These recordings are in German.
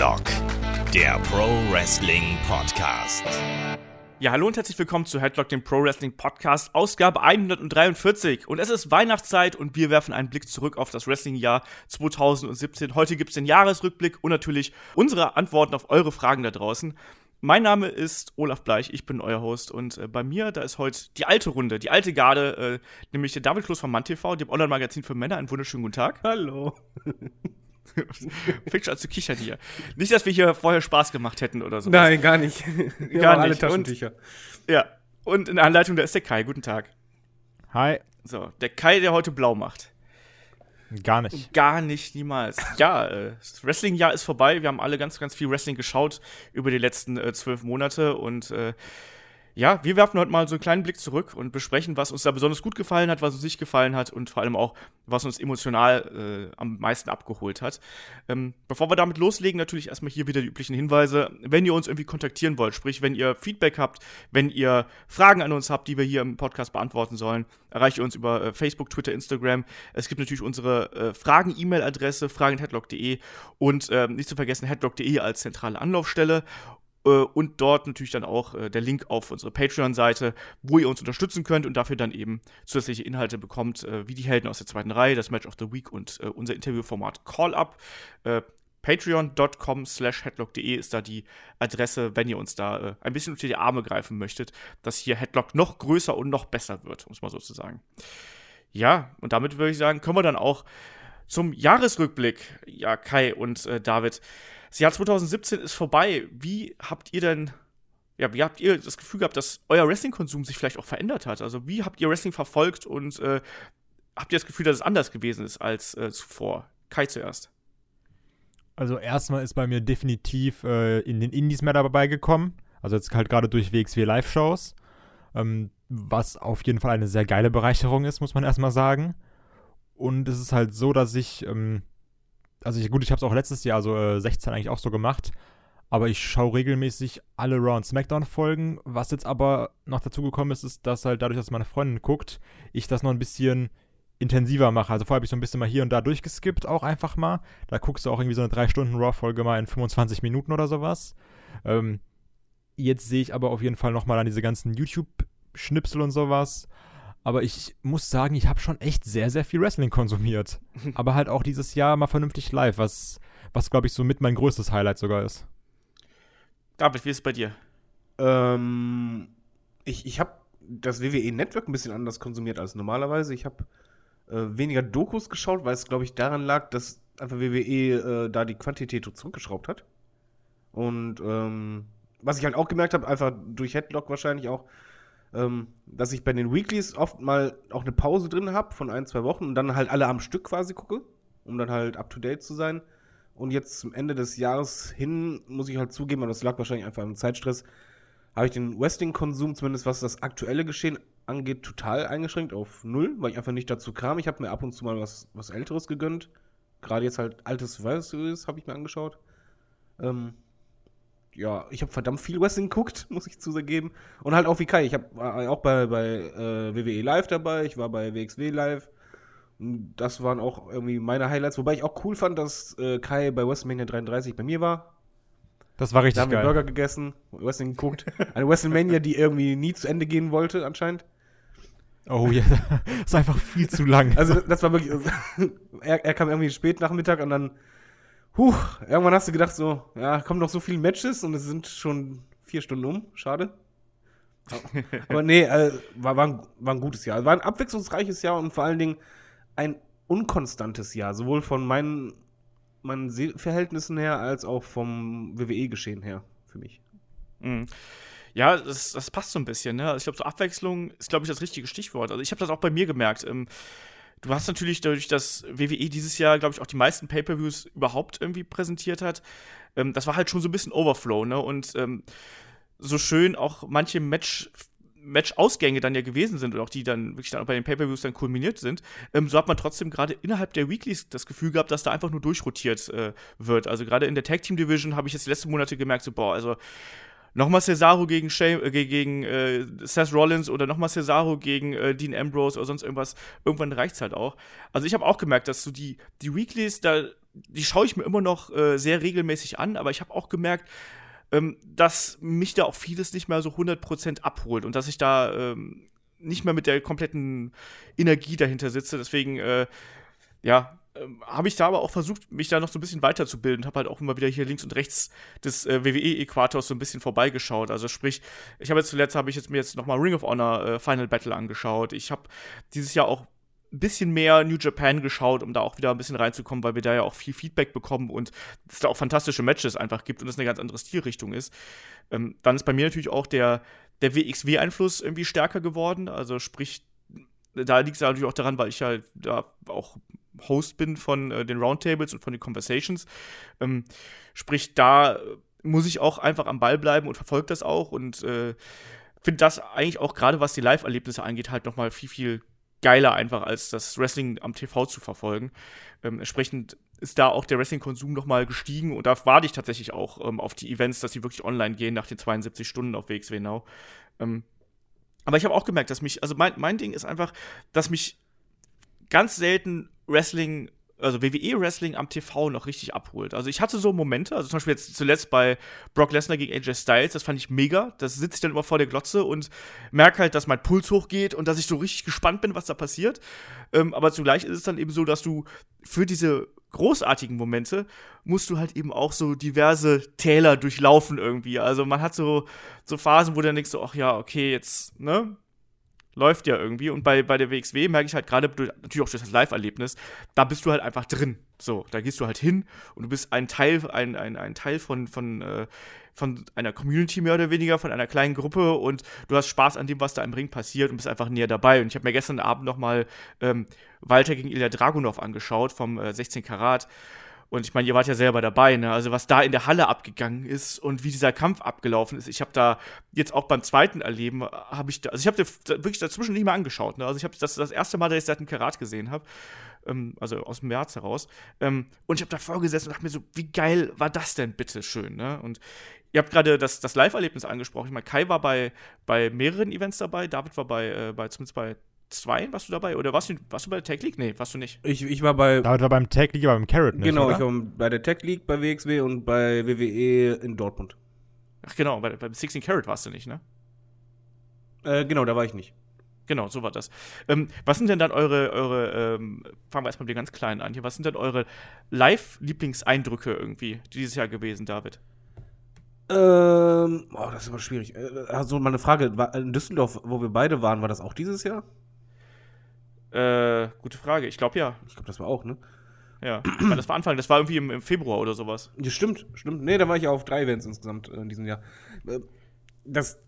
Headlock, der Pro Wrestling Podcast. Ja, hallo und herzlich willkommen zu Headlock, dem Pro Wrestling Podcast, Ausgabe 143. Und es ist Weihnachtszeit und wir werfen einen Blick zurück auf das Wrestling-Jahr 2017. Heute gibt es den Jahresrückblick und natürlich unsere Antworten auf eure Fragen da draußen. Mein Name ist Olaf Bleich, ich bin euer Host und äh, bei mir, da ist heute die alte Runde, die alte Garde, äh, nämlich der David Kloß von MannTV, dem Online-Magazin für Männer. Einen wunderschönen guten Tag. Hallo. Fängt schon an zu kichern hier. Nicht, dass wir hier vorher Spaß gemacht hätten oder so. Nein, gar nicht. Wir Gar haben alle nicht. Taschentücher. Ja. Und in der Anleitung, da ist der Kai. Guten Tag. Hi. So, der Kai, der heute blau macht. Gar nicht. Gar nicht, niemals. Ja, äh, das Wrestling-Jahr ist vorbei. Wir haben alle ganz, ganz viel Wrestling geschaut über die letzten äh, zwölf Monate und äh, ja, wir werfen heute mal so einen kleinen Blick zurück und besprechen, was uns da besonders gut gefallen hat, was uns nicht gefallen hat und vor allem auch, was uns emotional äh, am meisten abgeholt hat. Ähm, bevor wir damit loslegen, natürlich erstmal hier wieder die üblichen Hinweise. Wenn ihr uns irgendwie kontaktieren wollt, sprich, wenn ihr Feedback habt, wenn ihr Fragen an uns habt, die wir hier im Podcast beantworten sollen, erreicht ihr uns über äh, Facebook, Twitter, Instagram. Es gibt natürlich unsere äh, Fragen-E-Mail-Adresse, fragen.headlock.de und ähm, nicht zu vergessen headlock.de als zentrale Anlaufstelle. Äh, und dort natürlich dann auch äh, der Link auf unsere Patreon-Seite, wo ihr uns unterstützen könnt und dafür dann eben zusätzliche Inhalte bekommt, äh, wie die Helden aus der zweiten Reihe, das Match of the Week und unser Interviewformat Call-Up. Patreon.com slash headlock.de ist da die Adresse, wenn ihr uns da ein bisschen unter die Arme greifen möchtet, dass hier Headlock noch größer und noch besser wird, um es mal so zu sagen. Ja, und damit würde ich sagen, kommen wir dann auch zum Jahresrückblick. Ja, Kai und äh, David. Das Jahr 2017 ist vorbei. Wie habt ihr denn, ja, wie habt ihr das Gefühl gehabt, dass euer Wrestling-Konsum sich vielleicht auch verändert hat? Also, wie habt ihr Wrestling verfolgt und äh, habt ihr das Gefühl, dass es anders gewesen ist als äh, zuvor? Kai zuerst. Also erstmal ist bei mir definitiv äh, in den Indies mehr dabei gekommen. Also jetzt halt gerade durch WXW Live-Shows. Ähm, was auf jeden Fall eine sehr geile Bereicherung ist, muss man erstmal sagen. Und es ist halt so, dass ich, ähm, also ich, gut, ich habe es auch letztes Jahr, also äh, 16 eigentlich auch so gemacht. Aber ich schaue regelmäßig alle Raw und Smackdown-Folgen. Was jetzt aber noch dazu gekommen ist, ist, dass halt dadurch, dass meine Freundin guckt, ich das noch ein bisschen intensiver mache. Also vorher habe ich so ein bisschen mal hier und da durchgeskippt, auch einfach mal. Da guckst du auch irgendwie so eine 3-Stunden-Raw-Folge mal in 25 Minuten oder sowas. Ähm, jetzt sehe ich aber auf jeden Fall nochmal an diese ganzen YouTube-Schnipsel und sowas. Aber ich muss sagen, ich habe schon echt sehr, sehr viel Wrestling konsumiert. aber halt auch dieses Jahr mal vernünftig live, was, was glaube ich, so mit mein größtes Highlight sogar ist. David, wie ist es bei dir? Ähm, ich ich habe das WWE Network ein bisschen anders konsumiert als normalerweise. Ich habe äh, weniger Dokus geschaut, weil es, glaube ich, daran lag, dass einfach WWE äh, da die Quantität zurückgeschraubt hat. Und ähm, was ich halt auch gemerkt habe, einfach durch Headlock wahrscheinlich auch, ähm, dass ich bei den Weeklies oft mal auch eine Pause drin habe von ein, zwei Wochen und dann halt alle am Stück quasi gucke, um dann halt up to date zu sein. Und jetzt zum Ende des Jahres hin, muss ich halt zugeben, und das lag wahrscheinlich einfach am Zeitstress, habe ich den Wrestling-Konsum, zumindest was das aktuelle Geschehen angeht, total eingeschränkt auf null, weil ich einfach nicht dazu kam. Ich habe mir ab und zu mal was, was Älteres gegönnt. Gerade jetzt halt altes Survivor Series habe ich mir angeschaut. Ähm, ja, ich habe verdammt viel Wrestling geguckt, muss ich zugeben. Und halt auch wie Kai. Ich hab, war auch bei, bei äh, WWE Live dabei, ich war bei WXW Live. Und das waren auch irgendwie meine Highlights. Wobei ich auch cool fand, dass äh, Kai bei WrestleMania 33 bei mir war. Das war Da richtig haben wir geil. Burger gegessen, Wrestling geguckt. Eine WrestleMania, die irgendwie nie zu Ende gehen wollte, anscheinend. Oh ja, das ist einfach viel zu lang. Also, das war wirklich. er, er kam irgendwie spät Nachmittag und dann. Huch, irgendwann hast du gedacht, so, ja, kommen noch so viele Matches und es sind schon vier Stunden um. Schade. Aber nee, äh, war, war, ein, war ein gutes Jahr. War ein abwechslungsreiches Jahr und vor allen Dingen ein unkonstantes Jahr. Sowohl von meinen, meinen Sehverhältnissen her als auch vom WWE-Geschehen her für mich. Mhm. Ja, das, das passt so ein bisschen, ne? Also ich glaube, so Abwechslung ist, glaube ich, das richtige Stichwort. Also ich habe das auch bei mir gemerkt. Ähm, du hast natürlich dadurch, dass WWE dieses Jahr, glaube ich, auch die meisten Pay-Per-Views überhaupt irgendwie präsentiert hat. Ähm, das war halt schon so ein bisschen Overflow, ne? Und ähm, so schön auch manche Match Match-Ausgänge dann ja gewesen sind und auch die dann wirklich dann bei den Pay-Per-Views dann kulminiert sind, ähm, so hat man trotzdem gerade innerhalb der Weeklies das Gefühl gehabt, dass da einfach nur durchrotiert äh, wird. Also gerade in der Tag-Team-Division habe ich jetzt die letzten Monate gemerkt, so, boah, also nochmal Cesaro gegen, Shane, äh, gegen äh, Seth Rollins oder nochmal Cesaro gegen äh, Dean Ambrose oder sonst irgendwas, irgendwann reicht's halt auch. Also ich habe auch gemerkt, dass so die, die Weeklies, da, die schaue ich mir immer noch äh, sehr regelmäßig an, aber ich habe auch gemerkt, ähm, dass mich da auch vieles nicht mehr so 100% abholt und dass ich da ähm, nicht mehr mit der kompletten Energie dahinter sitze. Deswegen, äh, ja, ähm, habe ich da aber auch versucht, mich da noch so ein bisschen weiterzubilden. Habe halt auch immer wieder hier links und rechts des äh, WWE-Äquators so ein bisschen vorbeigeschaut. Also sprich, ich habe jetzt zuletzt, habe ich jetzt mir jetzt noch mal Ring of Honor äh, Final Battle angeschaut. Ich habe dieses Jahr auch ein bisschen mehr New Japan geschaut, um da auch wieder ein bisschen reinzukommen, weil wir da ja auch viel Feedback bekommen und es da auch fantastische Matches einfach gibt und es eine ganz andere Stilrichtung ist. Ähm, dann ist bei mir natürlich auch der, der WXW-Einfluss irgendwie stärker geworden. Also sprich, da liegt es natürlich auch daran, weil ich halt da auch Host bin von äh, den Roundtables und von den Conversations. Ähm, sprich, da muss ich auch einfach am Ball bleiben und verfolge das auch und äh, finde das eigentlich auch gerade was die Live-Erlebnisse angeht, halt nochmal viel, viel geiler einfach, als das Wrestling am TV zu verfolgen. Ähm, entsprechend ist da auch der Wrestling-Konsum nochmal gestiegen und da warte ich tatsächlich auch ähm, auf die Events, dass sie wirklich online gehen nach den 72 Stunden auf WXW Now. Ähm, aber ich habe auch gemerkt, dass mich, also mein, mein Ding ist einfach, dass mich ganz selten Wrestling, also WWE-Wrestling am TV noch richtig abholt. Also ich hatte so Momente, also zum Beispiel jetzt zuletzt bei Brock Lesnar gegen AJ Styles, das fand ich mega. Da sitze ich dann immer vor der Glotze und merke halt, dass mein Puls hochgeht und dass ich so richtig gespannt bin, was da passiert. Ähm, aber zugleich ist es dann eben so, dass du für diese großartigen Momente musst du halt eben auch so diverse Täler durchlaufen irgendwie. Also man hat so, so Phasen, wo du dann denkst, ach ja, okay, jetzt, ne, läuft ja irgendwie. Und bei, bei der WXW merke ich halt gerade, natürlich auch durch das Live-Erlebnis, da bist du halt einfach drin. So, da gehst du halt hin und du bist ein Teil, ein, ein, ein Teil von, von, äh, von einer Community mehr oder weniger, von einer kleinen Gruppe und du hast Spaß an dem, was da im Ring passiert und bist einfach näher dabei. Und ich habe mir gestern Abend nochmal ähm, Walter gegen Ilya Dragunov angeschaut vom äh, 16 Karat. Und ich meine, ihr wart ja selber dabei, ne? Also was da in der Halle abgegangen ist und wie dieser Kampf abgelaufen ist. Ich habe da jetzt auch beim zweiten Erleben habe ich da, also ich habe wirklich dazwischen nicht mehr angeschaut. Ne? Also ich habe das das erste Mal, dass ich seit dem Karat gesehen habe, ähm, also aus dem März heraus. Ähm, und ich habe da vorgesessen und dachte mir so, wie geil war das denn bitte schön, ne? Und ihr habt gerade das, das Live-Erlebnis angesprochen. Ich meine, Kai war bei, bei mehreren Events dabei, David war bei, äh, bei zumindest bei zwei warst du dabei? Oder warst du, warst du bei der Tech League? Nee, warst du nicht. Ich, ich war bei. Da war beim Tech League, aber beim Carrot nicht. Genau, oder? ich war bei der Tech League bei WXW und bei WWE in Dortmund. Ach genau, bei, beim 16 Carat warst du nicht, ne? Äh, genau, da war ich nicht. Genau, so war das. Ähm, was sind denn dann eure, eure ähm, fangen wir erstmal mit den ganz Kleinen an hier, was sind denn eure Live-Lieblingseindrücke irgendwie dieses Jahr gewesen, David? Ähm, oh, das ist aber schwierig. Äh, Also mal eine Frage, war in Düsseldorf, wo wir beide waren, war das auch dieses Jahr? Äh, gute Frage. Ich glaube ja. Ich glaube, das war auch, ne? Ja. Meine, das war Anfang, das war irgendwie im, im Februar oder sowas. Ja, stimmt, stimmt. Nee, da war ich ja auf drei Events insgesamt äh, in diesem Jahr. Äh, Das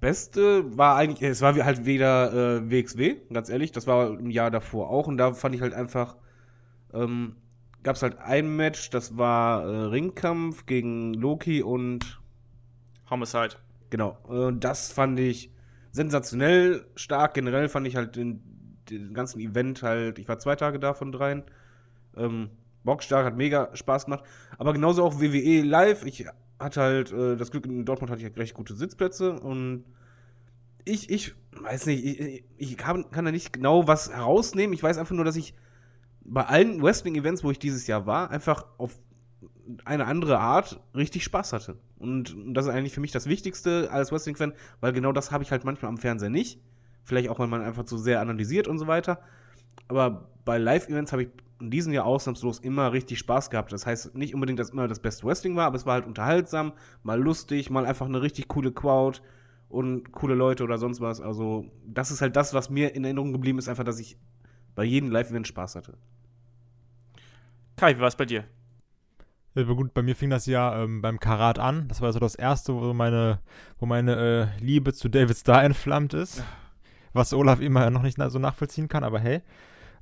Beste war eigentlich, es war halt weder äh, WXW, ganz ehrlich, das war im Jahr davor auch und da fand ich halt einfach, ähm, gab es halt ein Match, das war äh, Ringkampf gegen Loki und Homicide. Genau, äh, das fand ich sensationell stark. Generell fand ich halt den, den ganzen Event halt, ich war zwei Tage da von dreien. Ähm, bockstark, hat mega Spaß gemacht. Aber genauso auch WWE live. Ich hatte halt äh, das Glück, in Dortmund hatte ich halt recht gute Sitzplätze und ich, ich weiß nicht, ich, ich kann, kann da nicht genau was herausnehmen. Ich weiß einfach nur, dass ich bei allen Wrestling-Events, wo ich dieses Jahr war, einfach auf eine andere Art richtig Spaß hatte. Und das ist eigentlich für mich das Wichtigste als Wrestling-Fan, weil genau das habe ich halt manchmal am Fernseher nicht. Vielleicht auch, weil man einfach zu sehr analysiert und so weiter. Aber bei Live-Events habe ich in diesem Jahr ausnahmslos immer richtig Spaß gehabt. Das heißt nicht unbedingt, dass immer das beste Wrestling war, aber es war halt unterhaltsam, mal lustig, mal einfach eine richtig coole Crowd und coole Leute oder sonst was. Also, das ist halt das, was mir in Erinnerung geblieben ist, einfach, dass ich bei jedem Live-Event Spaß hatte. Kai, wie war es bei dir? Ja, aber gut, bei mir fing das ja ähm, beim Karat an. Das war so das erste, wo meine, wo meine äh, Liebe zu David Starr entflammt ist. Was Olaf immer noch nicht so nachvollziehen kann, aber hey.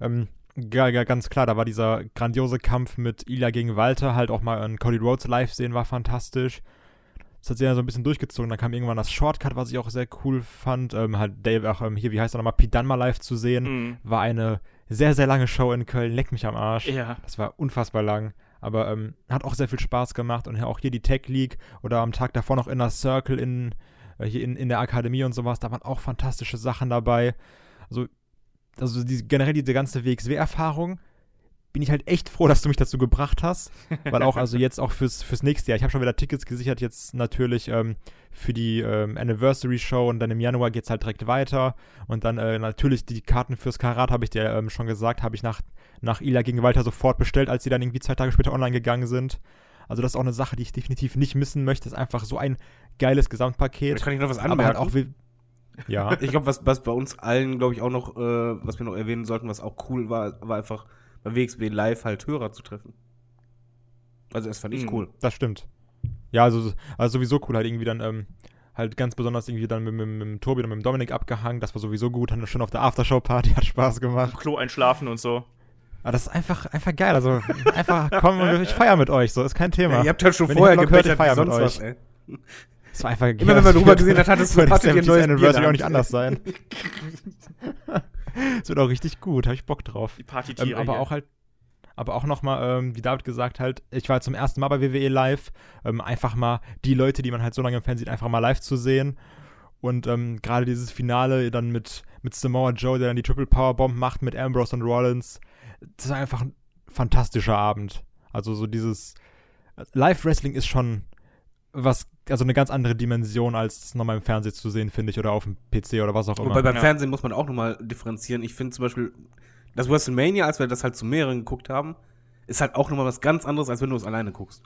Ähm, ja, ja, ganz klar, da war dieser grandiose Kampf mit Ila gegen Walter, halt auch mal an Cody Rhodes live sehen, war fantastisch. Das hat sich ja so ein bisschen durchgezogen. Dann kam irgendwann das Shortcut, was ich auch sehr cool fand. Ähm, halt Dave, auch ähm, hier, wie heißt er nochmal, mal live zu sehen. Mhm. War eine sehr, sehr lange Show in Köln. Leck mich am Arsch. Ja. Das war unfassbar lang. Aber ähm, hat auch sehr viel Spaß gemacht und auch hier die Tech League oder am Tag davor noch Inner Circle in, hier in, in der Akademie und sowas, da waren auch fantastische Sachen dabei. Also, also die, generell diese ganze WXW-Erfahrung bin ich halt echt froh, dass du mich dazu gebracht hast. Weil auch, also jetzt auch fürs, fürs nächste Jahr, ich habe schon wieder Tickets gesichert, jetzt natürlich ähm, für die ähm, Anniversary Show und dann im Januar geht es halt direkt weiter. Und dann äh, natürlich die Karten fürs Karat, habe ich dir ähm, schon gesagt, habe ich nach, nach Ila gegen Walter sofort bestellt, als sie dann irgendwie zwei Tage später online gegangen sind. Also das ist auch eine Sache, die ich definitiv nicht missen möchte. Das ist einfach so ein geiles Gesamtpaket. Da kann ich noch was aber halt anmerken. auch ja. Ich glaube, was, was bei uns allen, glaube ich, auch noch, äh, was wir noch erwähnen sollten, was auch cool war, war einfach bei WXW live halt Hörer zu treffen. Also das fand ich Mhm. cool. Das stimmt. Ja, also, also sowieso cool, halt irgendwie dann, ähm, halt ganz besonders irgendwie dann mit, mit, mit dem Tobi und mit dem Dominik abgehangen. Das war sowieso gut, haben wir schon auf der Aftershow-Party, hat Spaß gemacht. Klo einschlafen und so. Aber das ist einfach, einfach geil. Also einfach kommen und ich feier mit euch, so ist kein Thema. Ja, ihr habt halt schon Wenn vorher ihr Vlog hört, gebechert ich feier mit sonst was, euch. ey. Das war einfach Immer wenn man drüber gesehen hat, hattet ihr ein neues Anniversary auch nicht anders sein. Es wird auch richtig gut, habe ich Bock drauf. Die Partytiere. Ähm, aber hier. auch halt, aber auch nochmal, ähm, wie David gesagt halt, ich war zum ersten Mal bei WWE live, ähm, einfach mal die Leute, die man halt so lange im Fernsehen sieht, einfach mal live zu sehen. Und ähm, gerade dieses Finale dann mit, mit Samoa Joe, der dann die Triple Power Bomb macht mit Ambrose und Rollins, das war einfach ein fantastischer Abend. Also so dieses Live-Wrestling ist schon was, also eine ganz andere Dimension, als das nochmal im Fernsehen zu sehen, finde ich, oder auf dem PC oder was auch immer. Wobei beim Ja. Fernsehen muss man auch nochmal differenzieren. Ich finde zum Beispiel, das WrestleMania, als wir das halt zu mehreren geguckt haben, ist halt auch nochmal was ganz anderes, als wenn du es alleine guckst.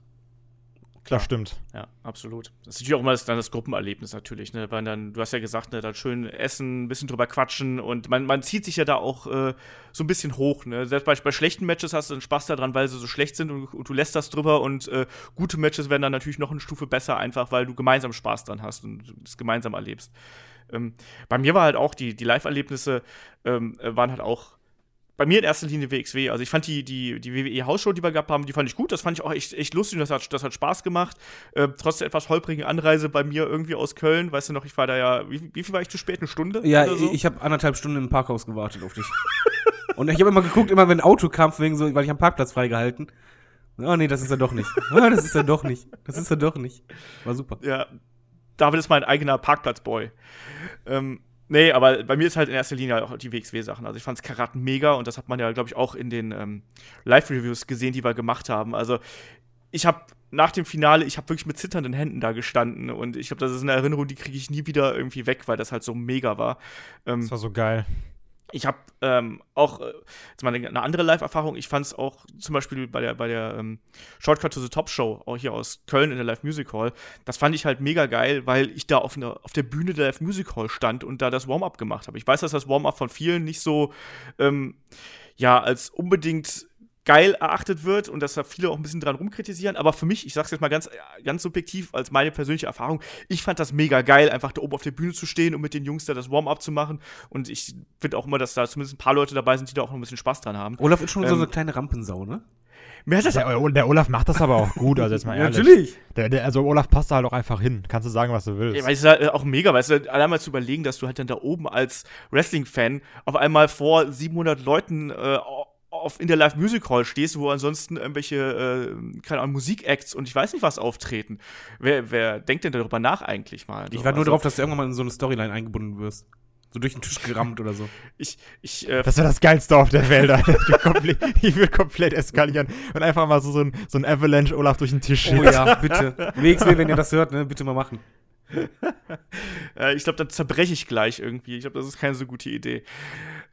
Das stimmt. Ja, absolut. Das ist natürlich auch immer das, dann das Gruppenerlebnis natürlich, ne? Weil dann, du hast ja gesagt, ne, dann schön essen, ein bisschen drüber quatschen und man, man zieht sich ja da auch äh, so ein bisschen hoch, ne? Selbst bei, bei schlechten Matches hast du einen Spaß daran, weil sie so schlecht sind und, und du lässt das drüber und äh, gute Matches werden dann natürlich noch eine Stufe besser, einfach weil du gemeinsam Spaß dran hast und das gemeinsam erlebst. Ähm, bei mir war halt auch, die, die Live-Erlebnisse ähm, äh, waren halt auch bei mir in erster Linie WXW. Also ich fand die, die, die WWE-Hausshow, die wir gehabt haben, die fand ich gut. Das fand ich auch echt, echt lustig und das hat, das hat Spaß gemacht. Äh, trotz der etwas holprigen Anreise bei mir irgendwie aus Köln. Weißt du noch, ich war da ja, wie, wie viel war ich zu spät? Eine Stunde? Ja, so? ich habe anderthalb Stunden im Parkhaus gewartet auf dich. Und ich habe immer geguckt, immer wenn ein Auto kam, wegen so, weil ich am Parkplatz freigehalten. Oh nee, das ist er doch nicht. Oh, das ist er doch nicht. Das ist er doch nicht. War super. Ja, David ist mein eigener Parkplatzboy. Ähm, nee, aber bei mir ist halt in erster Linie auch die WXW-Sachen. Also ich fand's Karat mega und das hat man ja, glaube ich, auch in den ähm, Live-Reviews gesehen, die wir gemacht haben. Also ich habe nach dem Finale, ich habe wirklich mit zitternden Händen da gestanden und ich glaube, das ist eine Erinnerung, die kriege ich nie wieder irgendwie weg, weil das halt so mega war. Ähm, Das war so geil. Ich habe ähm, auch äh, jetzt mal eine, eine andere Live-Erfahrung. Ich fand es auch zum Beispiel bei der, bei der ähm, Shortcut to the Top Show, auch hier aus Köln in der Live Music Hall, das fand ich halt mega geil, weil ich da auf, einer auf der Bühne der Live Music Hall stand und da das Warm-up gemacht habe. Ich weiß, dass das Warm-up von vielen nicht so, ähm, ja, als unbedingt geil erachtet wird und dass da viele auch ein bisschen dran rumkritisieren. Aber für mich, ich sag's jetzt mal ganz, ganz subjektiv, als meine persönliche Erfahrung, ich fand das mega geil, einfach da oben auf der Bühne zu stehen und mit den Jungs da das Warm-up zu machen. Und ich finde auch immer, dass da zumindest ein paar Leute dabei sind, die da auch noch ein bisschen Spaß dran haben. Olaf ist schon so Ähm, eine kleine Rampensau, ne? Mir hat das Der, der Olaf macht das aber auch gut, also jetzt mal ehrlich. natürlich. Der, der, also Olaf passt da halt auch einfach hin. Kannst du sagen, was du willst. Ja, weil es ist halt auch mega, weißt du, allein mal zu überlegen, dass du halt dann da oben als Wrestling-Fan auf einmal vor 700 Leuten äh, auf, in der Live Music Hall stehst, wo ansonsten irgendwelche, äh, keine Ahnung, Musikacts und ich weiß nicht was auftreten. Wer, wer denkt denn darüber nach eigentlich mal? Ich warte nur also, darauf, dass du irgendwann mal in so eine Storyline eingebunden wirst. So durch den Tisch gerammt oder so. Ich, ich, äh, Das wäre das geilste auf der Welt, Alter. Ich will komplett, ich will komplett eskalieren und einfach mal so, so ein, so ein Avalanche Olaf durch den Tisch Oh schießen. ja, bitte. WXW, wenn ihr das hört, ne, bitte mal machen. Äh, ich glaube, dann zerbreche ich gleich irgendwie. Ich glaube, das ist keine so gute Idee.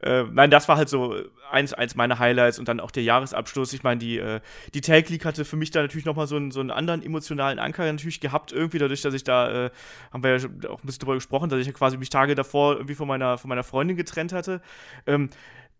Äh, nein, das war halt so eins, eins meiner Highlights und dann auch der Jahresabschluss. Ich meine, die, äh, die Tag League hatte für mich da natürlich nochmal so einen, so einen anderen emotionalen Anker natürlich gehabt, irgendwie dadurch, dass ich da, äh, haben wir ja auch ein bisschen drüber gesprochen, dass ich ja quasi mich Tage davor irgendwie von meiner, von meiner Freundin getrennt hatte. Ähm,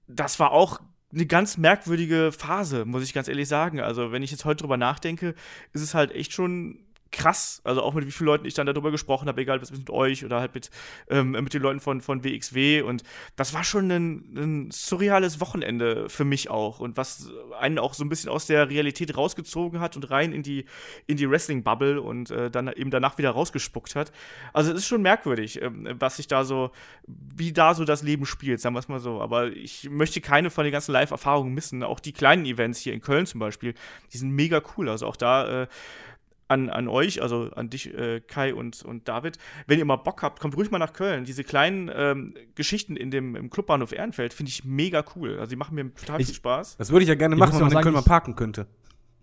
das war auch eine ganz merkwürdige Phase, muss ich ganz ehrlich sagen. Also, wenn ich jetzt heute drüber nachdenke, ist es halt echt schon krass. Also auch mit wie vielen Leuten ich dann darüber gesprochen habe, egal was mit euch oder halt mit, ähm, mit den Leuten von, von WXW. Und das war schon ein, ein surreales Wochenende für mich auch. Und was einen auch so ein bisschen aus der Realität rausgezogen hat und rein in die, in die Wrestling-Bubble und äh, dann eben danach wieder rausgespuckt hat. Also es ist schon merkwürdig, ähm, was sich da so, wie da so das Leben spielt, sagen wir es mal so. Aber ich möchte keine von den ganzen Live-Erfahrungen missen. Auch die kleinen Events hier in Köln zum Beispiel, die sind mega cool. Also auch da äh, an, an euch, also an dich, äh, Kai und, und David, wenn ihr mal Bock habt, kommt ruhig mal nach Köln. Diese kleinen ähm, Geschichten in dem, im Clubbahnhof Ehrenfeld finde ich mega cool. Also die machen mir total Ich- viel Spaß. Das würde ich ja gerne Ich machen, wenn man in Köln mal parken könnte.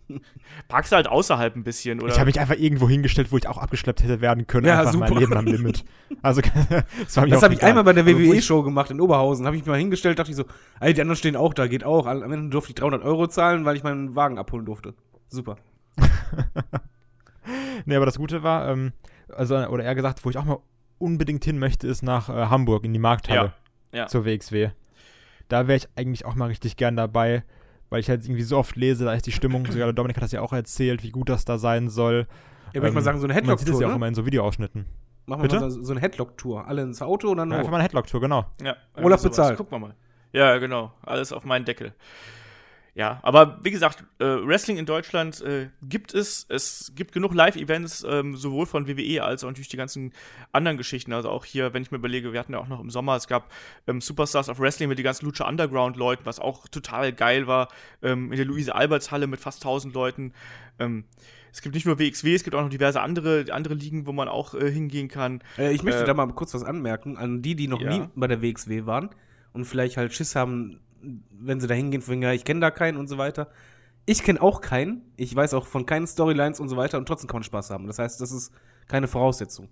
Parkst du halt außerhalb ein bisschen, oder? Ich habe mich einfach irgendwo hingestellt, wo ich auch abgeschleppt hätte werden können. Ja, einfach super. mein Leben am Limit. Also, das Das habe ich einmal bei der ich- WWE-Show gemacht in Oberhausen. Habe ich mich mal hingestellt, dachte ich so, ey, die anderen stehen auch da, geht auch. Am Ende durfte ich 300 Euro zahlen, weil ich meinen Wagen abholen durfte. Super. Nee, aber das Gute war, ähm, also, oder eher gesagt, wo ich auch mal unbedingt hin möchte, ist nach äh, Hamburg in die Markthalle Ja, ja. zur WXW. Da wäre ich eigentlich auch mal richtig gern dabei, weil ich halt irgendwie so oft lese, da ist die Stimmung, sogar der Dominik hat das ja auch erzählt, wie gut das da sein soll. Ja, würde ich mal sagen, so eine und Man sieht es Headlock-Tour, ja auch ne? immer in so Videoausschnitten. Machen wir mal so, eine Headlock-Tour. Alle ins Auto und dann Ja, einfach mal eine Headlock-Tour, genau. Ja, Urlaub bezahlt. Gucken wir mal. Ja, genau. Alles auf meinen Deckel. Ja, aber wie gesagt, äh, Wrestling in Deutschland äh, gibt es. Es gibt genug Live-Events, ähm, sowohl von WWE als auch natürlich die ganzen anderen Geschichten. Also auch hier, wenn ich mir überlege, wir hatten ja auch noch im Sommer, es gab ähm, Superstars of Wrestling mit den ganzen Lucha Underground-Leuten, was auch total geil war. Ähm, in der Luise-Alberts-Halle mit fast 1000 Leuten. Ähm, es gibt nicht nur WXW, es gibt auch noch diverse andere, andere Ligen, wo man auch äh, hingehen kann. Äh, ich möchte Äh, da mal kurz was anmerken an die, die noch ja. nie bei der WXW waren und vielleicht halt Schiss haben, wenn sie da hingehen, von ja, ich kenne da keinen und so weiter. Ich kenne auch keinen. Ich weiß auch von keinen Storylines und so weiter und trotzdem kann man Spaß haben. Das heißt, das ist keine Voraussetzung.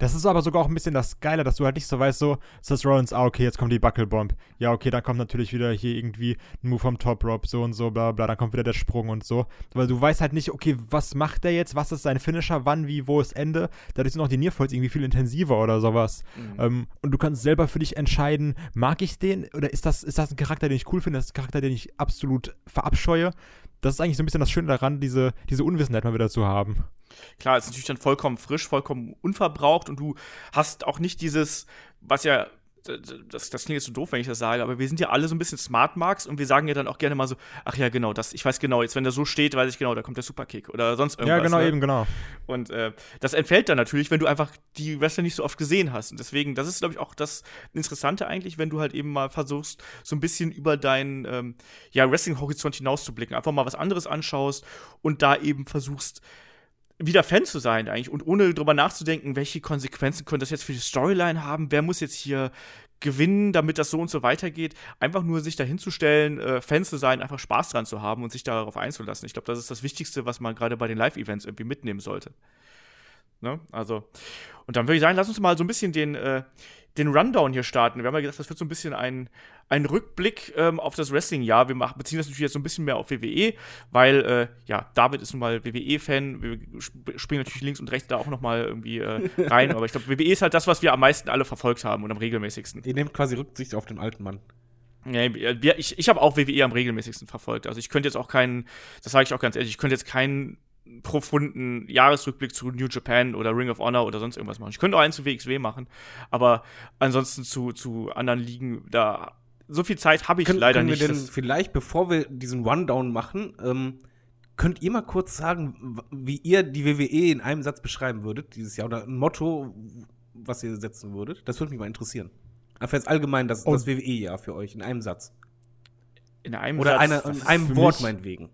Das ist aber sogar auch ein bisschen das Geile, dass du halt nicht so weißt, so, Seth Rollins, ah, okay, jetzt kommt die Buckelbomb. Ja, okay, dann kommt natürlich wieder hier irgendwie ein Move vom Top Rope, so und so, bla bla, dann kommt wieder der Sprung und so. Weil du weißt halt nicht, okay, was macht der jetzt, was ist sein Finisher, wann, wie, wo ist Ende. Dadurch sind auch die Nearfalls irgendwie viel intensiver oder sowas. Ähm, und du kannst selber für dich entscheiden, mag ich den oder ist das, ist das ein Charakter, den ich cool finde, ist das ein Charakter, den ich absolut verabscheue. Das ist eigentlich so ein bisschen das Schöne daran, diese, diese Unwissenheit mal wieder zu haben. Klar, es ist natürlich dann vollkommen frisch, vollkommen unverbraucht und du hast auch nicht dieses, was ja, das, das klingt jetzt so doof, wenn ich das sage, aber wir sind ja alle so ein bisschen Smart Marks und wir sagen ja dann auch gerne mal so, ach ja, genau, das, ich weiß genau, jetzt wenn der so steht, weiß ich genau, da kommt der Superkick oder sonst irgendwas. ja, genau, ne? eben, genau. Und äh, das entfällt dann natürlich, wenn du einfach die Wrestler nicht so oft gesehen hast. Und deswegen, das ist, glaube ich, auch das Interessante eigentlich, wenn du halt eben mal versuchst, so ein bisschen über deinen ähm, ja, Wrestling-Horizont hinauszublicken. Einfach mal was anderes anschaust und da eben versuchst, wieder Fan zu sein eigentlich und ohne drüber nachzudenken, welche Konsequenzen könnte das jetzt für die Storyline haben, wer muss jetzt hier gewinnen, damit das so und so weitergeht. Einfach nur sich dahinzustellen, äh, Fan zu sein, einfach Spaß dran zu haben und sich darauf einzulassen. Ich glaube, das ist das Wichtigste, was man gerade bei den Live-Events irgendwie mitnehmen sollte. Ne? Also, und dann würde ich sagen, lass uns mal so ein bisschen den, äh, den Rundown hier starten. Wir haben ja gesagt, das wird so ein bisschen ein, ein Rückblick ähm, auf das Wrestling-Jahr. Wir machen, beziehen das natürlich jetzt so ein bisschen mehr auf WWE, weil, äh, ja, David ist nun mal WWE-Fan. Wir sp- springen natürlich links und rechts da auch noch mal irgendwie äh, rein. Aber ich glaube, WWE ist halt das, was wir am meisten alle verfolgt haben und am regelmäßigsten. Ihr nehmt quasi Rücksicht auf den alten Mann. Ja, wir- ich ich habe auch WWE am regelmäßigsten verfolgt. Also ich könnte jetzt auch keinen, das sage ich auch ganz ehrlich, ich könnte jetzt keinen profunden Jahresrückblick zu New Japan oder Ring of Honor oder sonst irgendwas machen. Ich könnte auch einen zu WXW machen, aber ansonsten zu, zu anderen Ligen, da so viel Zeit habe ich Können, leider können wir nicht. denn Das- vielleicht, bevor wir diesen Rundown machen, ähm, könnt ihr mal kurz sagen, wie ihr die WWE in einem Satz beschreiben würdet, dieses Jahr, oder ein Motto, was ihr setzen würdet? Das würde mich mal interessieren. Einfach jetzt allgemein das, Oh. das WWE-Jahr für euch in einem Satz. in einem Oder Satz, das in einem Wort meinetwegen.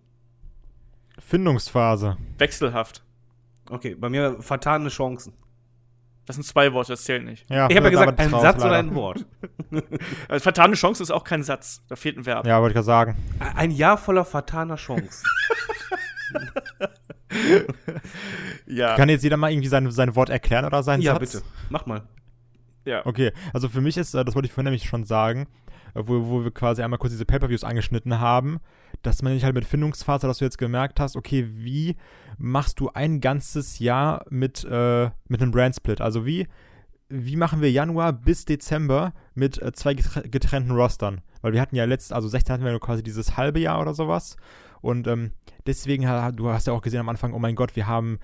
Findungsphase. wechselhaft. Okay, bei mir vertane Chancen. Das sind zwei Worte, das zählt nicht. Ja, Ich habe ja gesagt, ein raus, Satz oder leider. ein Wort. Also, vertane Chance ist auch kein Satz, da fehlt ein Verb. Ja, wollte ich gerade sagen. Ein Jahr voller vertaner Chancen. Ja, Kann jetzt jeder mal irgendwie sein, sein Wort erklären oder seinen ja, Satz? bitte. Mach mal. ja. Okay, also für mich ist, äh, das wollte ich vorhin nämlich schon sagen, äh, wo, wo wir quasi einmal kurz diese Pay-Per-Views angeschnitten haben, dass man nicht halt mit Findungsphase, dass du jetzt gemerkt hast, okay, wie machst du ein ganzes Jahr mit, äh, mit einem Brand-Split? Also wie, wie machen wir Januar bis Dezember mit äh, zwei getre- getrennten Rostern? Weil wir hatten ja letzt, also 16 hatten wir nur quasi dieses halbe Jahr oder sowas Und ähm, deswegen, du hast ja auch gesehen am Anfang, oh mein Gott, wir haben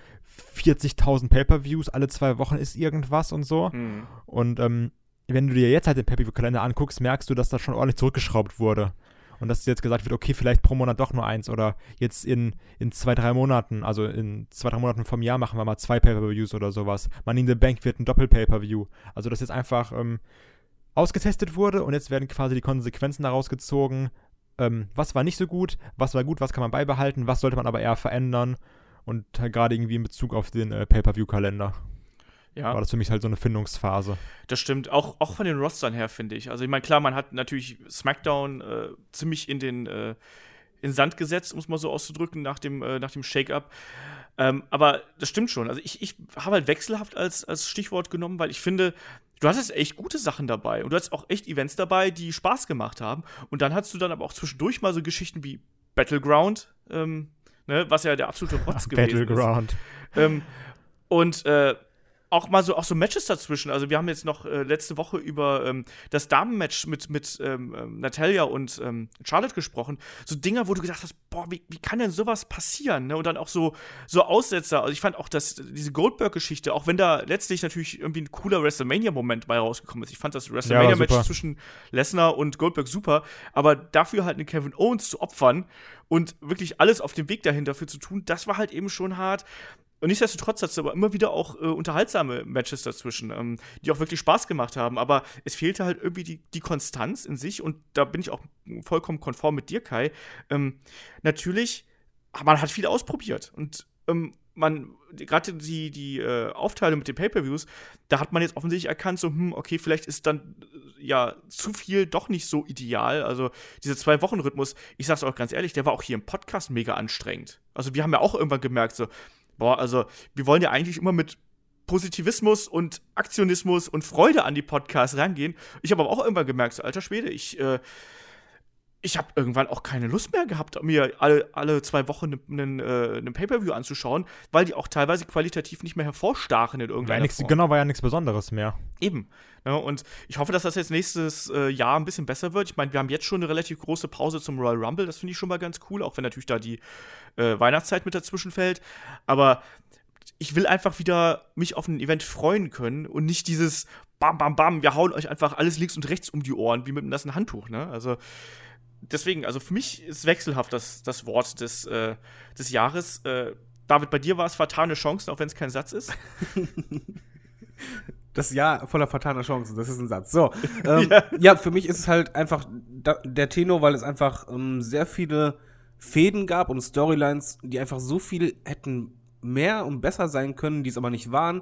40.000 Pay-Per-Views, alle zwei Wochen ist irgendwas und so. Mhm. Und ähm, wenn du dir jetzt halt den Pay-Per-View-Kalender anguckst, merkst du, dass das schon ordentlich zurückgeschraubt wurde. Und dass jetzt gesagt wird, okay, vielleicht pro Monat doch nur eins oder jetzt in, in zwei, drei Monaten, also in zwei, drei Monaten vom Jahr machen wir mal zwei Pay-Per-Views oder sowas. Money in the Bank wird ein Doppel-Pay-Per-View. Also dass jetzt einfach ähm, ausgetestet wurde und jetzt werden quasi die Konsequenzen daraus gezogen, ähm, was war nicht so gut, was war gut, was kann man beibehalten, was sollte man aber eher verändern und halt gerade irgendwie in Bezug auf den äh, Pay-Per-View-Kalender. Ja. War das für mich halt so eine Findungsphase. Das stimmt, auch, auch von den Rostern her, finde ich. Also ich meine, klar, man hat natürlich SmackDown äh, ziemlich in den äh, in Sand gesetzt, um es mal so auszudrücken, nach dem, äh, nach dem Shake-Up. Ähm, aber das stimmt schon. Also ich, ich habe halt wechselhaft als, als Stichwort genommen, weil ich finde, du hattest echt gute Sachen dabei und du hattest auch echt Events dabei, die Spaß gemacht haben. Und dann hattest du dann aber auch zwischendurch mal so Geschichten wie Battleground, ähm, ne, was ja der absolute Rotz gewesen Battleground. ist. Ähm, und äh, auch mal so auch so Matches dazwischen. Also wir haben jetzt noch äh, letzte Woche über ähm, das Damenmatch mit mit ähm, ähm, Natalia und ähm, Charlotte gesprochen. So Dinger, wo du gedacht hast, boah, wie, wie kann denn sowas passieren? Ne? Und dann auch so so Aussetzer. Also ich fand auch, dass diese Goldberg-Geschichte, auch wenn da letztlich natürlich irgendwie ein cooler WrestleMania-Moment bei rausgekommen ist. Ich fand das WrestleMania-Match ja, zwischen Lesnar und Goldberg super, aber dafür halt einen Kevin Owens zu opfern und wirklich alles auf dem Weg dahin dafür zu tun, das war halt eben schon hart. Und nichtsdestotrotz hat es aber immer wieder auch äh, unterhaltsame Matches dazwischen, ähm, die auch wirklich Spaß gemacht haben. Aber es fehlte halt irgendwie die, die Konstanz in sich und da bin ich auch vollkommen konform mit dir, Kai. Ähm, natürlich, man hat viel ausprobiert und ähm, man, gerade die, die äh, Aufteilung mit den Pay-Per-Views, da hat man jetzt offensichtlich erkannt, so, hm, okay, vielleicht ist dann äh, ja zu viel doch nicht so ideal. Also dieser Zwei-Wochen-Rhythmus, ich sag's auch ganz ehrlich, der war auch hier im Podcast mega anstrengend. Also wir haben ja auch irgendwann gemerkt, so, boah, also wir wollen ja eigentlich immer mit Positivismus und Aktionismus und Freude an die Podcasts rangehen. Ich habe aber auch irgendwann gemerkt, so, alter Schwede, ich, äh, ich habe irgendwann auch keine Lust mehr gehabt, mir alle, alle zwei Wochen einen äh, Pay-Per-View anzuschauen, weil die auch teilweise qualitativ nicht mehr hervorstachen in irgendeiner war nix, Form. Genau, war ja nichts Besonderes mehr. Eben. Ja, und ich hoffe, dass das jetzt nächstes äh, Jahr ein bisschen besser wird. Ich meine, wir haben jetzt schon eine relativ große Pause zum Royal Rumble, das finde ich schon mal ganz cool, auch wenn natürlich da die äh, Weihnachtszeit mit dazwischen fällt. Aber ich will einfach wieder mich auf ein Event freuen können und nicht dieses Bam, Bam, Bam, wir hauen euch einfach alles links und rechts um die Ohren, wie mit einem nassen Handtuch, ne? Also deswegen, also für mich ist wechselhaft das, das Wort des, äh, des Jahres. Äh, David, bei dir war es fatale Chancen, auch wenn es kein Satz ist. Das Jahr voller fataler Chancen, das ist ein Satz. So, ähm, ja. ja. für mich ist es halt einfach da, der Tenor, weil es einfach ähm, sehr viele Fäden gab und Storylines, die einfach so viel hätten mehr und besser sein können, die es aber nicht waren,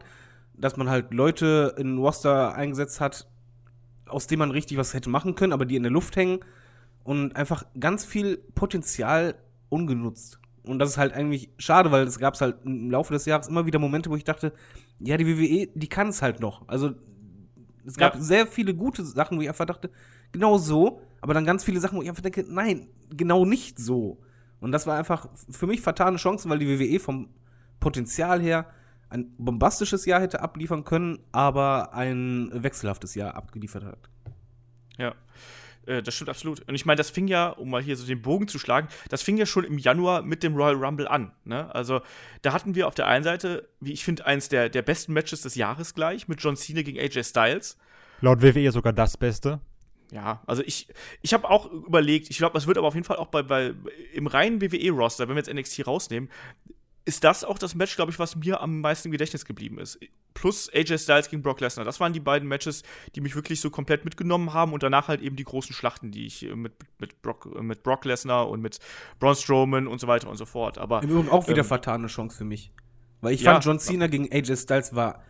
dass man halt Leute in Roster eingesetzt hat, aus denen man richtig was hätte machen können, aber die in der Luft hängen und einfach ganz viel Potenzial ungenutzt. Und das ist halt eigentlich schade, weil es gab halt im Laufe des Jahres immer wieder Momente, wo ich dachte, ja, die WWE, die kann es halt noch. Also es gab ja. sehr viele gute Sachen, wo ich einfach dachte, genau so, aber dann ganz viele Sachen, wo ich einfach denke, nein, genau nicht so. Und das war einfach für mich fatale Chancen, weil die WWE vom Potenzial her ein bombastisches Jahr hätte abliefern können, aber ein wechselhaftes Jahr abgeliefert hat. Ja. Äh, das stimmt absolut. Und ich meine, das fing ja, um mal hier so den Bogen zu schlagen, das fing ja schon im Januar mit dem Royal Rumble an. Ne? Also da hatten wir auf der einen Seite, wie ich finde, eins der, der besten Matches des Jahres gleich mit John Cena gegen AJ Styles. Laut WWE sogar das Beste. Ja, also ich, ich habe auch überlegt, ich glaube, es wird aber auf jeden Fall auch bei, bei im reinen WWE-Roster, wenn wir jetzt NXT rausnehmen, ist das auch das Match, glaube ich, was mir am meisten im Gedächtnis geblieben ist. Plus AJ Styles gegen Brock Lesnar. Das waren die beiden Matches, die mich wirklich so komplett mitgenommen haben und danach halt eben die großen Schlachten, die ich mit, mit Brock, mit Brock Lesnar und mit Braun Strowman und so weiter und so fort. Aber, Im Übrigen auch wieder ähm, vertane Chance für mich. Weil ich ja, fand, John Cena gegen AJ Styles war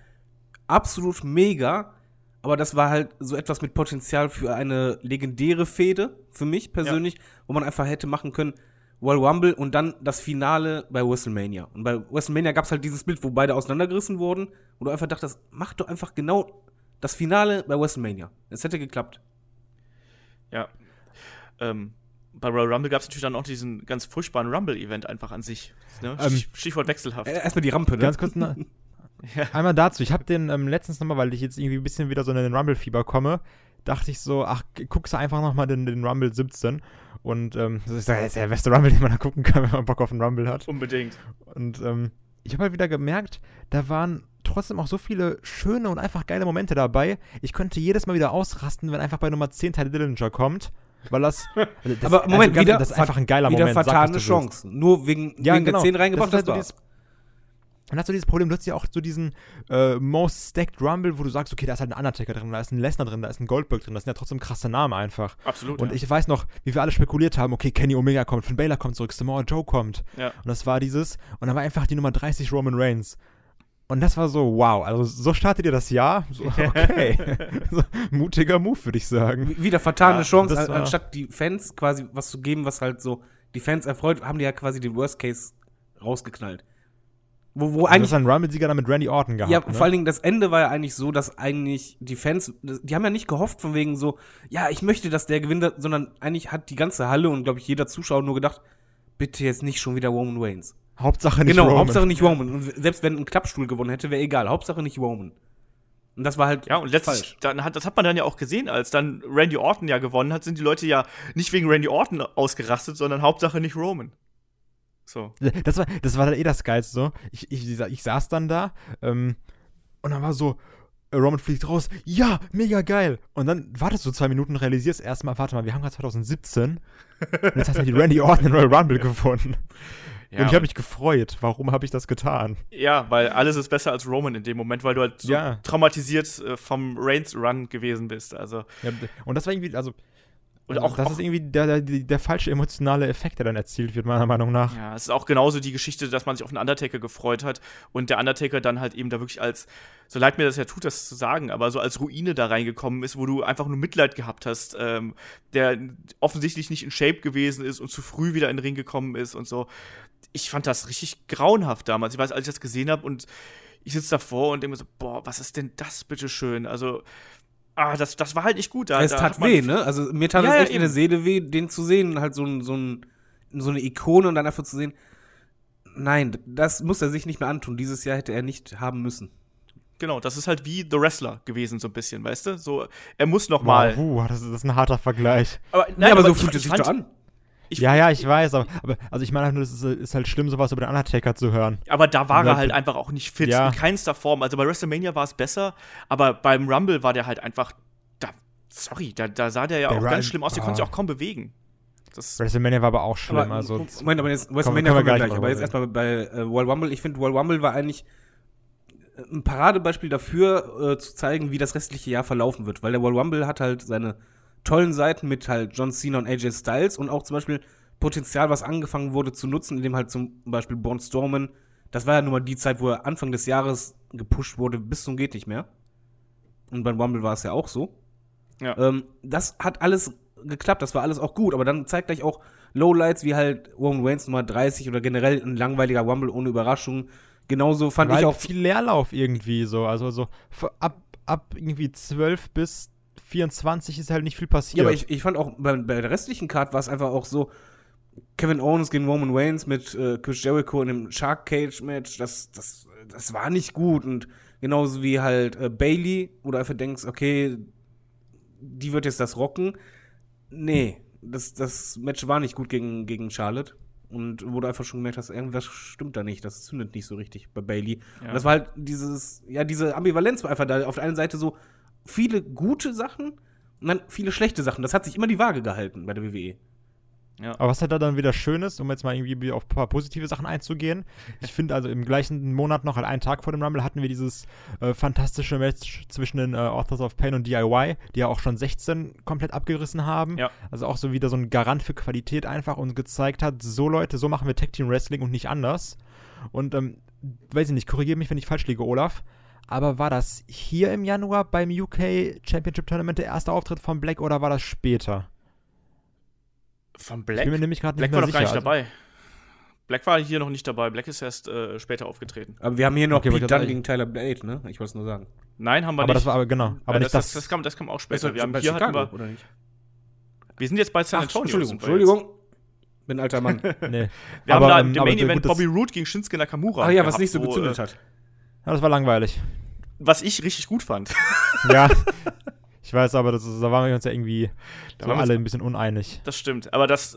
absolut mega, aber das war halt so etwas mit Potenzial für eine legendäre Fehde, für mich persönlich, ja. wo man einfach hätte machen können, Royal Rumble und dann das Finale bei WrestleMania. Und bei WrestleMania gab es halt dieses Bild, wo beide auseinandergerissen wurden. Und du einfach dachtest, mach doch einfach genau das Finale bei WrestleMania. Es hätte geklappt. Ja. Ähm, bei Royal Rumble gab es natürlich dann auch diesen ganz furchtbaren Rumble-Event einfach an sich. Ne? Ähm, Stichwort wechselhaft. Erstmal die Rampe, ne? Ganz kurz, na, einmal dazu. Ich habe den ähm, letztens nochmal, weil ich jetzt irgendwie ein bisschen wieder so in den Rumble-Fieber komme, dachte ich so, ach, guckst du einfach nochmal den, den Rumble 17. Und ähm, das ist ja der beste Rumble, den man da gucken kann, wenn man Bock auf einen Rumble hat. Unbedingt. Und ähm, ich habe halt wieder gemerkt, da waren trotzdem auch so viele schöne und einfach geile Momente dabei. Ich könnte jedes Mal wieder ausrasten, wenn einfach bei Nummer 10 Teil Dillinger kommt. Weil das, also das Aber Moment, ganz- wieder, das ist einfach ein geiler wieder Moment. was vertane. Chance. Nur wegen, Ja, wegen genau. der 10 reingebracht, das das, ist halt so dann hast du dieses Problem, du hast ja auch so diesen äh, Most Stacked Rumble, wo du sagst, okay, da ist halt ein Undertaker drin, da ist ein Lesnar drin, da ist ein Goldberg drin, das sind ja trotzdem krasse Namen einfach. Absolut. Und ja. ich weiß noch, wie wir alle spekuliert haben, okay, Kenny Omega kommt, Finn Balor kommt zurück, Samoa Joe kommt. Ja. Und das war dieses, und dann war einfach die Nummer 30 Roman Reigns. Und das war so, wow, also so startet ihr das Jahr? So, okay. so, mutiger Move, würde ich sagen. Wieder vertane Ja, Chance, an, anstatt die Fans quasi was zu geben, was halt so die Fans erfreut, haben die ja quasi den Worst Case rausgeknallt. Wo, wo Du hast eigentlich, einen Rumble-Sieger dann mit Randy Orton gehabt. ja, ne? vor allen Dingen das Ende war ja eigentlich so, dass eigentlich die Fans, die haben ja nicht gehofft von wegen so, ja, ich möchte, dass der gewinnt, sondern eigentlich hat die ganze Halle und glaube ich jeder Zuschauer nur gedacht, bitte jetzt nicht schon wieder Roman Reigns. Hauptsache nicht genau, Roman. Hauptsache nicht Roman. Und selbst wenn ein Klappstuhl gewonnen hätte, wäre egal. Hauptsache nicht Roman. Und das war halt Ja, und letztlich, falsch. dann hat, das hat man dann ja auch gesehen, als dann Randy Orton ja gewonnen hat, sind die Leute ja nicht wegen Randy Orton ausgerastet, sondern Hauptsache nicht Roman. So. Das war, das war dann eh das Geilste so. Ich, ich, ich saß dann da ähm, und dann war so, Roman fliegt raus, ja, mega geil. Und dann wartest du zwei Minuten, realisierst erstmal, warte mal, wir haben gerade 2017 und jetzt hat ja die Randy Orton in Royal Rumble gewonnen. Ja, und ich habe mich gefreut. Warum habe ich das getan? ja, weil alles ist besser als Roman in dem Moment, weil du halt so Ja. traumatisiert äh, vom Reigns-Run gewesen bist. Also, Ja, und das war irgendwie, also, und also auch, das auch ist irgendwie der, der, der, falsche emotionale Effekt, der dann erzielt wird, meiner Meinung nach. Ja, es ist auch genauso die Geschichte, dass man sich auf den Undertaker gefreut hat und der Undertaker dann halt eben da wirklich als, so leid mir das ja tut, das zu sagen, aber so als Ruine da reingekommen ist, wo du einfach nur Mitleid gehabt hast, ähm, der offensichtlich nicht in Shape gewesen ist und zu früh wieder in den Ring gekommen ist und so. Ich fand das richtig grauenhaft damals. Ich weiß, als ich das gesehen habe und ich sitze davor und denke mir so, boah, was ist denn das bitte schön? Also, ah, das, das war halt nicht gut. Da, es da tat weh, ne? Also mir tat Ja, es ja, echt in der. Seele weh, den zu sehen, halt so, ein, so, ein, so eine Ikone und dann einfach zu sehen, nein, das muss er sich nicht mehr antun. Dieses Jahr hätte er nicht haben müssen. Genau, das ist halt wie The Wrestler gewesen, so ein bisschen, weißt du? So, er muss noch mal. Wow, uh, das, ist, das ist ein harter Vergleich. Aber, ja, aber, so ich- fühlt es ich sich doch an. Ich, ja, ja, ich weiß, aber, aber also ich meine halt nur, es ist, ist halt schlimm, sowas über den Undertaker zu hören. Aber da war er halt einfach auch nicht fit, Ja. in keinster Form. Also bei WrestleMania war es besser, aber beim Rumble war der halt einfach, da, sorry, da, da sah der ja Der auch Ru- ganz schlimm aus, der ah. konnte sich auch kaum bewegen. Das, WrestleMania war aber auch schlimm. Aber, also, Moment, aber jetzt WrestleMania kommen wir gleich Aber jetzt erstmal bei äh, World Rumble. Ich finde, World Rumble war eigentlich äh, ein Paradebeispiel dafür, äh, zu zeigen, wie das restliche Jahr verlaufen wird. Weil der World Rumble hat halt seine tollen Seiten mit halt John Cena und AJ Styles und auch zum Beispiel Potenzial, was angefangen wurde zu nutzen, indem halt zum Beispiel Braun Strowman, das war ja nun mal die Zeit, wo er Anfang des Jahres gepusht wurde, bis zum geht nicht mehr. Und beim Rumble war es ja auch so. Ja. Ähm, das hat alles geklappt, das war alles auch gut, aber dann zeigt gleich auch Lowlights wie halt Roman Reigns Nummer 30 oder generell ein langweiliger Rumble ohne Überraschung. Genauso fand war ich auch. viel Leerlauf irgendwie so. Also so ab, ab irgendwie 12 bis 24 ist halt nicht viel passiert. Ja, aber ich, ich fand auch bei, bei der restlichen Card war es einfach auch so. Kevin Owens gegen Roman Reigns mit äh, Chris Jericho in einem Shark Cage Match, das, das, das war nicht gut. Und genauso wie halt äh, Bailey, wo du einfach denkst, okay, die wird jetzt das rocken. Nee, das, das Match war nicht gut gegen, gegen Charlotte. Und wo du einfach schon gemerkt hast, irgendwas stimmt da nicht, das zündet nicht so richtig bei Bailey. Ja. Und das war halt dieses, ja, diese Ambivalenz war einfach da. Auf der einen Seite so viele gute Sachen und dann viele schlechte Sachen. Das hat sich immer die Waage gehalten bei der. WWE. Aber was halt da dann wieder schön ist, um jetzt mal irgendwie auf ein paar positive Sachen einzugehen, ich finde also im gleichen Monat noch, halt einen Tag vor dem Rumble, hatten wir dieses äh, fantastische Match zwischen den äh, Authors of Pain und DIY, die ja auch schon 16 komplett abgerissen haben. Ja. Also auch so wieder so ein Garant für Qualität einfach und gezeigt hat, so Leute, so machen wir Tag Team Wrestling und nicht anders. Und ähm, weiß ich nicht, korrigiere mich, wenn ich falsch liege, Olaf. Aber war das hier im Januar beim UK Championship Tournament der erste Auftritt von Black oder war das später? von Ich Black? bin mir nämlich gerade nicht Black war doch gar nicht dabei. Black war hier noch nicht dabei. Black ist erst äh, später aufgetreten. Aber wir haben hier noch Okay, Pete ich Dunne sagen. gegen Tyler Blade, ne? Ich wollte es nur sagen. Nein, haben wir aber nicht. das war aber genau, aber nicht das, das. das, kam, das kam auch Ist später. doch Wir, haben, hier hatten wir, oder nicht? wir sind jetzt bei San Ach, Antonio. Entschuldigung. Entschuldigung. Bin ein alter Mann. nee. Wir Aber, haben da ähm, im Main Event Bobby Roode gegen Shinsuke Nakamura. Ach ja, was gehabt, nicht so wo, gezündet äh, hat. Ja, das war langweilig. Was ich richtig gut fand. Ja. Ich weiß aber, das da waren wir uns ja irgendwie Da so alle ein bisschen uneinig. Das stimmt. Aber das,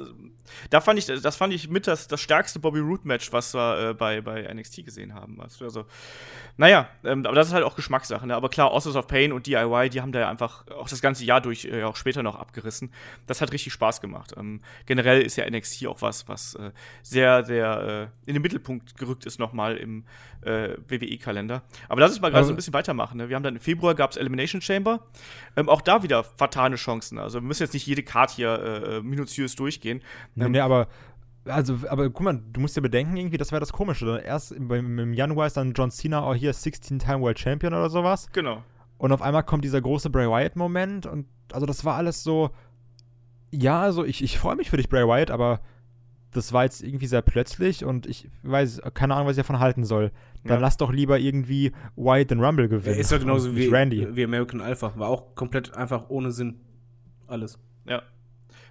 da fand ich, das fand ich mit das, das stärkste Bobby Root Match, was wir äh, bei, bei NXT gesehen haben. Also, naja, ähm, aber das ist halt auch Geschmackssache. Ne? Aber klar, Authors of Pain und DIY, die haben da ja einfach auch das ganze Jahr durch, äh, auch später noch abgerissen. Das hat richtig Spaß gemacht. Ähm, generell ist ja NXT auch was, was äh, sehr, sehr äh, in den Mittelpunkt gerückt ist nochmal im äh, WWE-Kalender. Aber lass uns mal gerade so ein bisschen weitermachen. Ne? Wir haben dann im Februar gab es Elimination Chamber. Ähm, auch da wieder fatale Chancen. Also wir müssen jetzt nicht jede Card hier äh, minutiös durchgehen. Nee, Ähm, nee, aber, also, aber guck mal, du musst dir bedenken, irgendwie, das wäre das Komische. Erst im, im im Januar ist dann John Cena auch hier 16-Time World Champion oder sowas. Genau. Und auf einmal kommt dieser große Bray Wyatt-Moment und also das war alles so. Ja, also ich, ich freue mich für dich, Bray Wyatt, aber das war jetzt irgendwie sehr plötzlich und ich weiß, keine Ahnung, was ich davon halten soll. Dann Ja. lass doch lieber irgendwie Wyatt den Rumble gewinnen. Ist ja genauso wie, Randy. wie American Alpha. War auch komplett einfach ohne Sinn. Alles. Ja.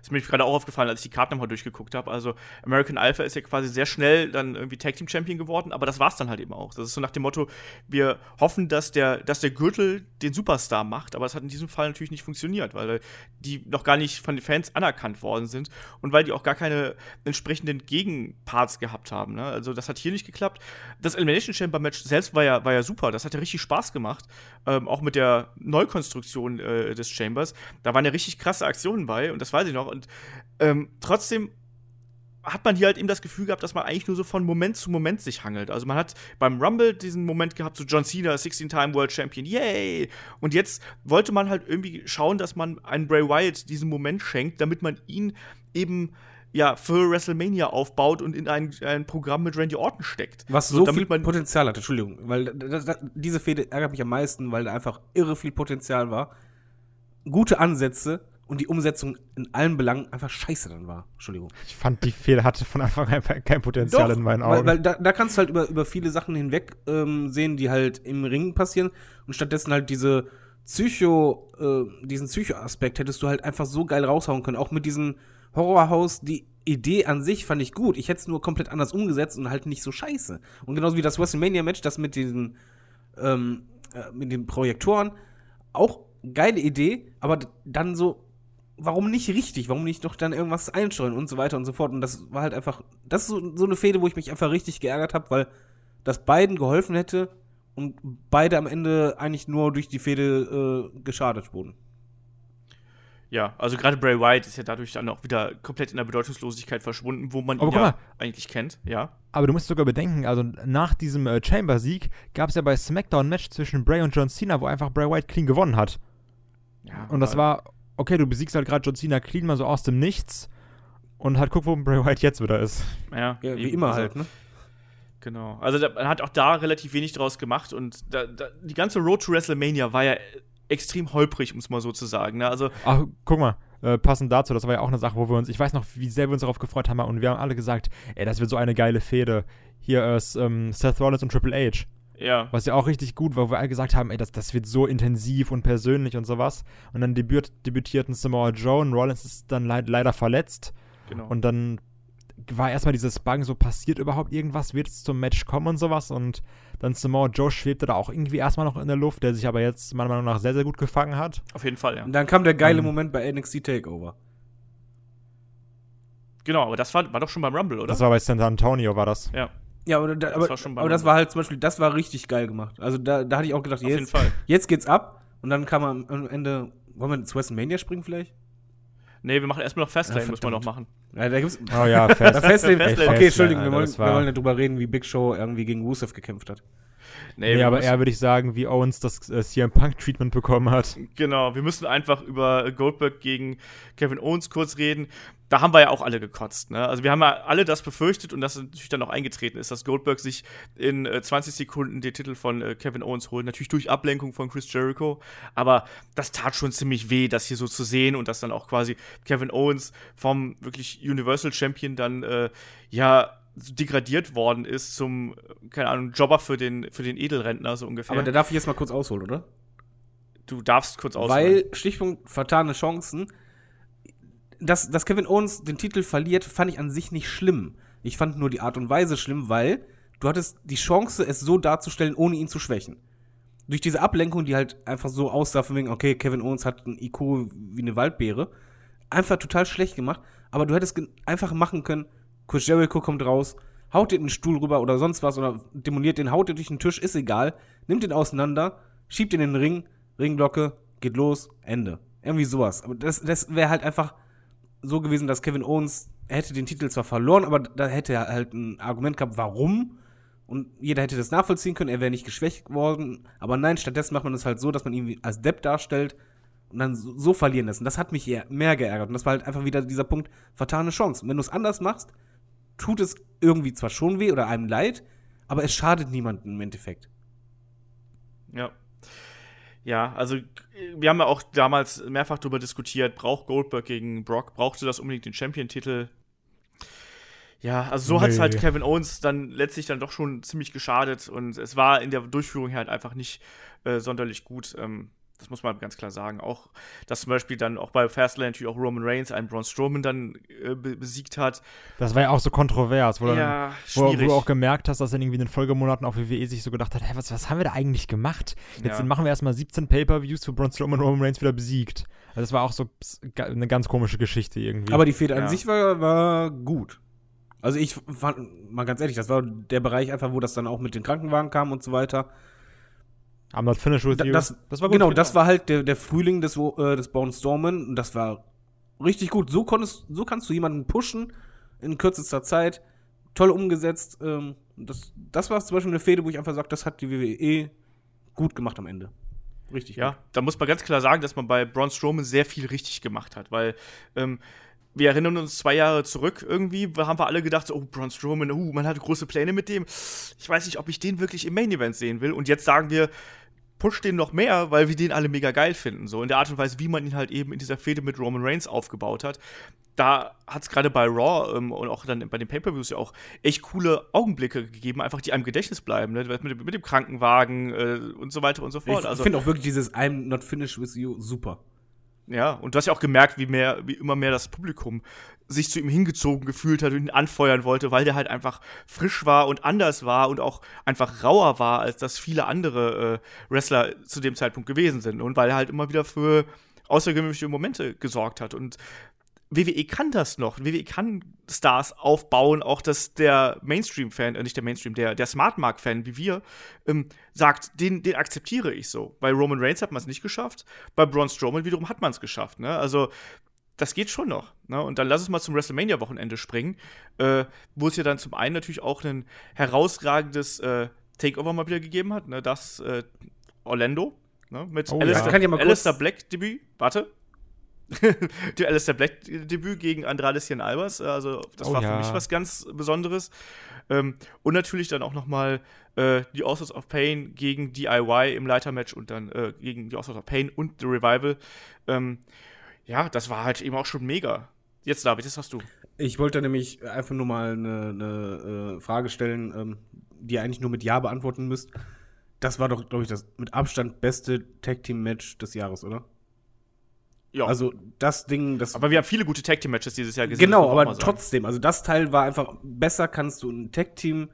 Ist mir gerade auch aufgefallen, als ich die Karten nochmal durchgeguckt habe. Also, American Alpha ist ja quasi sehr schnell dann irgendwie Tag Team Champion geworden, aber das war's dann halt eben auch. Das ist so nach dem Motto, wir hoffen, dass der, dass der Gürtel den Superstar macht, aber es hat in diesem Fall natürlich nicht funktioniert, weil die noch gar nicht von den Fans anerkannt worden sind und weil die auch gar keine entsprechenden Gegenparts gehabt haben. Ne? Also, das hat hier nicht geklappt. Das Elimination Chamber Match selbst war ja, war ja super. Das hat ja richtig Spaß gemacht. Ähm, auch mit der Neukonstruktion äh, des Chambers. Da waren ja richtig krasse Aktionen bei und das weiß ich noch. Und ähm, trotzdem hat man hier halt eben das Gefühl gehabt, dass man eigentlich nur so von Moment zu Moment sich hangelt. Also man hat beim Rumble diesen Moment gehabt, so John Cena, 16-Time World Champion, yay! Und jetzt wollte man halt irgendwie schauen, dass man einen Bray Wyatt diesen Moment schenkt, damit man ihn eben ja für WrestleMania aufbaut und in ein, ein Programm mit Randy Orton steckt. Was So, so, damit viel man- Potenzial hat, Entschuldigung. Weil das, das, diese Fehde ärgert mich am meisten, weil da einfach irre viel Potenzial war. Gute Ansätze und die Umsetzung in allen Belangen einfach scheiße dann war. Entschuldigung. Ich fand, die Fehler hatte von Anfang an kein Potenzial in meinen Augen. Weil, weil da, da kannst du halt über, über viele Sachen hinweg ähm, sehen, die halt im Ring passieren. Und stattdessen halt diese Psycho, äh, diesen Psycho-Aspekt hättest du halt einfach so geil raushauen können. Auch mit diesem Horrorhaus, die Idee an sich fand ich gut. Ich hätte es nur komplett anders umgesetzt und halt nicht so scheiße. Und genauso wie das WrestleMania-Match, das mit diesen, ähm, äh, mit den Projektoren, auch geile Idee, aber dann so, warum nicht richtig? Warum nicht doch dann irgendwas einsteuern und so weiter und so fort? Und das war halt einfach, das ist so, so eine Fehde, wo ich mich einfach richtig geärgert habe, weil das beiden geholfen hätte und beide am Ende eigentlich nur durch die Fehde äh, geschadet wurden. Ja, also gerade Bray Wyatt ist ja dadurch dann auch wieder komplett in der Bedeutungslosigkeit verschwunden, wo man Aber ihn ja mal. eigentlich kennt, ja. Aber du musst sogar bedenken, also nach diesem äh, Chamber-Sieg gab es ja bei SmackDown ein Match zwischen Bray und John Cena, wo einfach Bray Wyatt clean gewonnen hat. ja Und das war, okay, du besiegst halt gerade John Cena clean mal so aus dem Nichts und halt guck, wo Bray Wyatt jetzt wieder ist. Ja, Ja, wie immer also, halt, ne? Genau. Also da, man hat auch da relativ wenig draus gemacht und da, da, die ganze Road to WrestleMania war ja extrem holprig, um es mal so zu sagen. Ne? Also Ach, guck mal, äh, passend dazu, das war ja auch eine Sache, wo wir uns, ich weiß noch, wie sehr wir uns darauf gefreut haben und wir haben alle gesagt, ey, das wird so eine geile Fehde. Hier ist ähm, Seth Rollins und Triple H. ja, Was ja auch richtig gut war, wo wir alle gesagt haben, ey, das, das wird so intensiv und persönlich und sowas. Und dann debüt, debütierten Samoa Joe und Rollins ist dann leid, leider verletzt. genau. Und dann war erstmal dieses Bang, so passiert überhaupt irgendwas, wird es zum Match kommen und sowas. Und dann Samoa Joe schwebte da auch irgendwie erstmal noch in der Luft, der sich aber jetzt meiner Meinung nach sehr, sehr gut gefangen hat. Auf jeden Fall, ja. Und dann kam der geile Ähm. Moment bei NXT Takeover. Genau, aber das war, war doch schon beim Rumble, oder? Das war bei San Antonio, war das. ja, Ja, aber, da, aber, war schon beim aber das war halt zum Beispiel, das war richtig geil gemacht. Also da, da hatte ich auch gedacht, auf jeden jetzt, Fall. jetzt geht's ab. Und dann kam am, am Ende, wollen wir zu WrestleMania springen vielleicht? Nee, wir machen erstmal noch Fastlane, Ja, muss man noch machen. Ja, da gibt's. Oh ja, fest. Da Fastlane, Fastlane. okay, Entschuldigung, wir wollen, das wir wollen ja drüber reden, wie Big Show irgendwie gegen Rusev gekämpft hat. Nee, Nee, aber eher würde ich sagen, wie Owens das äh, CM Punk-Treatment bekommen hat. Genau, wir müssen einfach über Goldberg gegen Kevin Owens kurz reden. Da haben wir ja auch alle gekotzt. Ne? Also wir haben ja alle das befürchtet und das natürlich dann auch eingetreten ist, dass Goldberg sich in äh, 20 Sekunden den Titel von äh, Kevin Owens holt. Natürlich durch Ablenkung von Chris Jericho. Aber das tat schon ziemlich weh, das hier so zu sehen und dass dann auch quasi Kevin Owens vom wirklich Universal Champion dann äh, ja degradiert worden ist zum, keine Ahnung, Jobber für den, für den Edelrentner, so ungefähr. Aber da darf ich jetzt mal kurz ausholen, oder? du darfst kurz ausholen. Weil, Stichpunkt vertane Chancen, dass, dass Kevin Owens den Titel verliert, fand ich an sich nicht schlimm. Ich fand nur die Art und Weise schlimm, weil du hattest die Chance, es so darzustellen, ohne ihn zu schwächen. Durch diese Ablenkung, die halt einfach so aussah, von wegen, okay, Kevin Owens hat ein IQ wie eine Waldbeere, einfach total schlecht gemacht, aber du hättest einfach machen können, Chris Jericho kommt raus, haut dir den Stuhl rüber oder sonst was oder demoliert den, haut dir durch den Tisch, ist egal, nimmt den auseinander, schiebt ihn in den Ring, Ringglocke, geht los, Ende. Irgendwie sowas. Aber das, das wäre halt einfach so gewesen, dass Kevin Owens hätte den Titel zwar verloren, aber da hätte er halt ein Argument gehabt, warum. Und jeder hätte das nachvollziehen können, er wäre nicht geschwächt worden. Aber nein, stattdessen macht man es halt so, dass man ihn als Depp darstellt und dann so, so verlieren lässt. Und das hat mich eher mehr geärgert. Und das war halt einfach wieder dieser Punkt, vertane Chance. Und wenn du es anders machst, tut es irgendwie zwar schon weh oder einem leid, aber es schadet niemandem im Endeffekt. Ja. Ja, also wir haben ja auch damals mehrfach darüber diskutiert, braucht Goldberg gegen Brock, brauchte das unbedingt den Champion-Titel? Ja, also so nee. hat es halt Kevin Owens dann letztlich dann doch schon ziemlich geschadet und es war in der Durchführung halt einfach nicht äh, sonderlich gut. Ähm, das muss man ganz klar sagen. Auch, dass zum Beispiel dann auch bei Fastlane natürlich auch Roman Reigns einen Braun Strowman dann äh, besiegt hat. Das war ja auch so kontrovers, wo, ja, dann, wo, wo, du auch gemerkt hast, dass er irgendwie in den Folgemonaten auf WWE sich so gedacht hat, hey, was, was haben wir da eigentlich gemacht? Jetzt ja. machen wir erstmal 17 Pay-Per-Views für Braun Strowman und Roman Reigns wieder besiegt. Also das war auch so eine ganz komische Geschichte irgendwie. Aber die Fehde ja. an sich war, war gut. Also ich fand, mal ganz ehrlich, das war der Bereich einfach, wo das dann auch mit den Krankenwagen kam und so weiter. I'm not finished with you. Das, das war gut, genau, genau, das war halt der, der Frühling des, äh, des Bone Stormen und das war richtig gut. So, konntest, so kannst du jemanden pushen in kürzester Zeit. Toll umgesetzt. Ähm, das, das war zum Beispiel eine Fehde, wo ich einfach sage, das hat die WWE gut gemacht am Ende. Richtig. Ja, gut. da muss man ganz klar sagen, dass man bei Braun Strowman sehr viel richtig gemacht hat, weil ähm, wir erinnern uns zwei Jahre zurück irgendwie, haben wir alle gedacht, so, oh, Braun Strowman, uh, man hat große Pläne mit dem. Ich weiß nicht, ob ich den wirklich im Main Event sehen will. Und jetzt sagen wir, push den noch mehr, weil wir den alle mega geil finden. So in der Art und Weise, wie man ihn halt eben in dieser Fehde mit Roman Reigns aufgebaut hat. Da hat es gerade bei Raw ähm, und auch dann bei den Pay-Per-Views ja auch echt coole Augenblicke gegeben, einfach die einem Gedächtnis bleiben, ne? mit, mit, dem Krankenwagen äh, und so weiter und so fort. Ich also, finde auch wirklich dieses I'm not finished with you super. Ja, und du hast ja auch gemerkt, wie mehr, wie immer mehr das Publikum sich zu ihm hingezogen gefühlt hat und ihn anfeuern wollte, weil der halt einfach frisch war und anders war und auch einfach rauer war, als das viele andere äh, Wrestler zu dem Zeitpunkt gewesen sind. Und weil er halt immer wieder für außergewöhnliche Momente gesorgt hat. Und WWE kann das noch. WWE kann Stars aufbauen, auch dass der Mainstream-Fan, äh, nicht der Mainstream, der, der Smart-Mark-Fan wie wir, ähm, sagt, den, den akzeptiere ich so. Bei Roman Reigns hat man es nicht geschafft, bei Braun Strowman wiederum hat man es geschafft. Ne? Also, das geht schon noch. Ne? Und dann lass uns mal zum WrestleMania-Wochenende springen, äh, wo es ja dann zum einen natürlich auch ein herausragendes äh, Takeover mal wieder gegeben hat, ne? das äh, Orlando, ne? mit oh, Alistair, ja. Alistair Black-Debüt. Warte, die Alistair Black-Debüt gegen Andrade Cien Albers. Also, das oh, war ja. für mich was ganz Besonderes. Ähm, und natürlich dann auch noch mal äh, die Authors of Pain gegen DIY im Leitermatch und dann äh, gegen die Authors of Pain und The Revival. Ähm, ja, das war halt eben auch schon mega. Jetzt, David, das hast du. Ich wollte nämlich einfach nur mal eine, eine äh, Frage stellen, ähm, die ihr eigentlich nur mit Ja beantworten müsst. Das war doch, glaube ich, das mit Abstand beste Tag-Team-Match des Jahres, oder? Ja. Also das Ding, das. Aber wir haben viele gute Tag Team Matches dieses Jahr gesehen. Genau, aber trotzdem, also das Teil war einfach besser. Kannst du ein Tag Team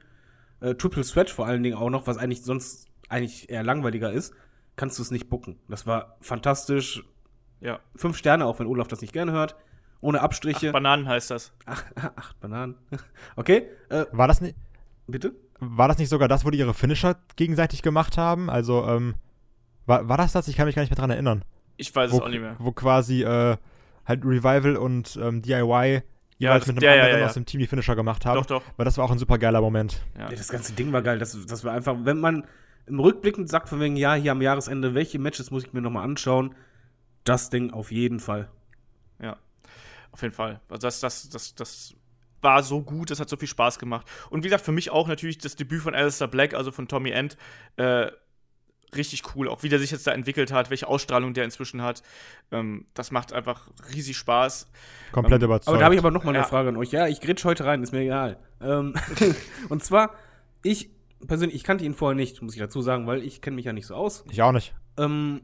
äh, Triple Threat vor allen Dingen auch noch, was eigentlich sonst eigentlich eher langweiliger ist, kannst du es nicht bucken. Das war fantastisch. Ja. Fünf Sterne, auch wenn Olaf das nicht gerne hört. Ohne Abstriche. Acht Bananen heißt das. Ach, acht Bananen. okay. Äh, war das nicht? Bitte? War das nicht sogar das, wo die ihre Finisher gegenseitig gemacht haben? Also, ähm, war, war das das? Ich kann mich gar nicht mehr dran erinnern. Ich weiß wo, es auch nicht mehr. Wo quasi äh, halt Revival und ähm, DIY ja, mit einem ja, anderen ja, ja. aus dem Team die Finisher gemacht haben. Doch, doch. Weil das war auch ein super geiler Moment. Ja. das ganze Ding war geil. Das, das war einfach, wenn man im Rückblickend sagt von wegen, ja, hier am Jahresende, welche Matches muss ich mir nochmal anschauen, das Ding auf jeden Fall. Ja, auf jeden Fall. Also das, das, das, das war so gut, das hat so viel Spaß gemacht. Und wie gesagt, für mich auch natürlich das Debüt von Alistair Black, also von Tommy End, äh, richtig cool. Auch wie der sich jetzt da entwickelt hat, welche Ausstrahlung der inzwischen hat. Ähm, das macht einfach riesig Spaß. Komplett ähm, überzeugt. Aber da habe ich aber noch mal eine ja. Frage an euch. Ja, ich grätsch heute rein, ist mir egal. Ähm, und zwar, ich persönlich, ich kannte ihn vorher nicht, muss ich dazu sagen, weil ich kenne mich ja nicht so aus. Ich auch nicht. Ähm,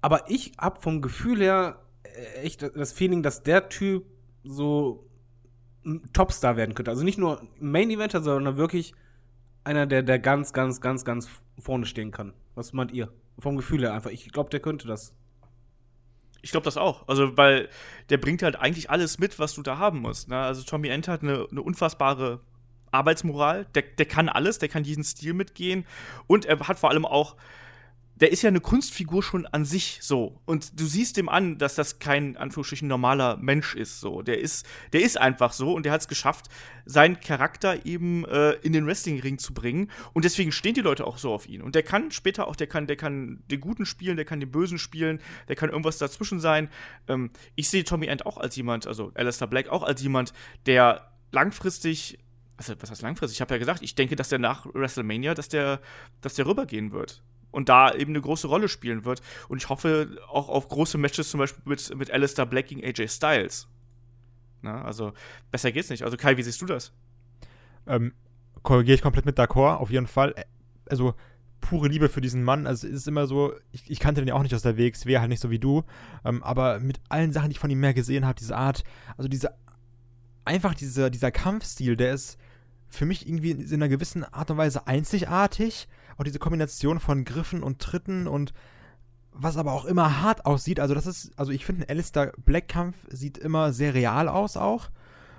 aber ich habe vom Gefühl her äh, echt das Feeling, dass der Typ so ein Topstar werden könnte. Also nicht nur Main Eventer, sondern wirklich einer, der, der ganz, ganz, ganz, ganz vorne stehen kann. Was meint ihr? Vom Gefühl her einfach. Ich glaube, der könnte das. Ich glaube das auch. Also, weil der bringt halt eigentlich alles mit, was du da haben musst. Ne? Also, Tommy Ent hat eine, eine unfassbare Arbeitsmoral. Der, der kann alles, der kann diesen Stil mitgehen. Und er hat vor allem auch der ist ja eine Kunstfigur schon an sich so. Und du siehst dem an, dass das kein, Anführungsstrichen, normaler Mensch ist so. Der ist, der ist einfach so und der hat es geschafft, seinen Charakter eben äh, in den Wrestlingring zu bringen. Und deswegen stehen die Leute auch so auf ihn. Und der kann später auch, der kann, der kann den Guten spielen, der kann den Bösen spielen, der kann irgendwas dazwischen sein. Ähm, ich sehe Tommy End auch als jemand, also Alistair Black auch als jemand, der langfristig also was heißt langfristig? Ich habe ja gesagt, ich denke, dass der nach WrestleMania, dass der, dass der rübergehen wird und da eben eine große Rolle spielen wird. Und ich hoffe auch auf große Matches, zum Beispiel mit, mit Alistair Black gegen AJ Styles. Na, also besser geht's nicht. Also Kai, wie siehst du das? Ähm, Gehe ich komplett mit d'accord, auf jeden Fall. Also pure Liebe für diesen Mann. Also es ist immer so, ich, ich kannte den ja auch nicht aus der WXW, halt nicht so wie du. Ähm, aber mit allen Sachen, die ich von ihm mehr gesehen habe, diese Art, also diese, einfach diese, dieser Kampfstil, der ist für mich irgendwie in einer gewissen Art und Weise einzigartig auch diese Kombination von Griffen und Tritten und was aber auch immer hart aussieht. Also das ist, also ich finde, ein Alistair Black Kampf sieht immer sehr real aus auch.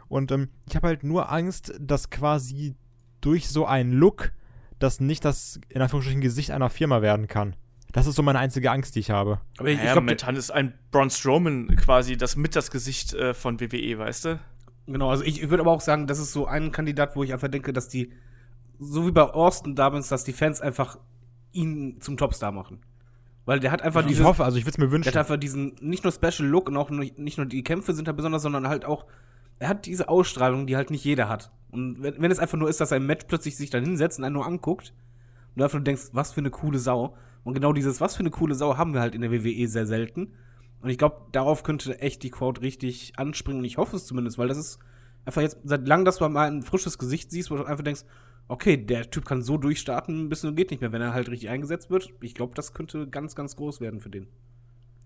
Und ähm, ich habe halt nur Angst, dass quasi durch so einen Look das nicht das in Anführungsstrichen Gesicht einer Firma werden kann. Das ist so meine einzige Angst, die ich habe. Aber ich, naja, ich glaube, momentan ist ein Braun Strowman quasi das mit das Gesicht äh, von WWE, weißt du? Genau, also ich, ich würde aber auch sagen, das ist so ein Kandidat, wo ich einfach denke, dass die so wie bei Austin damals, dass die Fans einfach ihn zum Topstar machen. Weil der hat einfach ich dieses, hoffe, also ich würde es mir wünschen. Der hat einfach diesen, nicht nur Special Look und auch nicht nur die Kämpfe sind da besonders, sondern halt auch, er hat diese Ausstrahlung, die halt nicht jeder hat. Und wenn, wenn es einfach nur ist, dass ein Match plötzlich sich dann hinsetzt und einen nur anguckt und du einfach nur denkst, was für eine coole Sau. Und genau dieses, was für eine coole Sau, haben wir halt in der WWE sehr selten. Und ich glaube, darauf könnte echt die Crowd richtig anspringen. Und ich hoffe es zumindest, weil das ist einfach jetzt seit langem, dass du mal ein frisches Gesicht siehst, wo du einfach denkst, okay, der Typ kann so durchstarten, bis nur geht nicht mehr, wenn er halt richtig eingesetzt wird. Ich glaube, das könnte ganz, ganz groß werden für den.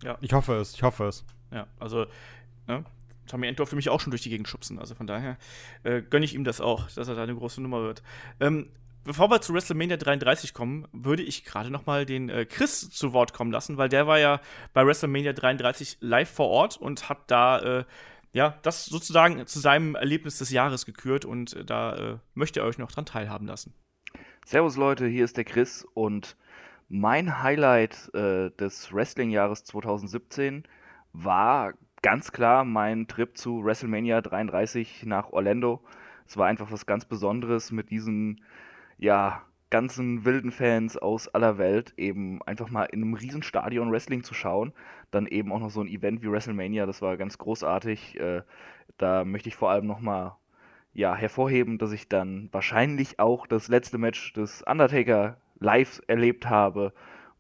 Ja. Ich hoffe es, ich hoffe es. Ja, also, ne? Tommy Endorf für mich auch schon durch die Gegend schubsen. Also von daher äh, gönne ich ihm das auch, dass er da eine große Nummer wird. Ähm, bevor wir zu WrestleMania 33 kommen, würde ich gerade noch mal den äh, Chris zu Wort kommen lassen, weil der war ja bei WrestleMania 33 live vor Ort und hat da äh, ja, das sozusagen zu seinem Erlebnis des Jahres gekürt und äh, da äh, möchte er euch noch dran teilhaben lassen. Servus Leute, hier ist der Chris und mein Highlight äh, des Wrestling-Jahres 2017 war ganz klar mein Trip zu WrestleMania 33 nach Orlando. Es war einfach was ganz Besonderes mit diesen, ja, ganzen wilden Fans aus aller Welt eben einfach mal in einem Riesenstadion Wrestling zu schauen. Dann eben auch noch so ein Event wie WrestleMania, das war ganz großartig. Äh, da möchte ich vor allem nochmal ja, hervorheben, dass ich dann wahrscheinlich auch das letzte Match des Undertaker live erlebt habe.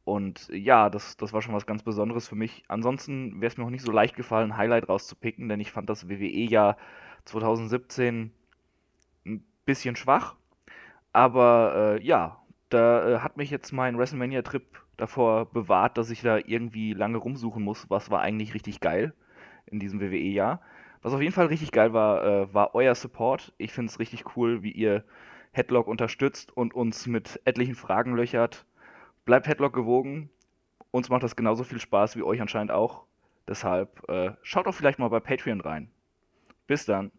Und ja, das, das war schon was ganz Besonderes für mich. Ansonsten wäre es mir auch nicht so leicht gefallen, ein Highlight rauszupicken, denn ich fand das WWE-Jahr 2017 ein bisschen schwach. Aber äh, ja, da äh, hat mich jetzt mein WrestleMania-Trip davor bewahrt, dass ich da irgendwie lange rumsuchen muss. Was war eigentlich richtig geil in diesem WWE-Jahr. Was auf jeden Fall richtig geil war, äh, war euer Support. Ich finde es richtig cool, wie ihr Headlock unterstützt und uns mit etlichen Fragen löchert. Bleibt Headlock gewogen. Uns macht das genauso viel Spaß wie euch anscheinend auch. Deshalb äh, schaut doch vielleicht mal bei Patreon rein. Bis dann.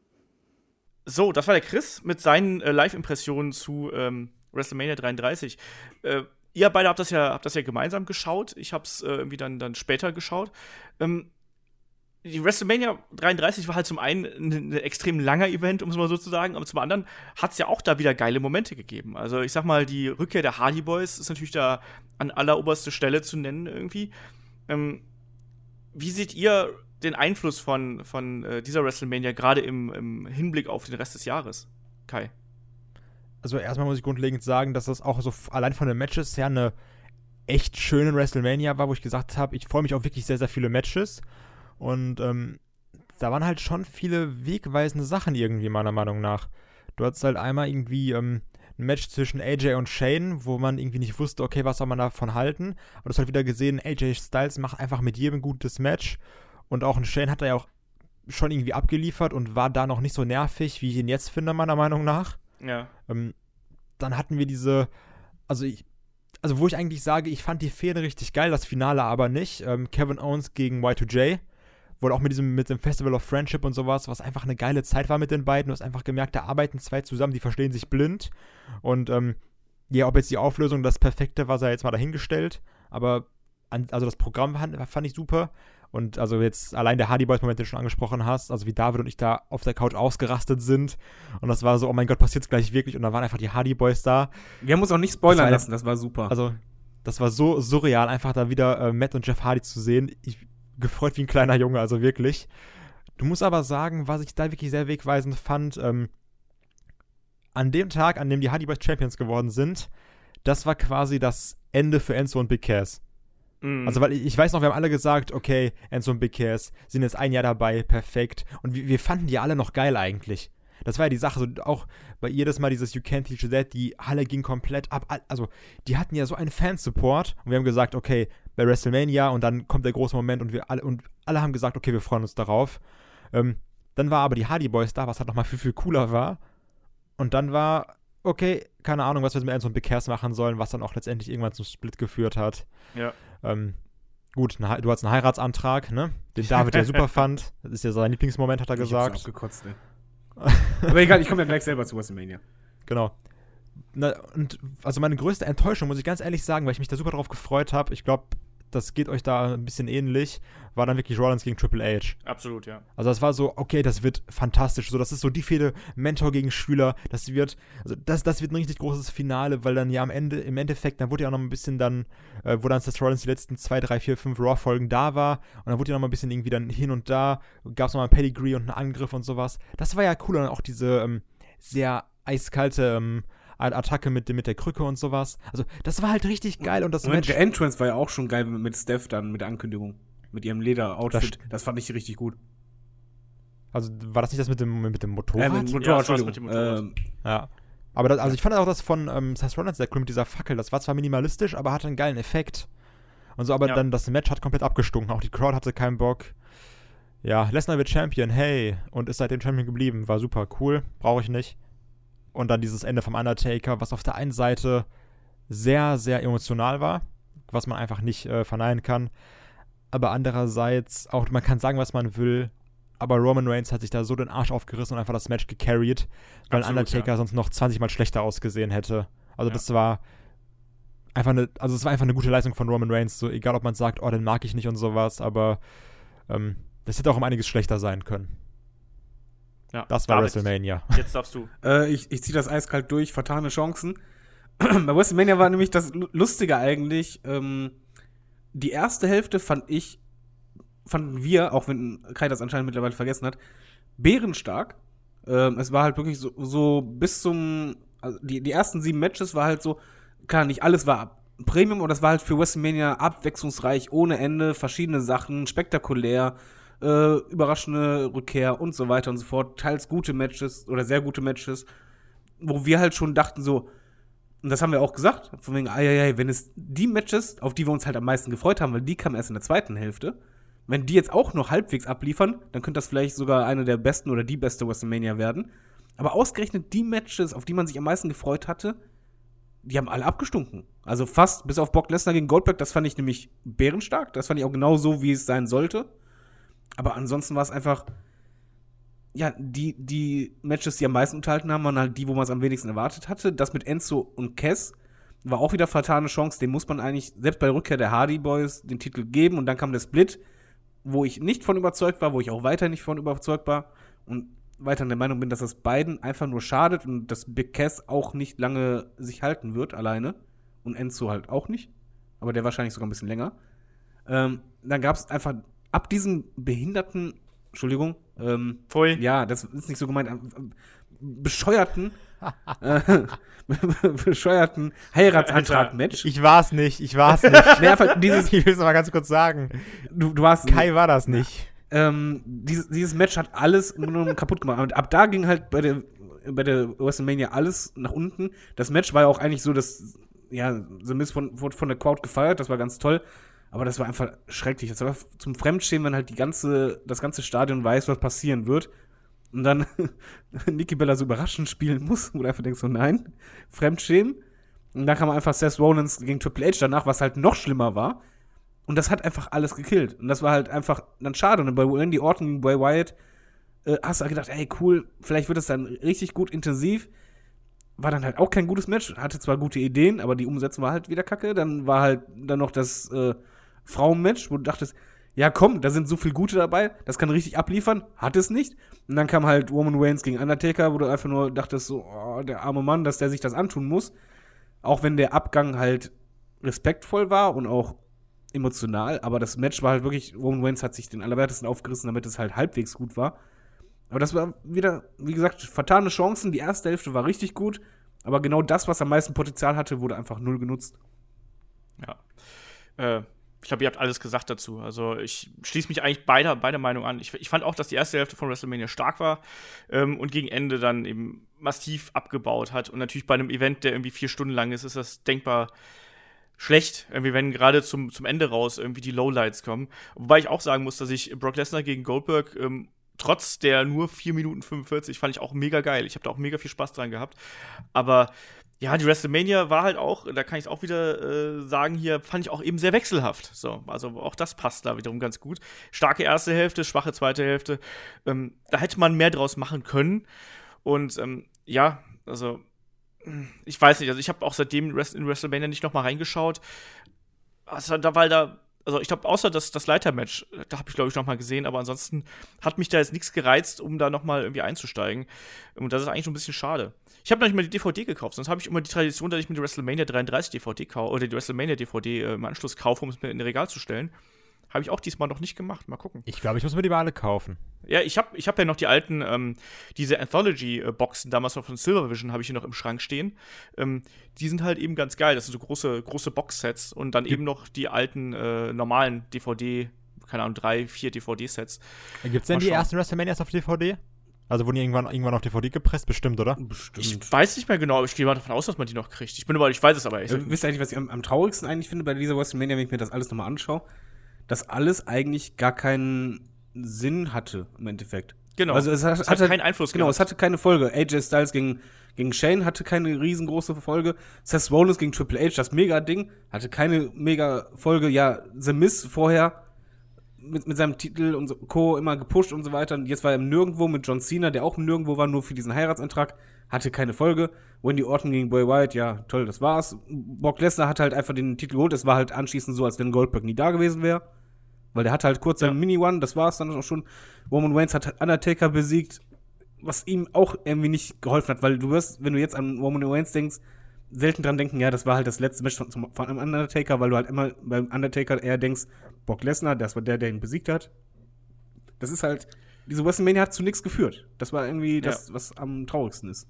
So, das war der Chris mit seinen äh, Live-Impressionen zu ähm, WrestleMania 33. Äh, ihr beide habt das ja, habt das ja gemeinsam geschaut. Ich hab's äh, irgendwie dann, dann später geschaut. Ähm, die WrestleMania 33 war halt zum einen ein, ein extrem langer Event, um es mal so zu sagen, aber zum anderen hat es ja auch da wieder geile Momente gegeben. Also ich sag mal, die Rückkehr der Hardy Boys ist natürlich da an alleroberste Stelle zu nennen irgendwie. Ähm, wie seht ihr den Einfluss von, von äh, dieser WrestleMania gerade im, im Hinblick auf den Rest des Jahres, Kai? Also erstmal muss ich grundlegend sagen, dass das auch so allein von den Matches her eine echt schöne WrestleMania war, wo ich gesagt habe, ich freue mich auf wirklich sehr, sehr viele Matches. Und ähm, da waren halt schon viele wegweisende Sachen irgendwie, meiner Meinung nach. Du hattest halt einmal irgendwie ähm, ein Match zwischen AJ und Shane, wo man irgendwie nicht wusste, okay, was soll man davon halten. Und du hast halt wieder gesehen, AJ Styles macht einfach mit jedem ein gutes Match. Und auch ein Shane hat er ja auch schon irgendwie abgeliefert und war da noch nicht so nervig, wie ich ihn jetzt finde, meiner Meinung nach. Ja. Ähm, dann hatten wir diese, also ich, also wo ich eigentlich sage, ich fand die Fehde richtig geil, das Finale aber nicht. Ähm, Kevin Owens gegen Y2J. Wurde auch mit diesem, mit dem Festival of Friendship und sowas, was einfach eine geile Zeit war mit den beiden. Du hast einfach gemerkt, da arbeiten zwei zusammen, die verstehen sich blind. Und ähm, ja, ob jetzt die Auflösung das Perfekte war, sei jetzt mal dahingestellt. Aber an, also das Programm fand, fand ich super. Und also jetzt allein der Hardy Boys-Moment, den du schon angesprochen hast, also wie David und ich da auf der Couch ausgerastet sind. Und das war so, oh mein Gott, passiert's gleich wirklich. Und da waren einfach die Hardy Boys da. Wir haben uns auch nicht spoilern Das lassen, das war super. Also, das war so surreal, einfach da wieder äh, Matt und Jeff Hardy zu sehen. Ich gefreut wie ein kleiner Junge, also wirklich. Du musst aber sagen, was ich da wirklich sehr wegweisend fand, ähm, an dem Tag, an dem die Hardy Boys Champions geworden sind, das war quasi das Ende für Enzo und Big Cass. Mhm. Also, weil ich, weiß noch, wir haben alle gesagt, okay, Enzo und Big Cass sind jetzt ein Jahr dabei, perfekt. Und wir, wir fanden die alle noch geil eigentlich. Das war ja die Sache, so auch bei jedes Mal dieses You Can't Teach That, die Halle ging komplett ab. Al- Also, die hatten ja so einen Fansupport und wir haben gesagt, okay, bei WrestleMania und dann kommt der große Moment und wir alle und alle haben gesagt, okay, wir freuen uns darauf. Ähm, dann war aber die Hardy Boys da, was halt nochmal viel, viel cooler war. Und dann war, okay, keine Ahnung, was wir mit Enzo und Big Cass machen sollen, was dann auch letztendlich irgendwann zum Split geführt hat. ja. Ähm, gut, eine du hast einen Heiratsantrag, ne? Den David ja super fand. Das ist ja sein Lieblingsmoment, hat er Ich gesagt. abgekotzt, ey. Aber egal, ich komme ja gleich selber zu WrestleMania. Genau. Na, und also meine größte Enttäuschung, muss ich ganz ehrlich sagen, weil ich mich da super drauf gefreut habe, ich glaube, das geht euch da ein bisschen ähnlich, war dann wirklich Rollins gegen Triple H. Absolut, ja. Also das war so, okay, das wird fantastisch. So, das ist so die Fehde Mentor gegen Schüler. Das wird, also das, das wird ein richtig großes Finale, weil dann ja am Ende, im Endeffekt, dann wurde ja auch noch ein bisschen dann, äh, wo dann Seth Rollins die letzten zwei, drei, vier, fünf Raw-Folgen da war und dann wurde ja noch mal ein bisschen irgendwie dann hin und da, gab es noch mal ein Pedigree und einen Angriff und sowas. Das war ja cool und auch diese ähm, sehr eiskalte ähm, Attacke mit, mit der Krücke und sowas. Also das war halt richtig geil und das Moment, Match. der Entrance war ja auch schon geil mit Steph dann, mit der Ankündigung. Mit ihrem Leder-Outfit. Das Das, fand ich richtig gut. Also war das nicht das mit dem, mit dem Motorrad? Äh, mit dem Ja, Motorrad, das Entschuldigung. mit dem Motorrad. Ähm, Ja. Aber das, also ich fand auch das von ähm, Seth Rollins sehr cool mit dieser Fackel. Das war zwar minimalistisch, aber hatte einen geilen Effekt. Und so, aber Ja. dann das Match hat komplett abgestunken. Auch die Crowd hatte keinen Bock. Ja, Lesnar wird Champion, hey. Und ist seitdem Champion geblieben. War super cool. Brauche ich nicht. Und dann dieses Ende vom Undertaker, was auf der einen Seite sehr, sehr emotional war. Was man einfach nicht äh, verneinen kann. Aber andererseits auch, man kann sagen, was man will. Aber Roman Reigns hat sich da so den Arsch aufgerissen und einfach das Match gecarried, weil Absolut, Undertaker sonst noch 20 Mal schlechter ausgesehen hätte. Also Ja. das war einfach eine, also es war einfach eine gute Leistung von Roman Reigns, so egal ob man sagt, oh, den mag ich nicht und sowas, aber ähm, das hätte auch um einiges schlechter sein können. Ja. Das war David, WrestleMania. Jetzt darfst du. Äh, ich ich ziehe das eiskalt durch, vertane Chancen. Bei WrestleMania war nämlich das Lu- Lustige eigentlich, ähm, die erste Hälfte fand ich, fanden wir, auch wenn Kai das anscheinend mittlerweile vergessen hat, bärenstark. Ähm, es war halt wirklich so, so bis zum, also die, die ersten sieben Matches war halt so, klar, nicht alles war Premium, und das war halt für WrestleMania abwechslungsreich, ohne Ende, verschiedene Sachen, spektakulär, äh, überraschende Rückkehr und so weiter und so fort. Teils gute Matches oder sehr gute Matches, wo wir halt schon dachten so, und das haben wir auch gesagt, von wegen, ei, ei, ei, wenn es die Matches, auf die wir uns halt am meisten gefreut haben, weil die kamen erst in der zweiten Hälfte, wenn die jetzt auch noch halbwegs abliefern, dann könnte das vielleicht sogar eine der besten oder die beste WrestleMania werden. Aber ausgerechnet die Matches, auf die man sich am meisten gefreut hatte, die haben alle abgestunken. Also fast, bis auf Brock Lesnar gegen Goldberg, das fand ich nämlich bärenstark. Das fand ich auch genau so, wie es sein sollte. Aber ansonsten war es einfach, ja, die, die Matches, die am meisten unterhalten haben, waren halt die, wo man es am wenigsten erwartet hatte. Das mit Enzo und Cass war auch wieder vertane Chance. Den muss man eigentlich, selbst bei Rückkehr der Hardy Boys, den Titel geben. Und dann kam der Split, wo ich nicht von überzeugt war, wo ich auch weiter nicht von überzeugt war. Und weiter der Meinung bin, dass das beiden einfach nur schadet und dass Big Cass auch nicht lange sich halten wird, alleine. Und Enzo halt auch nicht. Aber der wahrscheinlich sogar ein bisschen länger. Ähm, dann gab es einfach ab diesem behinderten, Entschuldigung, ähm, Pfui. ja, das ist nicht so gemeint, bescheuerten, äh, bescheuerten Heiratsantrag-Match. Ich war's nicht, ich war's nicht. Nee, einfach dieses, ich will es mal ganz kurz sagen. du, du warst Kai war das nicht. ähm, dieses, dieses Match hat alles kaputt gemacht. Und ab da ging halt bei der, bei der WrestleMania alles nach unten. Das Match war ja auch eigentlich so, dass, ja, The Miz von, wurde von der Crowd gefeiert, das war ganz toll. Aber das war einfach schrecklich. Das war zum Fremdschämen, wenn halt die ganze, das ganze Stadion weiß, was passieren wird. und dann Nikki Bella so überraschend spielen muss, wo du einfach denkst, so nein, Fremdschämen. Und dann kam einfach Seth Rollins gegen Triple H danach, was halt noch schlimmer war. Und das hat einfach alles gekillt. Und das war halt einfach dann schade. Und bei Randy Orton gegen Bray Wyatt äh, hast du halt gedacht, ey, cool, vielleicht wird es dann richtig gut intensiv. War dann halt auch kein gutes Match. Hatte zwar gute Ideen, aber die Umsetzung war halt wieder kacke. Dann war halt dann noch das äh, Frauenmatch, wo du dachtest, ja komm, da sind so viel Gute dabei, das kann richtig abliefern. Hat es nicht. Und dann kam halt Roman Reigns gegen Undertaker, wo du einfach nur dachtest, so, oh, der arme Mann, dass der sich das antun muss. Auch wenn der Abgang halt respektvoll war und auch emotional, aber das Match war halt wirklich, Roman Reigns hat sich den allerwertesten aufgerissen, damit es halt halbwegs gut war. Aber das war wieder, wie gesagt, vertane Chancen. Die erste Hälfte war richtig gut, aber genau das, was am meisten Potenzial hatte, wurde einfach null genutzt. Ja. Äh, ich glaube, ihr habt alles gesagt dazu. Also ich schließe mich eigentlich beider, beider Meinungen an. Ich, ich, fand auch, dass die erste Hälfte von WrestleMania stark war ähm, und gegen Ende dann eben massiv abgebaut hat. Und natürlich bei einem Event, der irgendwie vier Stunden lang ist, ist das denkbar schlecht, irgendwie wenn gerade zum, zum Ende raus irgendwie die Lowlights kommen. Wobei ich auch sagen muss, dass ich Brock Lesnar gegen Goldberg ähm, trotz der nur 4 Minuten 45 fand ich auch mega geil. Ich habe da auch mega viel Spaß dran gehabt. Aber ja, die WrestleMania war halt auch, da kann ich es auch wieder äh, sagen, hier fand ich auch eben sehr wechselhaft. So, also auch das passt da wiederum ganz gut. Starke erste Hälfte, schwache zweite Hälfte. Ähm, da hätte man mehr draus machen können. Und ähm, ja, also ich weiß nicht, also ich habe auch seitdem in WrestleMania nicht noch mal reingeschaut. Also da, weil da also ich glaube, außer das, das Leitermatch, da habe ich, glaube ich, noch mal gesehen, aber ansonsten hat mich da jetzt nichts gereizt, um da noch mal irgendwie einzusteigen. Und das ist eigentlich schon ein bisschen schade. Ich habe noch nicht mal die DVD gekauft, sonst habe ich immer die Tradition, dass ich mir die WrestleMania 33 DVD kaufe, oder die WrestleMania DVD äh, im Anschluss kaufe, um es mir in den Regal zu stellen. Habe ich auch diesmal noch nicht gemacht. Mal gucken. Ich glaube, ich muss mir die mal alle kaufen. Ja, ich habe ich hab ja noch die alten, ähm, diese Anthology-Boxen, damals noch von Silvervision, habe ich hier noch im Schrank stehen. Ähm, die sind halt eben ganz geil. Das sind so große, große Box-Sets und dann eben noch die alten, äh, normalen DVD, keine Ahnung, drei, vier DVD-Sets. Gibt es denn die ersten WrestleManias auf DVD? Also wurden die irgendwann, irgendwann auf DVD gepresst? Bestimmt, oder? Bestimmt. Ich weiß nicht mehr genau, aber ich gehe mal davon aus, dass man die noch kriegt. Ich bin aber, ich weiß es aber echt. Äh, wisst ihr eigentlich, was ich am, am, traurigsten eigentlich finde bei dieser WrestleMania, wenn ich mir das alles nochmal anschaue? Dass alles eigentlich gar keinen Sinn hatte im Endeffekt. Genau. Also es, hat, es hatte keinen Einfluss Genau, gehabt. es hatte keine Folge. AJ Styles gegen, gegen Shane hatte keine riesengroße Folge. Seth Rollins gegen Triple H, das Mega-Ding, hatte keine Mega-Folge. Ja, The Miz vorher mit, mit seinem Titel und so, Co. immer gepusht und so weiter. Und jetzt war er im Nirgendwo mit John Cena, der auch im Nirgendwo war, nur für diesen Heiratsantrag. Hatte keine Folge. Wendy Orton gegen Bray Wyatt, ja, toll, das war's. Brock Lesnar hat halt einfach den Titel geholt. Es war halt anschließend so, als wenn Goldberg nie da gewesen wäre. Weil der hatte halt kurz seinen Mini-One, das war es dann auch schon. Roman Reigns hat Undertaker besiegt, was ihm auch irgendwie nicht geholfen hat, weil du wirst, wenn du jetzt an Roman Reigns denkst, selten dran denken, ja, das war halt das letzte Match von, von einem Undertaker, weil du halt immer beim Undertaker eher denkst, Brock Lesnar, das war der, der ihn besiegt hat. Das ist halt, diese WrestleMania hat zu nichts geführt. Das war irgendwie das, ja. was am traurigsten ist.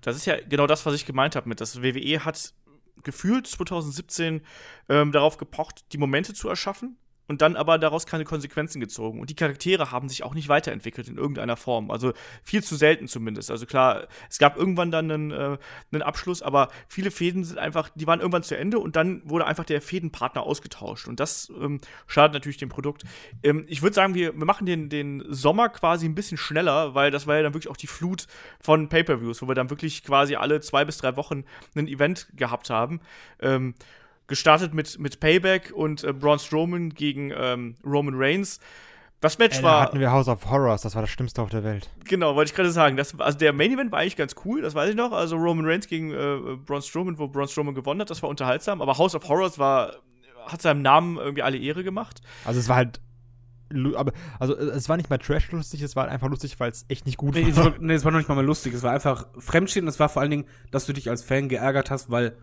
Das ist ja genau das, was ich gemeint habe mit, das WWE hat gefühlt 2017 ähm, darauf gepocht, die Momente zu erschaffen, und dann aber daraus keine Konsequenzen gezogen. Und die Charaktere haben sich auch nicht weiterentwickelt in irgendeiner Form. Also viel zu selten zumindest. Also klar, es gab irgendwann dann einen, äh, einen Abschluss, aber viele Fäden sind einfach, die waren irgendwann zu Ende und dann wurde einfach der Fädenpartner ausgetauscht. Und das ähm, schadet natürlich dem Produkt. Ähm, ich würde sagen, wir, wir machen den, den Sommer quasi ein bisschen schneller, weil das war ja dann wirklich auch die Flut von Pay-Per-Views, wo wir dann wirklich quasi alle zwei bis drei Wochen ein Event gehabt haben. Ähm, gestartet mit, mit Payback und äh, Braun Strowman gegen ähm, Roman Reigns. Das Match Ey, war. hatten wir House of Horrors, das war das Schlimmste auf der Welt. Genau, wollte ich gerade sagen. Das, also der Main Event war eigentlich ganz cool, das weiß ich noch. Also Roman Reigns gegen äh, Braun Strowman, wo Braun Strowman gewonnen hat, das war unterhaltsam. Aber House of Horrors war, hat seinem Namen irgendwie alle Ehre gemacht. Also es war halt aber also es war nicht mal trash lustig, es war einfach lustig, weil es echt nicht gut nee, war. Es war. Nee, es war noch nicht mal mehr lustig, es war einfach Fremdstehen, es war vor allen Dingen, dass du dich als Fan geärgert hast, weil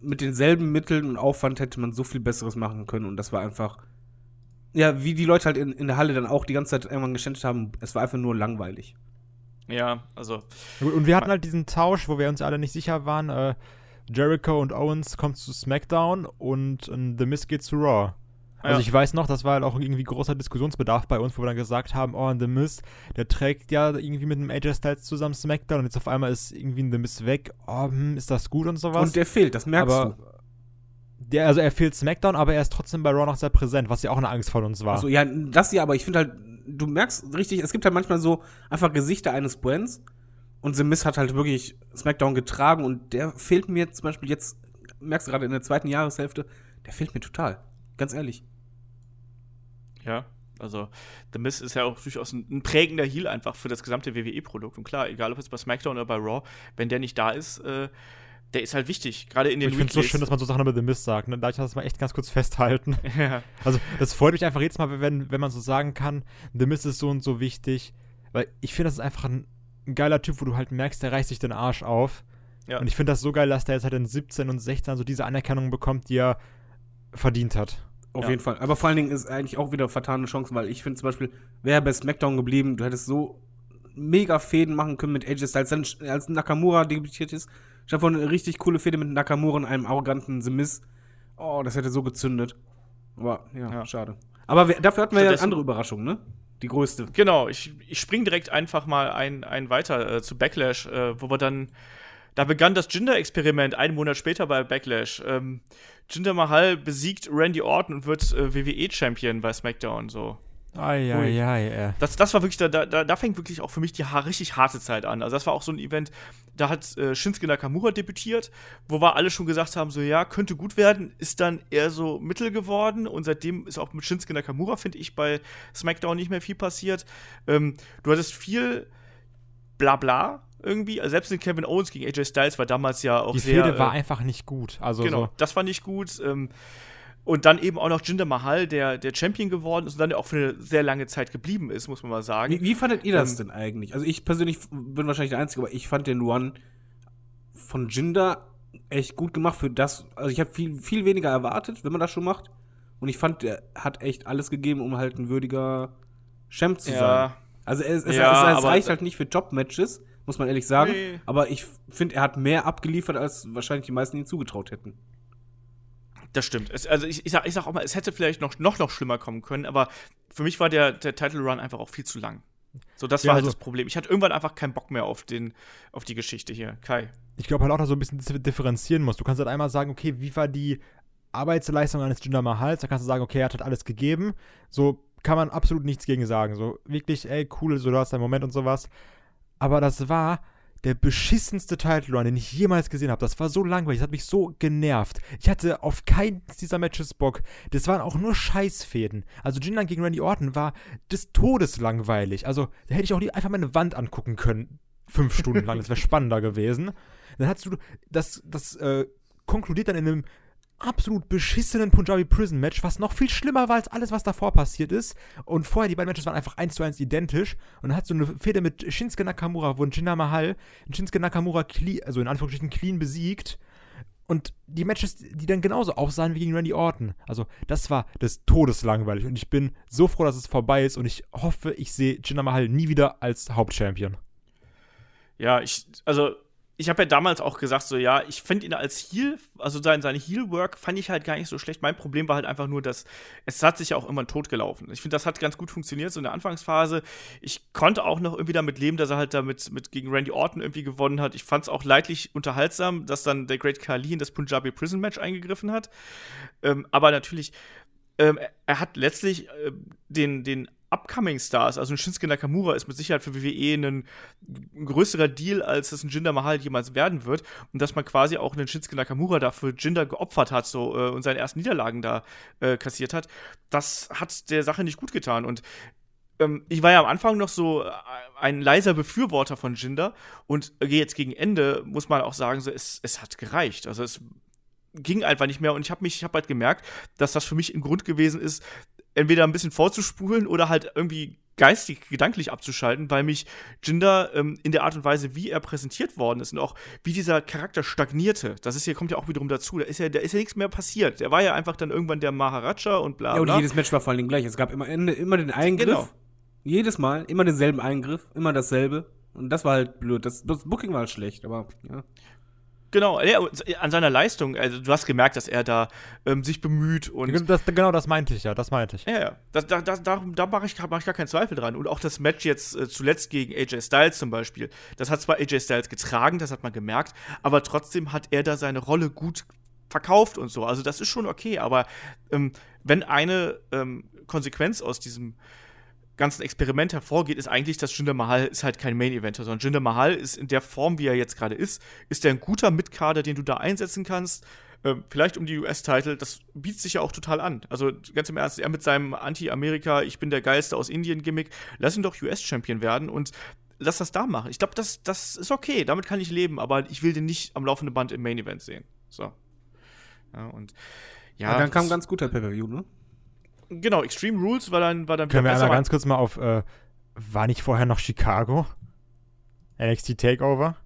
mit denselben Mitteln und Aufwand hätte man so viel Besseres machen können und das war einfach, ja, wie die Leute halt in, in der Halle dann auch die ganze Zeit irgendwann geschändet haben, es war einfach nur langweilig. Ja, also. Und wir hatten halt diesen Tausch, wo wir uns alle nicht sicher waren. Äh, Jericho und Owens kommt zu SmackDown und äh, The Miz geht zu Raw. Also ja. ich weiß noch, das war halt auch irgendwie großer Diskussionsbedarf bei uns, wo wir dann gesagt haben, oh, The Miz, der trägt ja irgendwie mit dem AJ Styles zusammen SmackDown und jetzt auf einmal ist irgendwie The Miz weg. Oh, hm, ist das gut und sowas? Und der fehlt, das merkst aber du. Der, also er fehlt SmackDown, aber er ist trotzdem bei Raw noch sehr präsent, was ja auch eine Angst von uns war. Also ja, das ja, aber ich finde halt, du merkst richtig, es gibt halt manchmal so einfach Gesichter eines Brands und The Miz hat halt wirklich SmackDown getragen und der fehlt mir zum Beispiel jetzt, merkst du gerade in der zweiten Jahreshälfte, der fehlt mir total. Ganz ehrlich. Ja, also The Miz ist ja auch durchaus ein, ein prägender Heel einfach für das gesamte WWE-Produkt. Und klar, egal ob jetzt bei SmackDown oder bei Raw, wenn der nicht da ist, äh, der ist halt wichtig, gerade in den Ich finde es so schön, dass man so Sachen über The Mist sagt. Ne? Da ich das mal echt ganz kurz festhalten. ja. Also, das freut mich einfach jedes Mal, wenn, wenn man so sagen kann, The Mist ist so und so wichtig. Weil ich finde, das ist einfach ein, ein geiler Typ, wo du halt merkst, der reißt sich den Arsch auf. Ja. Und ich finde das so geil, dass der jetzt halt in 17 und 16 so diese Anerkennung bekommt, die er verdient hat. Auf Ja. jeden Fall. Aber vor allen Dingen ist eigentlich auch wieder vertane Chance, weil ich finde zum Beispiel, wäre bei SmackDown geblieben, du hättest so mega Fäden machen können mit AJ Styles. Dann, als Nakamura debütiert ist, statt von eine richtig coole Fäde mit Nakamura und einem arroganten The Miz. Oh, das hätte so gezündet. Aber ja, Ja. schade. Aber wir, dafür hatten wir ja andere Überraschungen, ne? Die größte. Genau, ich, ich spring direkt einfach mal ein, ein weiter äh, zu Backlash, äh, wo wir dann. Da begann das Jinder-Experiment einen Monat später bei Backlash. Ähm, Jinder Mahal besiegt Randy Orton und wird äh, WWE-Champion bei SmackDown. So. Eieiei, ey. Das, das war wirklich, da, da, da fängt wirklich auch für mich die richtig harte Zeit an. Also, das war auch so ein Event, da hat äh, Shinsuke Nakamura debütiert, wo wir alle schon gesagt haben: so, ja, könnte gut werden, ist dann eher so mittel geworden. Und seitdem ist auch mit Shinsuke Nakamura, finde ich, bei SmackDown nicht mehr viel passiert. Ähm, du hattest viel Blabla irgendwie. Also selbst in Kevin Owens gegen AJ Styles war damals ja auch Die sehr. Fehde war äh, einfach nicht gut. Also genau, so. das war nicht gut. Ähm, und dann eben auch noch Jinder Mahal, der, der Champion geworden ist und dann auch für eine sehr lange Zeit geblieben ist, muss man mal sagen. Wie, wie fandet ihr das Ähm, denn eigentlich? Also ich persönlich bin wahrscheinlich der Einzige, aber ich fand den One von Jinder echt gut gemacht für das. Also ich habe viel, viel weniger erwartet, wenn man das schon macht. Und ich fand, der hat echt alles gegeben, um halt ein würdiger Champ zu Ja. sein. Also es, es, Ja, es, es reicht halt nicht für Top-Matches, muss man ehrlich sagen. Nee. Aber ich finde, er hat mehr abgeliefert, als wahrscheinlich die meisten ihm zugetraut hätten. Das stimmt. Es, also ich, ich, sag, ich sag auch mal, es hätte vielleicht noch, noch, noch schlimmer kommen können, aber für mich war der, der Title Run einfach auch viel zu lang. So, das Ja, war halt also- das Problem. Ich hatte irgendwann einfach keinen Bock mehr auf, den, auf die Geschichte hier. Kai. Ich glaube halt auch, dass du so ein bisschen dif- differenzieren musst. Du kannst halt einmal sagen, okay, wie war die Arbeitsleistung eines Jinder Mahals? Da kannst du sagen, okay, er hat halt alles gegeben. So kann man absolut nichts gegen sagen. So wirklich, ey, cool, so du hast deinen Moment und sowas. Aber das war der beschissenste Title Run, den ich jemals gesehen habe. Das war so langweilig, das hat mich so genervt. Ich hatte auf keins dieser Matches Bock. Das waren auch nur Scheißfäden. Also Jinder gegen Randy Orton war des Todes langweilig. Also da hätte ich auch einfach meine Wand angucken können. Fünf Stunden lang, das wäre spannender gewesen. Dann hast du das, das äh, konkludiert dann in einem absolut beschissenen Punjabi Prison Match, was noch viel schlimmer war als alles, was davor passiert ist. Und vorher, die beiden Matches waren einfach eins zu eins identisch. Und dann hast du eine Fehde mit Shinsuke Nakamura, wo ein Jinder Mahal Shinsuke Nakamura, clean, also in Anführungsstrichen clean besiegt. Und die Matches, die dann genauso aussahen wie gegen Randy Orton. Also, das war des Todes langweilig. Und ich bin so froh, dass es vorbei ist. Und ich hoffe, ich sehe Jinder Mahal nie wieder als Hauptchampion. Ja, ich, also, ich habe ja damals auch gesagt, so, ja, ich finde ihn als Heel, also sein, seine Heel-Work fand ich halt gar nicht so schlecht. Mein Problem war halt einfach nur, dass es hat sich ja auch immer totgelaufen. Ich finde, das hat ganz gut funktioniert, so in der Anfangsphase. Ich konnte auch noch irgendwie damit leben, dass er halt damit mit gegen Randy Orton irgendwie gewonnen hat. Ich fand es auch leidlich unterhaltsam, dass dann der Great Khali in das Punjabi Prison Match eingegriffen hat. Ähm, aber natürlich, ähm, er- er hat letztlich äh, den, den Upcoming Stars, also ein Shinsuke Nakamura ist mit Sicherheit für WWE ein, größerer Deal, als es ein Jinder Mahal jemals werden wird. Und dass man quasi auch einen Shinsuke Nakamura dafür Jinder geopfert hat so, äh, und seine ersten Niederlagen da äh, kassiert hat, das hat der Sache nicht gut getan. Und ähm, ich war ja am Anfang noch so äh, ein leiser Befürworter von Jinder und jetzt gegen Ende muss man auch sagen, so, es, es hat gereicht. Also es ging einfach nicht mehr und ich habe mich, ich habe halt gemerkt, dass das für mich ein Grund gewesen ist, entweder ein bisschen vorzuspulen oder halt irgendwie geistig, gedanklich abzuschalten, weil mich Jinder ähm, in der Art und Weise, wie er präsentiert worden ist und auch wie dieser Charakter stagnierte, das ist hier, kommt ja auch wiederum dazu, da ist ja, da ist ja nichts mehr passiert. Der war ja einfach dann irgendwann der Maharaja und bla Ja, und bla. jedes Match war vor allen Dingen gleich. Es gab immer, immer den Eingriff. Genau. Jedes Mal, immer denselben Eingriff, immer dasselbe. Und das war halt blöd. Das, das Booking war halt schlecht, aber ja. Genau, ja, an seiner Leistung, also du hast gemerkt, dass er da ähm, sich bemüht und Das, genau das meinte ich ja, das meinte ich. Ja, ja. Da, da, da, darum- da mache ich, mach ich gar keinen Zweifel dran. Und auch das Match jetzt äh, zuletzt gegen AJ Styles zum Beispiel, das hat zwar AJ Styles getragen, das hat man gemerkt, aber trotzdem hat er da seine Rolle gut verkauft und so. Also das ist schon okay, aber ähm, wenn eine ähm, Konsequenz aus diesem ganzen Experiment hervorgeht, ist eigentlich, dass Jinder Mahal ist halt kein Main-Eventer, sondern Jinder Mahal ist in der Form, wie er jetzt gerade ist, ist er ein guter Mitkader, den du da einsetzen kannst. Ähm, vielleicht um die US-Title, das bietet sich ja auch total an. Also ganz im Ernst, er mit seinem Anti-Amerika, ich bin der Geilste aus Indien-Gimmick, lass ihn doch US-Champion werden und lass das da machen. Ich glaube, das, das ist okay, damit kann ich leben, aber ich will den nicht am laufenden Band im Main-Event sehen. So. Ja, und ja. Ja, dann kam ein ganz guter Pay-Per-View, ne? Genau, Extreme Rules war dann, war dann Können wir einmal ganz kurz mal auf, äh, war nicht vorher noch Chicago? NXT Takeover?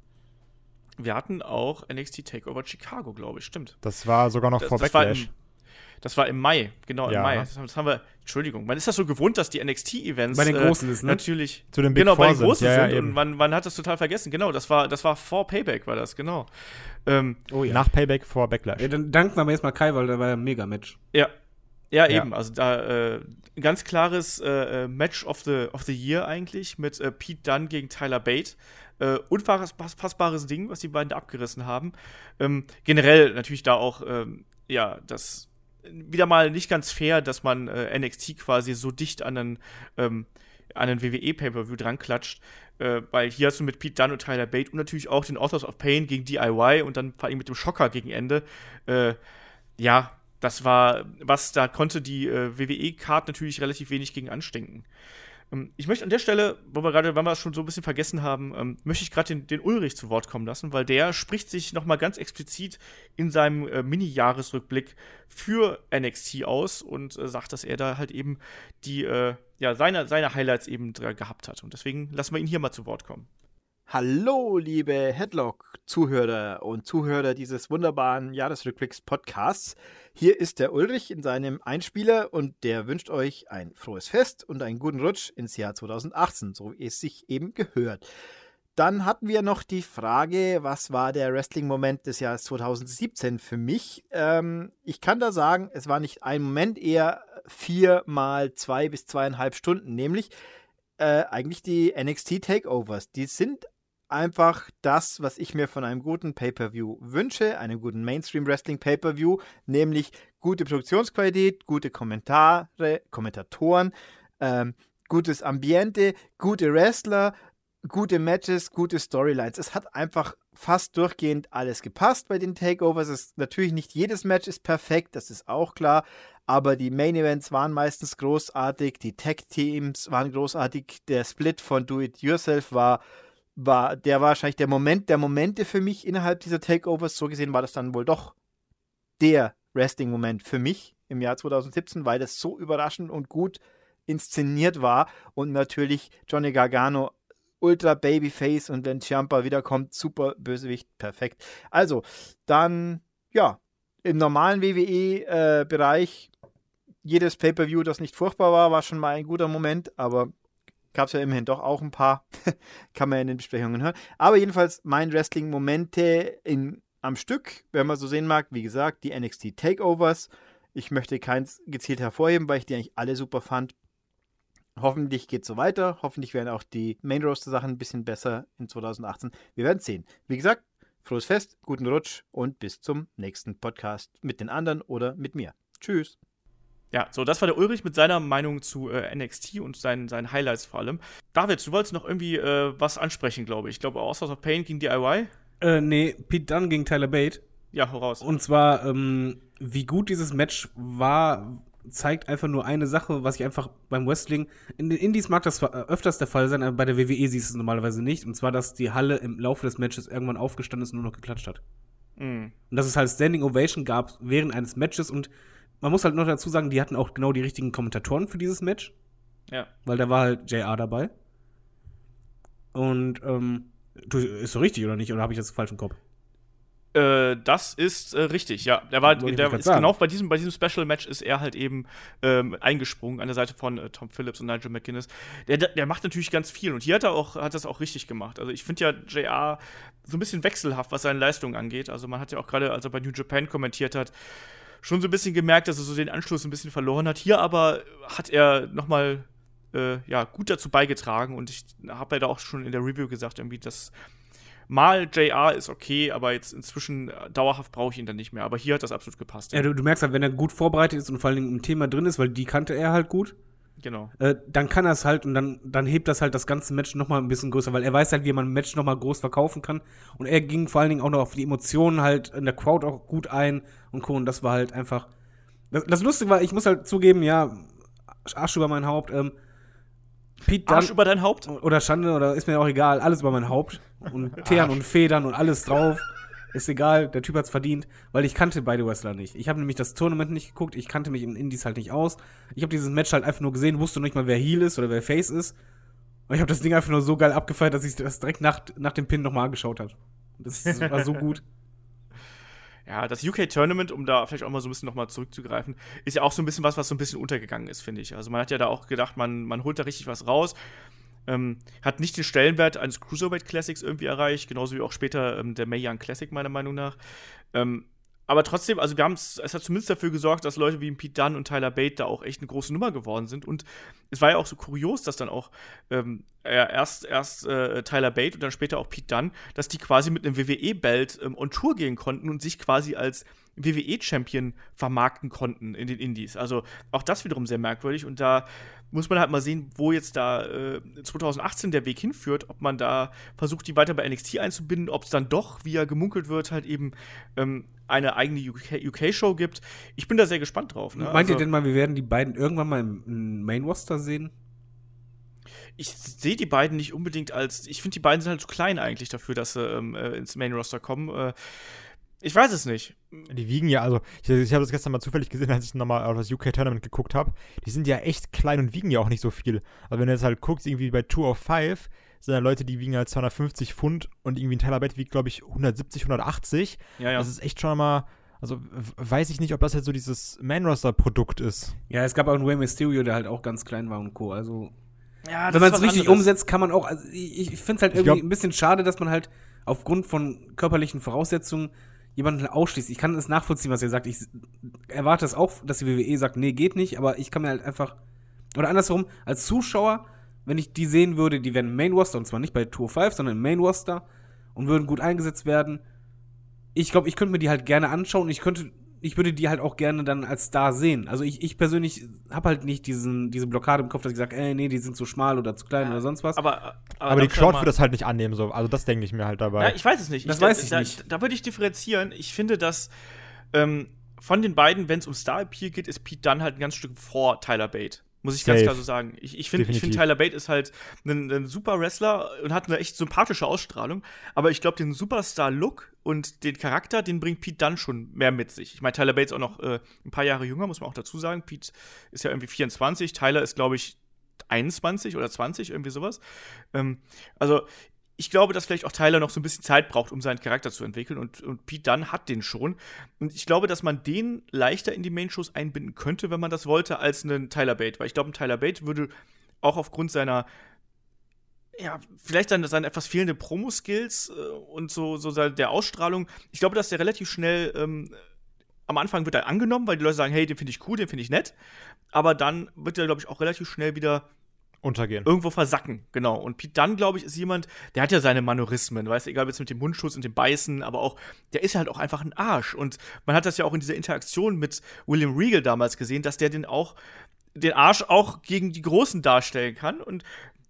Wir hatten auch NXT Takeover Chicago, glaube ich, stimmt. Das war sogar noch Das, vor das, war Backlash. im, das war im Mai, genau im Ja. Mai. Das, haben- das haben wir, Entschuldigung, man ist das so gewohnt, dass die NXT-Events Bei den Großen ist, ne? natürlich Zu den Big genau, bei Four den sind. Großen Ja, ja, sind eben. und man, man hat das total vergessen. Genau, das war, das war vor Payback, war das, genau. Ähm, Oh Nach Payback vor Backlash. Ja, dann danken wir aber erstmal Kai, weil da war ja ein Mega-Match. Ja. Ja, Ja. eben. Also da äh, ein ganz klares äh, äh, Match of the, of the Year eigentlich mit äh, Pete Dunne gegen Tyler Bate. Äh, unfassbares Ding, was die beiden da abgerissen haben. Ähm, generell natürlich da auch, ähm, ja, das wieder mal nicht ganz fair, dass man äh, NXT quasi so dicht an einen, ähm, an einen WWE-Pay-Per-View dran klatscht. Äh, weil hier hast du mit Pete Dunne und Tyler Bate und natürlich auch den Authors of Pain gegen DIY und dann vor allem mit dem Schocker gegen Ende. Ja, das war, was da konnte die äh, WWE-Card natürlich relativ wenig gegen anstinken. Ähm, ich möchte an der Stelle, wo wir gerade, wenn wir es schon so ein bisschen vergessen haben, ähm, möchte ich gerade den, den Ulrich zu Wort kommen lassen, weil der spricht sich noch mal ganz explizit in seinem äh, Mini-Jahresrückblick für NXT aus und äh, sagt, dass er da halt eben die, äh, ja, seine, seine Highlights eben gehabt hat. Und deswegen lassen wir ihn hier mal zu Wort kommen. Hallo, liebe Headlock-Zuhörer und Zuhörer dieses wunderbaren Jahresrückblicks-Podcasts. Hier ist der Ulrich in seinem Einspieler und der wünscht euch ein frohes Fest und einen guten Rutsch ins Jahr 2018, so wie es sich eben gehört. Dann hatten wir noch die Frage, was war der Wrestling-Moment des Jahres 2017 für mich? Ähm, ich kann da sagen, es war nicht ein Moment, eher vier mal zwei bis zweieinhalb Stunden, nämlich äh, eigentlich die NXT Takeovers. Die sind einfach das, was ich mir von einem guten Pay-per-View wünsche, einem guten Mainstream Wrestling Pay-per-View, nämlich gute Produktionsqualität, gute Kommentare, Kommentatoren, ähm, gutes Ambiente, gute Wrestler, gute Matches, gute Storylines. Es hat einfach fast durchgehend alles gepasst bei den Takeovers. Es ist natürlich nicht jedes Match ist perfekt, das ist auch klar, aber die Main Events waren meistens großartig, die Tag Teams waren großartig, der Split von Do It Yourself war war der wahrscheinlich der Moment der Momente für mich innerhalb dieser Takeovers. So gesehen war das dann wohl doch der Wrestling-Moment für mich im Jahr 2017, weil das so überraschend und gut inszeniert war und natürlich Johnny Gargano Ultra Babyface und wenn Ciampa wiederkommt, super Bösewicht, perfekt. Also, dann, ja, im normalen WWE-Bereich, jedes Pay-Per-View, das nicht furchtbar war, war schon mal ein guter Moment, aber gab es ja immerhin doch auch ein paar, kann man ja in den Besprechungen hören. Aber jedenfalls mein Wrestling-Momente in- am Stück, wenn man so sehen mag, wie gesagt, die NXT Takeovers. Ich möchte keins gezielt hervorheben, weil ich die eigentlich alle super fand. Hoffentlich geht es so weiter. Hoffentlich werden auch die Main Roaster Sachen ein bisschen besser in 2018. Wir werden sehen. Wie gesagt, frohes Fest, guten Rutsch und bis zum nächsten Podcast mit den anderen oder mit mir. Tschüss. Ja, so, das war der Ulrich mit seiner Meinung zu äh, NXT und seinen, seinen Highlights vor allem. David, du wolltest noch irgendwie äh, was ansprechen, glaube ich. Ich glaube, Authors of Pain gegen DIY. Äh, nee, Pete Dunne gegen Tyler Bate. Ja, hau raus. Und zwar, ähm, wie gut dieses Match war, zeigt einfach nur eine Sache, was ich einfach beim Wrestling, in den Indies mag das äh, öfters der Fall sein, aber bei der WWE siehst du es normalerweise nicht. Und zwar, dass die Halle im Laufe des Matches irgendwann aufgestanden ist und nur noch geklatscht hat. Mm. Und dass es halt Standing Ovation gab während eines Matches. Und man muss halt noch dazu sagen, die hatten auch genau die richtigen Kommentatoren für dieses Match. Ja. Weil da war halt JR dabei. Und, ähm, ist so richtig oder nicht? Oder habe ich das falsch im Kopf? Äh, das ist äh, richtig, ja. Der war, der ist sagen. genau bei diesem, bei diesem Special Match ist er halt eben ähm, eingesprungen an der Seite von äh, Tom Phillips und Nigel McGuinness. Der, der, der macht natürlich ganz viel und hier hat er auch, hat das auch richtig gemacht. Also ich finde ja JR so ein bisschen wechselhaft, was seine Leistung angeht. Also man hat ja auch gerade, als er bei New Japan kommentiert hat, schon so ein bisschen gemerkt, dass er so den Anschluss ein bisschen verloren hat. Hier aber hat er nochmal äh, ja, gut dazu beigetragen und ich habe ja da auch schon in der Review gesagt, irgendwie, dass mal JR ist okay, aber jetzt inzwischen dauerhaft brauche ich ihn dann nicht mehr. Aber hier hat das absolut gepasst. Ja, du, du merkst halt, wenn er gut vorbereitet ist und vor allen Dingen im Thema drin ist, weil die kannte er halt gut. Genau. äh, dann kann er es halt und dann, dann hebt das halt das ganze Match nochmal ein bisschen größer, weil er weiß halt, wie man ein Match nochmal groß verkaufen kann. Und er ging vor allen Dingen auch noch auf die Emotionen halt in der Crowd auch gut ein und Co. Und das war halt einfach. Das, das Lustige war, ich muss halt zugeben, ja, Arsch über mein Haupt, ähm, Pete Dunne, Arsch über dein Haupt? oder Schande oder ist mir auch egal, alles über mein Haupt und Teeren und Federn und alles drauf. Ist egal, der Typ hat's verdient, weil ich kannte beide Wrestler nicht. Ich habe nämlich das Tournament nicht geguckt, ich kannte mich in Indies halt nicht aus. Ich habe dieses Match halt einfach nur gesehen, wusste nicht mal, wer Heel ist oder wer Face ist. Und ich habe das Ding einfach nur so geil abgefeiert, dass ich das direkt nach, nach dem Pin nochmal angeschaut habe. Das, das war so gut. Ja, das UK-Tournament, um da vielleicht auch mal so ein bisschen nochmal zurückzugreifen, ist ja auch so ein bisschen was, was so ein bisschen untergegangen ist, finde ich. Also man hat ja da auch gedacht, man, man holt da richtig was raus. Ähm, hat nicht den Stellenwert eines Cruiserweight Classics irgendwie erreicht, genauso wie auch später ähm, der Mae Young Classic, meiner Meinung nach. Ähm, aber trotzdem, also wir haben es, es hat zumindest dafür gesorgt, dass Leute wie Pete Dunne und Tyler Bate da auch echt eine große Nummer geworden sind. Und es war ja auch so kurios, dass dann auch ähm, erst, erst äh, Tyler Bate und dann später auch Pete Dunne, dass die quasi mit einem WWE-Belt ähm, on Tour gehen konnten und sich quasi als WWE-Champion vermarkten konnten in den Indies. Also auch das wiederum sehr merkwürdig. Und da muss man halt mal sehen, wo jetzt da äh, 2018 der Weg hinführt, ob man da versucht, die weiter bei NXT einzubinden, ob es dann doch, wie ja gemunkelt wird, halt eben ähm, eine eigene UK-Show UK gibt. Ich bin da sehr gespannt drauf. Ne? Meint also, ihr denn mal, wir werden die beiden irgendwann mal im, im Main Roster sehen? Ich sehe die beiden nicht unbedingt als. Ich finde, die beiden sind halt zu klein eigentlich dafür, dass sie ähm, äh, ins Main Roster kommen. Äh, ich weiß es nicht. Die wiegen ja, also ich, ich habe das gestern mal zufällig gesehen, als ich nochmal auf das UK-Tournament geguckt habe. Die sind ja echt klein und wiegen ja auch nicht so viel. Also wenn du jetzt halt guckst, irgendwie bei Tour of Five sind da Leute, die wiegen halt 250 Pfund und irgendwie ein Tyler Bate wiegt, glaube ich, 170, 180. Ja, ja. Das ist echt schon mal, also weiß ich nicht, ob das halt so dieses Man-Roster-Produkt ist. Ja, es gab auch einen Rey Mysterio, der halt auch ganz klein war und Co. Also, ja, wenn man es richtig anderes. umsetzt, kann man auch. Also ich ich finde es halt irgendwie glaub- ein bisschen schade, dass man halt aufgrund von körperlichen Voraussetzungen jemanden ausschließt. Ich kann es nachvollziehen, was ihr sagt. Ich erwarte es auch, dass die WWE sagt, nee, geht nicht, aber ich kann mir halt einfach. Oder andersherum, als Zuschauer, wenn ich die sehen würde, die werden im Main Roster, und zwar nicht bei Tour 5, sondern im Main Roster und würden gut eingesetzt werden. Ich glaube, ich könnte mir die halt gerne anschauen ich könnte, ich würde die halt auch gerne dann als Star sehen. Also ich, ich persönlich habe halt nicht diesen, diese Blockade im Kopf, dass ich sage, ey, nee, die sind zu schmal oder zu klein oder sonst was. Aber, Aber, die darf ich Crowd wird das halt nicht annehmen, so. Also das denke ich mir halt dabei. Ja, ich weiß es nicht. Das da, weiß ich da, nicht. Da, würde ich differenzieren. Ich finde, dass ähm, von den beiden, wenn es um Star Appeal geht, ist Pete Dunne halt ein ganz Stück vor Tyler Bate. Muss ich ganz Safe. klar so sagen. Ich, ich finde, find. Tyler Bate ist halt ein, ein super Wrestler und hat eine echt sympathische Ausstrahlung. Aber ich glaube, den Superstar-Look und den Charakter, den bringt Pete Dunne schon mehr mit sich. Ich meine, Tyler Bate ist auch noch äh, ein paar Jahre jünger, muss man auch dazu sagen. Pete ist ja irgendwie 24. Tyler ist, glaube ich, 21 oder 20, irgendwie sowas. Ähm, also, ich glaube, dass vielleicht auch Tyler noch so ein bisschen Zeit braucht, um seinen Charakter zu entwickeln. Und, und Pete Dunne hat den schon. Und ich glaube, dass man den leichter in die Main-Shows einbinden könnte, wenn man das wollte, als einen Tyler Bate. Weil ich glaube, ein Tyler Bate würde auch aufgrund seiner ja, vielleicht seine, seine etwas fehlende Promo-Skills äh, und so, so der Ausstrahlung. Ich glaube, dass der relativ schnell ähm, am Anfang wird er angenommen, weil die Leute sagen, hey, den finde ich cool, den finde ich nett. Aber dann wird er, glaube ich, auch relativ schnell wieder Untergehen. irgendwo versacken, genau. Und Pete Dunne, glaube ich, ist jemand, der hat ja seine Manorismen, weißt du, egal jetzt mit dem Mundschutz und dem Beißen, aber auch, der ist halt auch einfach ein Arsch. Und man hat das ja auch in dieser Interaktion mit William Regal damals gesehen, dass der den auch, den Arsch auch gegen die Großen darstellen kann. Und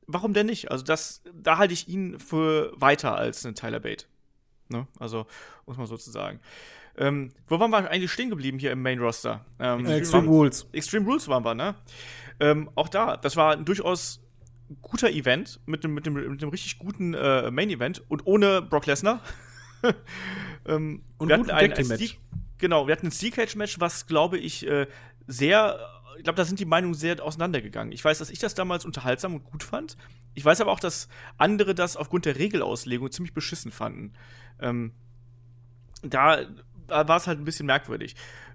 warum denn nicht? Also das, da halte ich ihn für weiter als einen Tyler Bate. Ne? Also, muss man sozusagen. Ähm, wo waren wir eigentlich stehen geblieben hier im Main Roster? Ähm, Äh, Extreme Rules. Extreme Rules waren wir, ne? Ähm, auch da, das war ein durchaus guter Event mit dem, mit dem, mit dem richtig guten äh, Main Event und ohne Brock Lesnar. ähm, Und wir hatten ein, ein. Steel- Genau, wir hatten ein Steel Cage Match, was glaube ich äh, sehr, ich glaube, da sind die Meinungen sehr auseinandergegangen. Ich weiß, dass ich das damals unterhaltsam und gut fand. Ich weiß aber auch, dass andere das aufgrund der Regelauslegung ziemlich beschissen fanden. Ähm, da, da war es halt ein bisschen merkwürdig.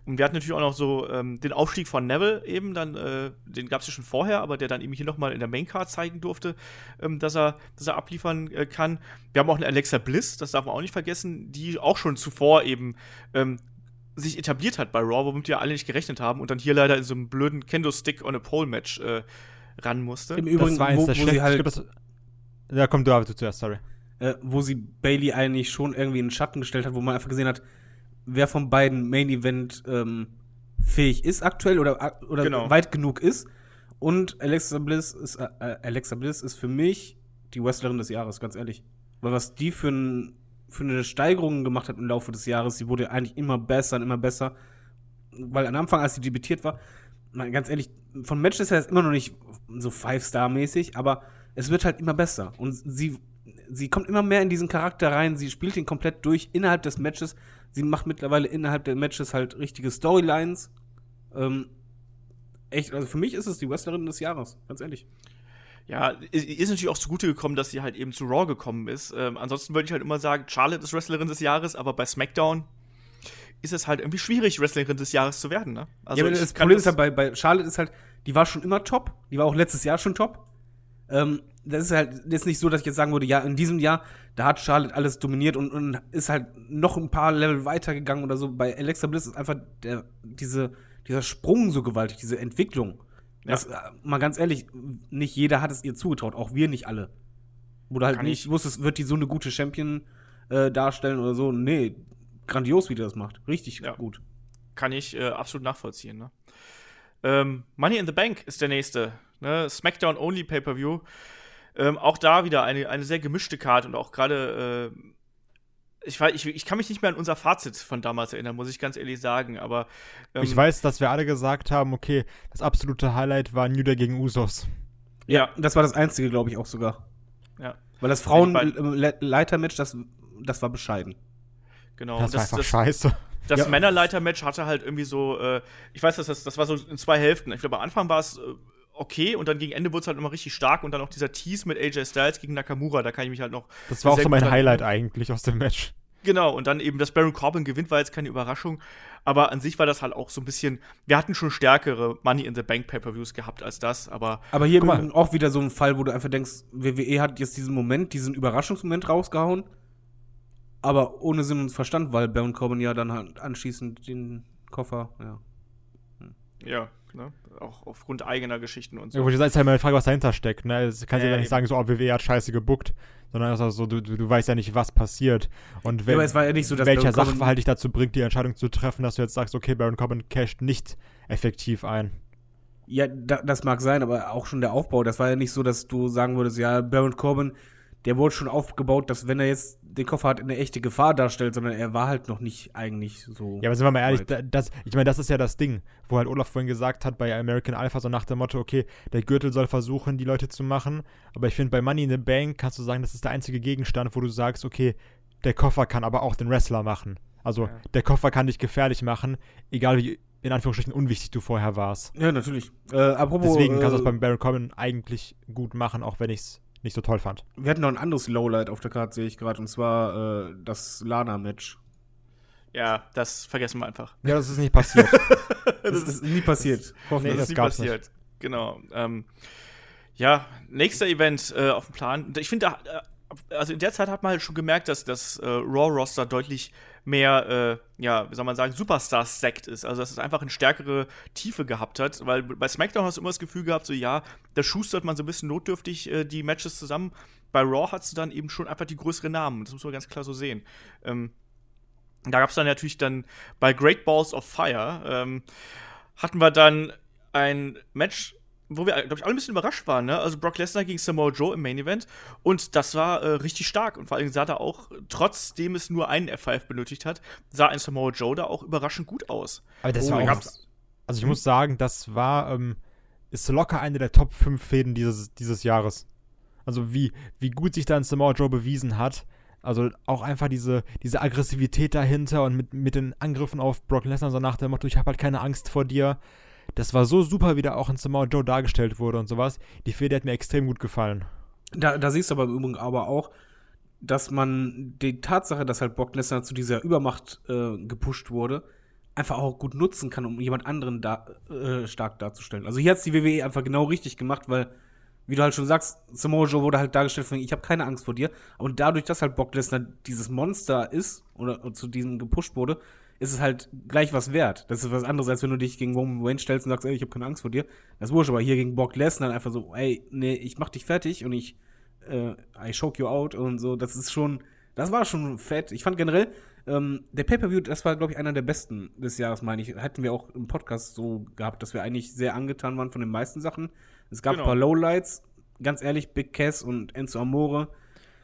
Und wir hatten natürlich auch noch so ähm, den Aufstieg von Neville eben, dann, äh, den gab es ja schon vorher, aber der dann eben hier nochmal in der Maincard zeigen durfte, ähm, dass, er, dass er abliefern äh, kann. Wir haben auch eine Alexa Bliss, das darf man auch nicht vergessen, die auch schon zuvor eben ähm, sich etabliert hat bei Raw, womit wir alle nicht gerechnet haben und dann hier leider in so einem blöden Kendo-Stick on a Pole-Match äh, ran musste. Im Übrigen, das war eins wo, der wo sie halt, glaub, das, ja, komm, du aber du zuerst, sorry. äh, wo sie Bailey eigentlich schon irgendwie in den Schatten gestellt hat, wo man einfach gesehen hat, wer von beiden Main Event ähm, fähig ist aktuell oder, oder Genau. weit genug ist. Und Alexa Bliss ist, äh, äh, Alexa Bliss ist für mich die Wrestlerin des Jahres, ganz ehrlich. Weil was die für, ein, für eine Steigerung gemacht hat im Laufe des Jahres, sie wurde eigentlich immer besser und immer besser. Weil am Anfang, als sie debütiert war, mal ganz ehrlich, von Matches her ist immer noch nicht so Five-Star-mäßig, aber es wird halt immer besser. Und sie, sie kommt immer mehr in diesen Charakter rein, sie spielt ihn komplett durch innerhalb des Matches. Sie macht mittlerweile innerhalb der Matches halt richtige Storylines. Ähm, echt, also für mich ist es die Wrestlerin des Jahres, ganz ehrlich. Ja, ist, natürlich auch zugute gekommen, dass sie halt eben zu Raw gekommen ist. Ähm, ansonsten würde ich halt immer sagen, Charlotte ist Wrestlerin des Jahres, aber bei SmackDown ist es halt irgendwie schwierig, Wrestlerin des Jahres zu werden, ne? Also ja, aber das Problem ist halt bei, bei Charlotte ist halt, die war schon immer top, die war auch letztes Jahr schon top. Ähm, das ist halt jetzt nicht so, dass ich jetzt sagen würde, ja, in diesem Jahr, da hat Charlotte alles dominiert und, und ist halt noch ein paar Level weitergegangen oder so. Bei Alexa Bliss ist einfach der, diese, dieser Sprung so gewaltig, diese Entwicklung. Ja. Das, äh, mal ganz ehrlich, nicht jeder hat es ihr zugetraut, auch wir nicht alle. Oder halt Kann nicht ich wusstest, wird die so eine gute Champion äh, darstellen oder so. Nee, grandios, wie die das macht. Richtig ja. gut. Kann ich äh, absolut nachvollziehen. Ne? Ähm, Money in the Bank ist der nächste. Ne? SmackDown Only Pay-Per-View. Ähm, auch da wieder eine, eine sehr gemischte Karte und auch gerade äh, ich, ich, ich kann mich nicht mehr an unser Fazit von damals erinnern, muss ich ganz ehrlich sagen, aber. Ähm, ich weiß, dass wir alle gesagt haben, okay, das absolute Highlight war New Day gegen Usos. Ja, das war das einzige, glaube ich, auch sogar. Ja. Weil das Frauenleitermatch, das, das war bescheiden. Genau. Das, das war einfach das, scheiße. Das ja. Männerleiter-Match hatte halt irgendwie so, äh, ich weiß, das, das war so in zwei Hälften. Ich glaube, am Anfang war es äh, okay und dann gegen Ende wurde es halt immer richtig stark und dann auch dieser Tease mit AJ Styles gegen Nakamura, da kann ich mich halt noch. Das war auch so mein Highlight eigentlich aus dem Match. Genau, und dann eben, dass Baron Corbin gewinnt, war jetzt keine Überraschung. Aber an sich war das halt auch so ein bisschen. Wir hatten schon stärkere Money in the Bank Pay-Per-Views gehabt als das, aber. Aber hier mal, auch wieder so ein Fall, wo du einfach denkst, WWE hat jetzt diesen Moment, diesen Überraschungsmoment rausgehauen. Aber ohne Sinn und Verstand, weil Baron Corbin ja dann halt anschließend den Koffer, ja. Hm. Ja, ne? Auch aufgrund eigener Geschichten und so. Ja, ich jetzt halt mal die Frage, was dahinter steckt, ne? Das kannst du ja nicht sagen, so, oh, WWE hat scheiße gebuckt, sondern also so, du, du weißt ja nicht, was passiert. Und wenn, ja, aber es war ja nicht so, dass welcher Sachverhalt dich dazu bringt, die Entscheidung zu treffen, dass du jetzt sagst, okay, Baron Corbin casht nicht effektiv ein. Ja, da, das mag sein, aber auch schon der Aufbau, das war ja nicht so, dass du sagen würdest, ja, Baron Corbin der wurde schon aufgebaut, dass wenn er jetzt den Koffer hat, eine echte Gefahr darstellt, sondern er war halt noch nicht eigentlich so. Ja, aber sind wir mal ehrlich, das, ich meine, das ist ja das Ding, wo halt Olaf vorhin gesagt hat bei American Alpha, so nach dem Motto, okay, der Gürtel soll versuchen, die Leute zu machen, aber ich finde, bei Money in the Bank kannst du sagen, das ist der einzige Gegenstand, wo du sagst, okay, der Koffer kann aber auch den Wrestler machen. Also, ja. der Koffer kann dich gefährlich machen, egal wie in Anführungsstrichen unwichtig du vorher warst. Ja, natürlich. Äh, apropos, Deswegen kannst du es äh, beim Baron Corbin eigentlich gut machen, auch wenn ich es nicht so toll fand. Wir hatten noch ein anderes Lowlight auf der Karte, sehe ich gerade, und zwar äh, das Lana-Match. Ja, das vergessen wir einfach. Ja, das ist nicht passiert. das, ist nie passiert. Nee, das, ist nie passiert. Nicht. Genau. Ähm, ja, nächster Event äh, auf dem Plan. Ich finde, äh, also in der Zeit hat man halt schon gemerkt, dass das äh, Raw-Roster deutlich mehr, äh, ja, wie soll man sagen, Superstar-Sect ist. Also, dass es einfach eine stärkere Tiefe gehabt hat. Weil bei SmackDown hast du immer das Gefühl gehabt, so, ja, da schustert man so ein bisschen notdürftig äh, die Matches zusammen. Bei Raw hast du dann eben schon einfach die größeren Namen. Das muss man ganz klar so sehen. Ähm, da gab es dann natürlich dann bei Great Balls of Fire, ähm, hatten wir dann ein Match wo wir, glaube ich, alle ein bisschen überrascht waren, ne? Also Brock Lesnar gegen Samoa Joe im Main Event. Und das war äh, richtig stark. Und vor allem sah da auch, trotzdem es nur einen F5 benötigt hat, sah ein Samoa Joe da auch überraschend gut aus. Aber das oh, war auch, Also ich muss sagen, das war, ähm, ist locker eine der Top 5 Fäden dieses, dieses Jahres. Also wie, wie gut sich da ein Samoa Joe bewiesen hat. Also auch einfach diese, diese Aggressivität dahinter und mit, mit den Angriffen auf Brock Lesnar so nach dem Motto, ich habe halt keine Angst vor dir. Das war so super, wie da auch in Samoa Joe dargestellt wurde und sowas. Die Fehde hat mir extrem gut gefallen. Da, da siehst du aber im Übrigen aber auch, dass man die Tatsache, dass halt Brock Lesnar zu dieser Übermacht äh, gepusht wurde, einfach auch gut nutzen kann, um jemand anderen da, äh, stark darzustellen. Also hier hat es die WWE einfach genau richtig gemacht, weil, wie du halt schon sagst, Samoa Joe wurde halt dargestellt von, ich habe keine Angst vor dir. Und dadurch, dass halt Brock Lesnar dieses Monster ist oder zu diesem gepusht wurde, ist es halt gleich was wert. Das ist was anderes, als wenn du dich gegen Roman Reigns stellst und sagst, ey, ich habe keine Angst vor dir. Das wurscht, aber hier gegen Brock Lesnar einfach so, ey, nee, ich mach dich fertig und ich, äh, I choke you out und so. Das ist schon, Das war schon fett. Ich fand generell, ähm, der Pay-Per-View, das war, glaube ich, einer der besten des Jahres, meine ich. Hatten wir auch im Podcast so gehabt, dass wir eigentlich sehr angetan waren von den meisten Sachen. Es gab Genau. ein paar Lowlights. Ganz ehrlich, Big Cass und Enzo Amore.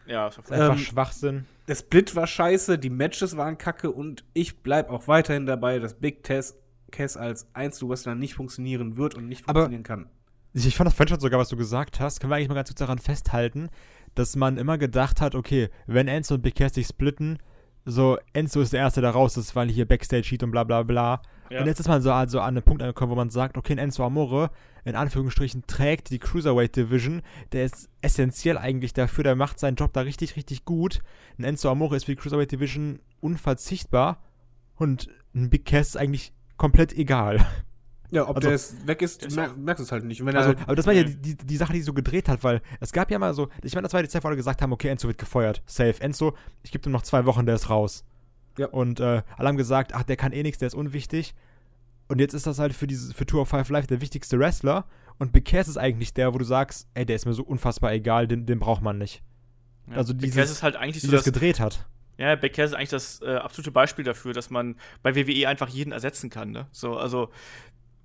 Ja, das war ist einfach Ähm, Schwachsinn. Der Split war scheiße, die Matches waren kacke und ich bleib auch weiterhin dabei, dass Big Cass, Cass als Einzelwrestler nicht funktionieren wird und nicht Aber- funktionieren kann. Ich, fand das schon sogar, was du gesagt hast. Können wir eigentlich mal ganz kurz daran festhalten, dass man immer gedacht hat, okay, wenn Enzo und Big Cass sich splitten, so Enzo ist der Erste, der raus ist, weil hier Backstage-Heat und bla bla bla. Ja. Und jetzt ist man so also an einem Punkt angekommen, wo man sagt, okay, ein Enzo Amore, in Anführungsstrichen, trägt die Cruiserweight Division. Der ist essentiell eigentlich dafür, der macht seinen Job da richtig, richtig gut. Ein Enzo Amore ist für die Cruiserweight Division unverzichtbar und ein Big Cass ist eigentlich komplett egal. Ja, ob Also- der jetzt weg ist, auch- merkst du es halt nicht. Also, er, aber das war ja die, die, die Sache, die so gedreht hat, weil es gab ja mal so, ich meine, das war die Zeit, wo alle gesagt haben, okay, Enzo wird gefeuert, safe. Enzo, ich gebe ihm noch zwei Wochen, der ist raus. Ja. Und äh, alle haben gesagt, ach, der kann eh nichts, der ist unwichtig. Und jetzt ist das halt für dieses, für Tour of Five Live der wichtigste Wrestler. Und Cass ist eigentlich der, wo du sagst, ey, der ist mir so unfassbar egal, den, den braucht man nicht. Ja. Also dieses- ist halt eigentlich Wie so das das, gedreht hat. ja, Cass ist eigentlich das äh, absolute Beispiel dafür, dass man bei WWE einfach jeden ersetzen kann, ne? So, also,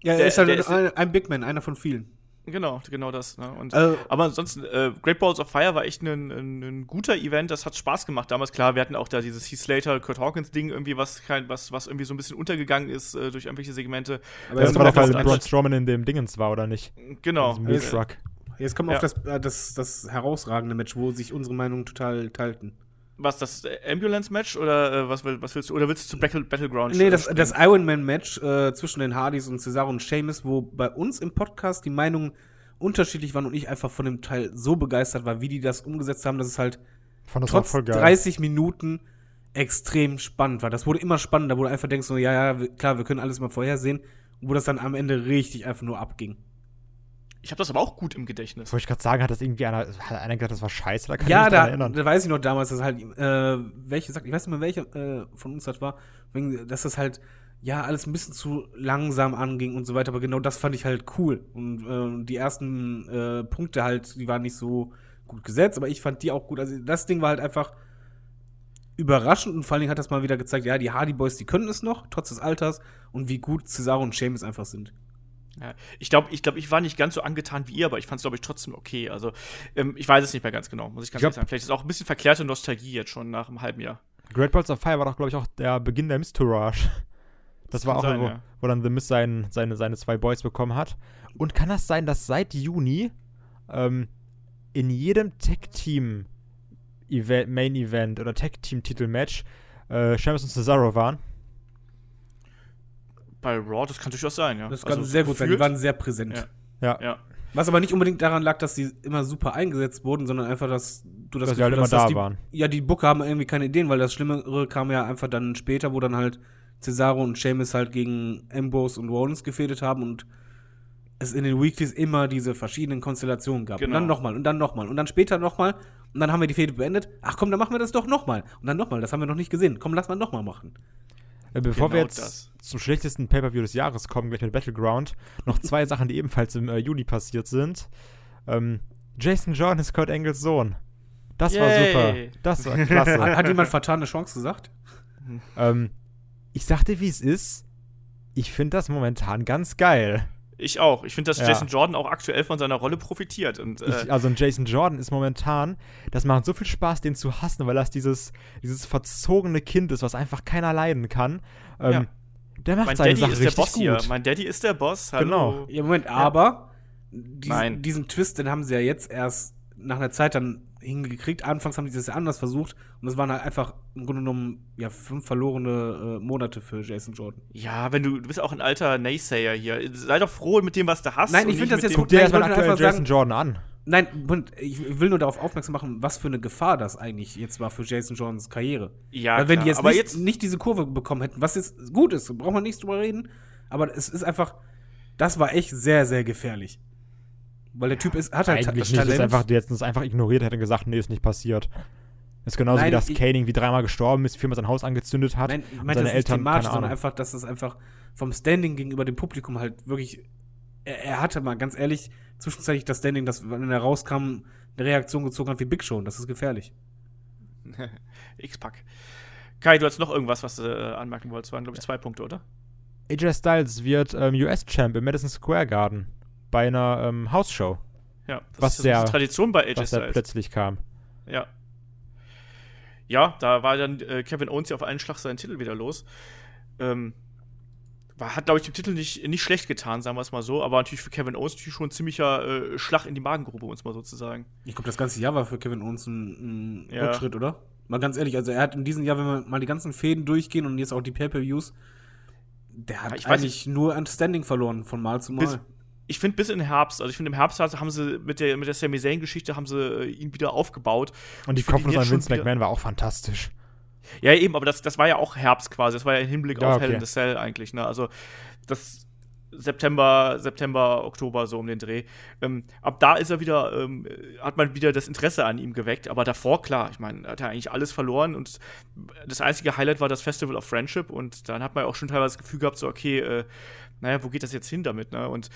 ja, er der- ist halt der ist- ein, ein Big Man, einer von vielen. Genau, genau das, ne? Und Also, Aber ansonsten, äh, Great Balls of Fire war echt ein, guter Event, das hat Spaß gemacht damals. Klar, wir hatten auch da dieses Heath Slater, Kurt Hawkins Ding irgendwie, was, was, was irgendwie so ein bisschen untergegangen ist äh, durch irgendwelche Segmente. aber Das jetzt war kommt, doch, auf weil das, Braun Strowman in dem Dingens war, oder nicht? Genau. Äh, Moonstruck. jetzt kommen wir Ja. auf das, äh, das, das herausragende Match, wo sich unsere Meinungen total teilten. Was, das äh, Ambulance-Match oder äh, was, was willst du? Oder willst du zu Battle, Battleground Nee, das, springen? das Ironman-Match äh, zwischen den Hardys und Cesaro und Sheamus, wo bei uns im Podcast die Meinungen unterschiedlich waren und ich einfach von dem Teil so begeistert war, wie die das umgesetzt haben, dass es halt Fand das trotz voll geil. 30 Minuten extrem spannend war. Das wurde immer spannender, wo du einfach denkst, so, ja, ja, klar, wir können alles mal vorhersehen, wo das dann am Ende richtig einfach nur abging. Ich habe das aber auch gut im Gedächtnis. Wollte ich gerade sagen, hat das irgendwie einer, hat einer gedacht, das war scheiße? Da kann ja, ich mich da, erinnern. da weiß ich noch damals, dass halt, äh, welche sagt, ich weiß nicht mehr, welche äh, von uns das war, dass das halt, ja, alles ein bisschen zu langsam anging und so weiter, aber genau das fand ich halt cool. Und äh, die ersten äh, Punkte halt, die waren nicht so gut gesetzt, aber ich fand die auch gut. Also das Ding war halt einfach überraschend und vor allen Dingen hat das mal wieder gezeigt, ja, die Hardy Boys, die können es noch, trotz des Alters und wie gut Cesaro und Sheamus einfach sind. Ja, ich glaube, ich, glaub, ich war nicht ganz so angetan wie ihr, aber ich fand es, glaube ich, trotzdem okay. Also, ähm, ich weiß es nicht mehr ganz genau, muss ich ganz Ich glaub- ehrlich sagen. Vielleicht ist es auch ein bisschen verklärte Nostalgie jetzt schon nach einem halben Jahr. Great Balls of Fire war doch, glaube ich, auch der Beginn der Mist-Tourage. Das, Das war auch, sein, wo, ja. wo dann The Mist sein, seine, seine zwei Boys bekommen hat. Und kann das sein, dass seit Juni ähm, in jedem Event, Main Event oder Tag-Team-Titel-Match äh, Sheamus und Cesaro waren? Bei Raw, das kann durchaus sein, ja. Das Also, kann sehr gut sein, die waren sehr präsent. Ja. Ja. Ja. Was aber nicht unbedingt daran lag, dass die immer super eingesetzt wurden, sondern einfach, dass du das Dass sie halt immer dass da die, waren. Ja, die Booker haben irgendwie keine Ideen, weil das Schlimmere kam ja einfach dann später, wo dann halt Cesaro und Sheamus halt gegen Ambrose und Rollins gefädet haben und es in den Weeklies immer diese verschiedenen Konstellationen gab. Und Genau. dann nochmal und dann nochmal und dann später nochmal und dann haben wir die Fehde beendet. Ach komm, dann machen wir das doch nochmal. Und dann nochmal, das haben wir noch nicht gesehen. Komm, lass mal nochmal machen. Äh, bevor wir Genau jetzt das. zum schlechtesten Pay-Per-View des Jahres kommen, gleich mit Battleground, noch zwei Sachen, die ebenfalls im äh, Juni passiert sind. Ähm, Jason Jordan ist Kurt Angles Sohn. Das war Yay. super. Das war klasse. Hat, hat jemand vertane Chance gesagt? ähm, ich sagte, wie es ist. Ich finde das momentan ganz geil. Ich auch. Ich finde, dass Ja. Jason Jordan auch aktuell von seiner Rolle profitiert. Und, äh, Ich, also ein Jason Jordan ist momentan, das macht so viel Spaß, den zu hassen, weil das dieses, dieses verzogene Kind ist, was einfach keiner leiden kann. Ähm, Ja. Der macht mein seine Daddy Sache ist der richtig Boss gut. hier. Mein Daddy ist der Boss. Hallo. Genau. Ja, Moment, aber diesen, Nein. diesen Twist, den haben sie ja jetzt erst nach einer Zeit dann hingekriegt. Anfangs haben die das ja anders versucht und es waren halt einfach im Grunde genommen ja fünf verlorene äh, Monate für Jason Jordan. Ja, wenn du, du bist auch ein alter Naysayer hier. Sei doch froh mit dem, was du hast. Nein, ich find nicht das jetzt den wollte aktuellen einfach Jason sagen- Jordan an. Nein, ich will nur darauf aufmerksam machen, was für eine Gefahr das eigentlich jetzt war für Jason Jordans Karriere. Ja, Weil wenn klar. die jetzt aber nicht, jetzt nicht diese Kurve bekommen hätten, was jetzt gut ist, braucht man nichts drüber reden, aber es ist einfach, das war echt sehr, sehr gefährlich. Weil der Typ ist, hat halt Eigentlich nicht, das ist einfach, hätten es einfach ignoriert, hätten gesagt, nee, ist nicht passiert. ist genauso Nein, wie das Caning wie dreimal gestorben ist, viermal sein Haus angezündet hat. Nein, ich und seine das nicht Eltern, thematisch, keine sondern einfach, dass es einfach vom Standing gegenüber dem Publikum halt wirklich. Er, er hatte mal ganz ehrlich zwischenzeitlich das Standing, dass wenn er rauskam, eine Reaktion gezogen hat wie Big Show. und Das ist gefährlich. X-Pack. Kai, du hast noch irgendwas, was du äh, anmerken wolltest. waren, glaube ich, zwei Punkte, oder? AJ Styles wird ähm, US-Champ im Madison Square Garden bei einer ähm, Hausshow, Ja. Das Was ist der- Tradition bei AJ was Styles. plötzlich kam. Ja. Ja, da war dann äh, Kevin Owens ja auf einen Schlag seinen Titel wieder los. Ähm, war, hat, glaube ich, dem Titel nicht, nicht schlecht getan, sagen wir es mal so, aber natürlich für Kevin Owens natürlich schon ein ziemlicher äh, Schlag in die Magengrube, um es mal so zu sagen. Ich glaube, das ganze Jahr war für Kevin Owens ein, ein Ja. Rückschritt, oder? Mal ganz ehrlich, also er hat in diesem Jahr, wenn wir mal die ganzen Fäden durchgehen und jetzt auch die Pay-Per-Views, der hat Ja, ich weiß eigentlich nur an Standing verloren von Mal zu Mal. Bis- Ich finde bis in den Herbst, also ich finde im Herbst haben sie mit der, mit der Sami Zayn-Geschichte haben sie äh, ihn wieder aufgebaut. Und die Kopfnuss an Vince McMahon war auch fantastisch. Ja, eben, aber das, das war ja auch Herbst quasi. Das war ja im Hinblick Ja, auf okay. Hell in the Cell eigentlich, ne? Also das September, September, Oktober, so um den Dreh. Ähm, ab da ist er wieder, ähm, hat man wieder das Interesse an ihm geweckt. Aber davor, klar, ich meine, er hat ja eigentlich alles verloren und das einzige Highlight war das Festival of Friendship und dann hat man auch schon teilweise das Gefühl gehabt, so, okay, äh, naja, wo geht das jetzt hin damit, ne? Und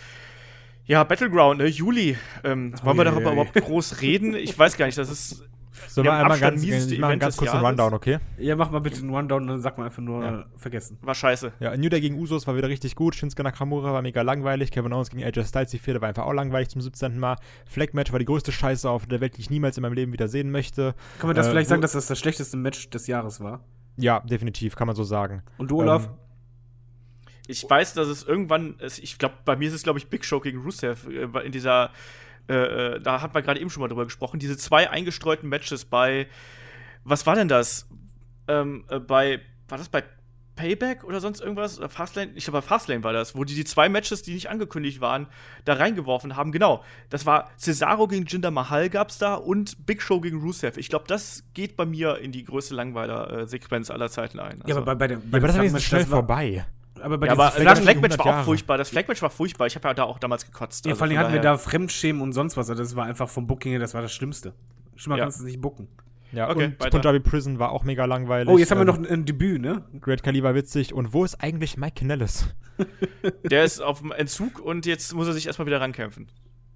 ja, Battleground, ne? Juli. Ähm, wollen wir darüber ui. überhaupt groß reden? Ich weiß gar nicht, das ist Sollen wir einmal Abstand ganz, ich ganz kurz einen. Rundown, okay? Ja, mach mal bitte einen Rundown, dann sag mal einfach nur Ja. äh, vergessen. war scheiße. Ja, New Day gegen Usos war wieder richtig gut. Shinsuke Nakamura war mega langweilig. Kevin Owens gegen AJ Styles, die vierte, war einfach auch langweilig zum 17. Mal. Flag-Match war die größte Scheiße auf der Welt, die ich niemals in meinem Leben wieder sehen möchte. Kann man das Äh, vielleicht sagen, dass das das schlechteste Match des Jahres war? Ja, definitiv, kann man so sagen. Und du, Olaf? Ähm, Ich weiß, dass es irgendwann, es- ich glaube, bei mir ist es, glaube ich, Big Show gegen Rusev äh, in dieser, äh, äh, da hat man gerade eben schon mal drüber gesprochen, diese zwei eingestreuten Matches bei, was war denn das? Ähm, äh, bei, war das bei Payback oder sonst irgendwas? Oder Fastlane? Ich glaube, bei Fastlane war das, wo die die zwei Matches, die nicht angekündigt waren, da reingeworfen haben. Genau, das war Cesaro gegen Jinder Mahal gab's da und Big Show gegen Rusev. Ich glaube, das geht bei mir in die größte Langweiler-Sequenz aller Zeiten ein. ja, Also- aber bei, bei der. ja, aber das ist Flag-Match, jetzt schnell das war- vorbei. Aber bei ja, aber das Flag- Flagmatch war 100 auch furchtbar. Das Flagmatch war furchtbar. Ich habe ja da auch damals gekotzt. Ja, Also vor allem hatten wir da Fremdschämen und sonst was. Also das war einfach vom Booking her, das war das Schlimmste. Schlimmer Ja. kannst du es nicht booken. Ja, Okay, und weiter. Punjabi Prison war auch mega langweilig. Oh, jetzt haben wir Ähm, noch ein, ein Debüt, ne? Great Khali war witzig. Und wo ist eigentlich Mike Kanellis? Der ist auf dem Entzug und jetzt muss er sich erstmal wieder rankämpfen.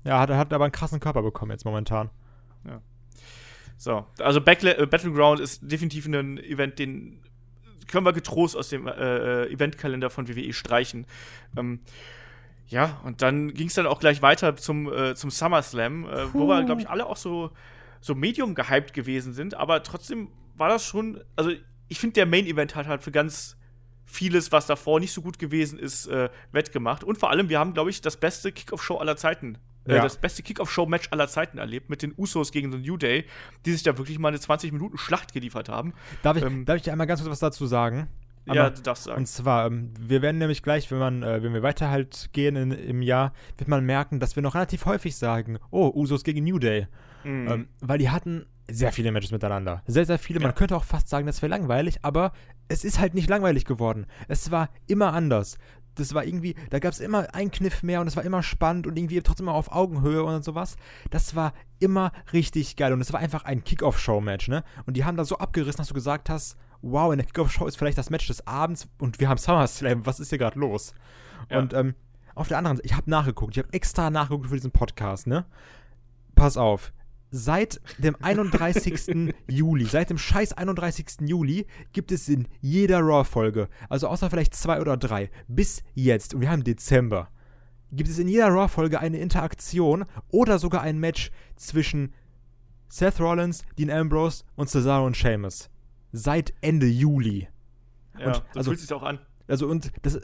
Ja, hat, hat aber einen krassen Körper bekommen jetzt momentan. So, also Backla äh, Battleground ist definitiv ein Event, den können wir getrost aus dem äh, äh, Eventkalender von WWE streichen. Ähm, ja, und dann ging es dann auch gleich weiter zum, äh, zum SummerSlam, äh, wo wir, glaube ich, alle auch so, so medium gehypt gewesen sind, aber trotzdem war das schon, also ich finde, der Main-Event hat halt für ganz vieles, was davor nicht so gut gewesen ist, äh, wettgemacht. Und vor allem, wir haben, glaube ich, das beste Kickoff-Show aller Zeiten. Äh, Ja. Das beste Kickoff-Show-Match aller Zeiten erlebt mit den Usos gegen den New Day, die sich da wirklich mal eine 20-Minuten-Schlacht geliefert haben. Darf ich, Ähm, darf ich einmal ganz kurz was dazu sagen? ja, Einmal- du darfst sagen. Und zwar, ähm, wir werden nämlich gleich, wenn man, äh, wenn wir weiter halt gehen in, im Jahr, wird man merken, dass wir noch relativ häufig sagen, oh, Usos gegen New Day. Mhm. Ähm, weil die hatten sehr viele Matches miteinander. Sehr, sehr viele. Man Ja. könnte auch fast sagen, das wäre langweilig, aber es ist halt nicht langweilig geworden. Es war immer anders. Das war irgendwie, da gab es immer einen Kniff mehr und es war immer spannend und irgendwie trotzdem immer auf Augenhöhe und sowas. Das war immer richtig geil und es war einfach ein Kickoff-Show-Match, ne? Und die haben da so abgerissen, dass du gesagt hast, wow, in der Kickoff-Show ist vielleicht das Match des Abends und wir haben SummerSlam, was ist hier gerade los? Ja. Und ähm, auf der anderen Seite, ich habe nachgeguckt, ich habe extra nachgeguckt für diesen Podcast, ne? Pass auf. Seit dem 31. Juli, seit dem scheiß 31. Juli gibt es in jeder Raw-Folge, also außer vielleicht zwei oder drei, bis jetzt, und wir haben Dezember, gibt es in jeder Raw-Folge eine Interaktion oder sogar ein Match zwischen Seth Rollins, Dean Ambrose und Cesaro und Sheamus. Seit Ende Juli. ja, und- so also- fühlt sich auch an. Also und das,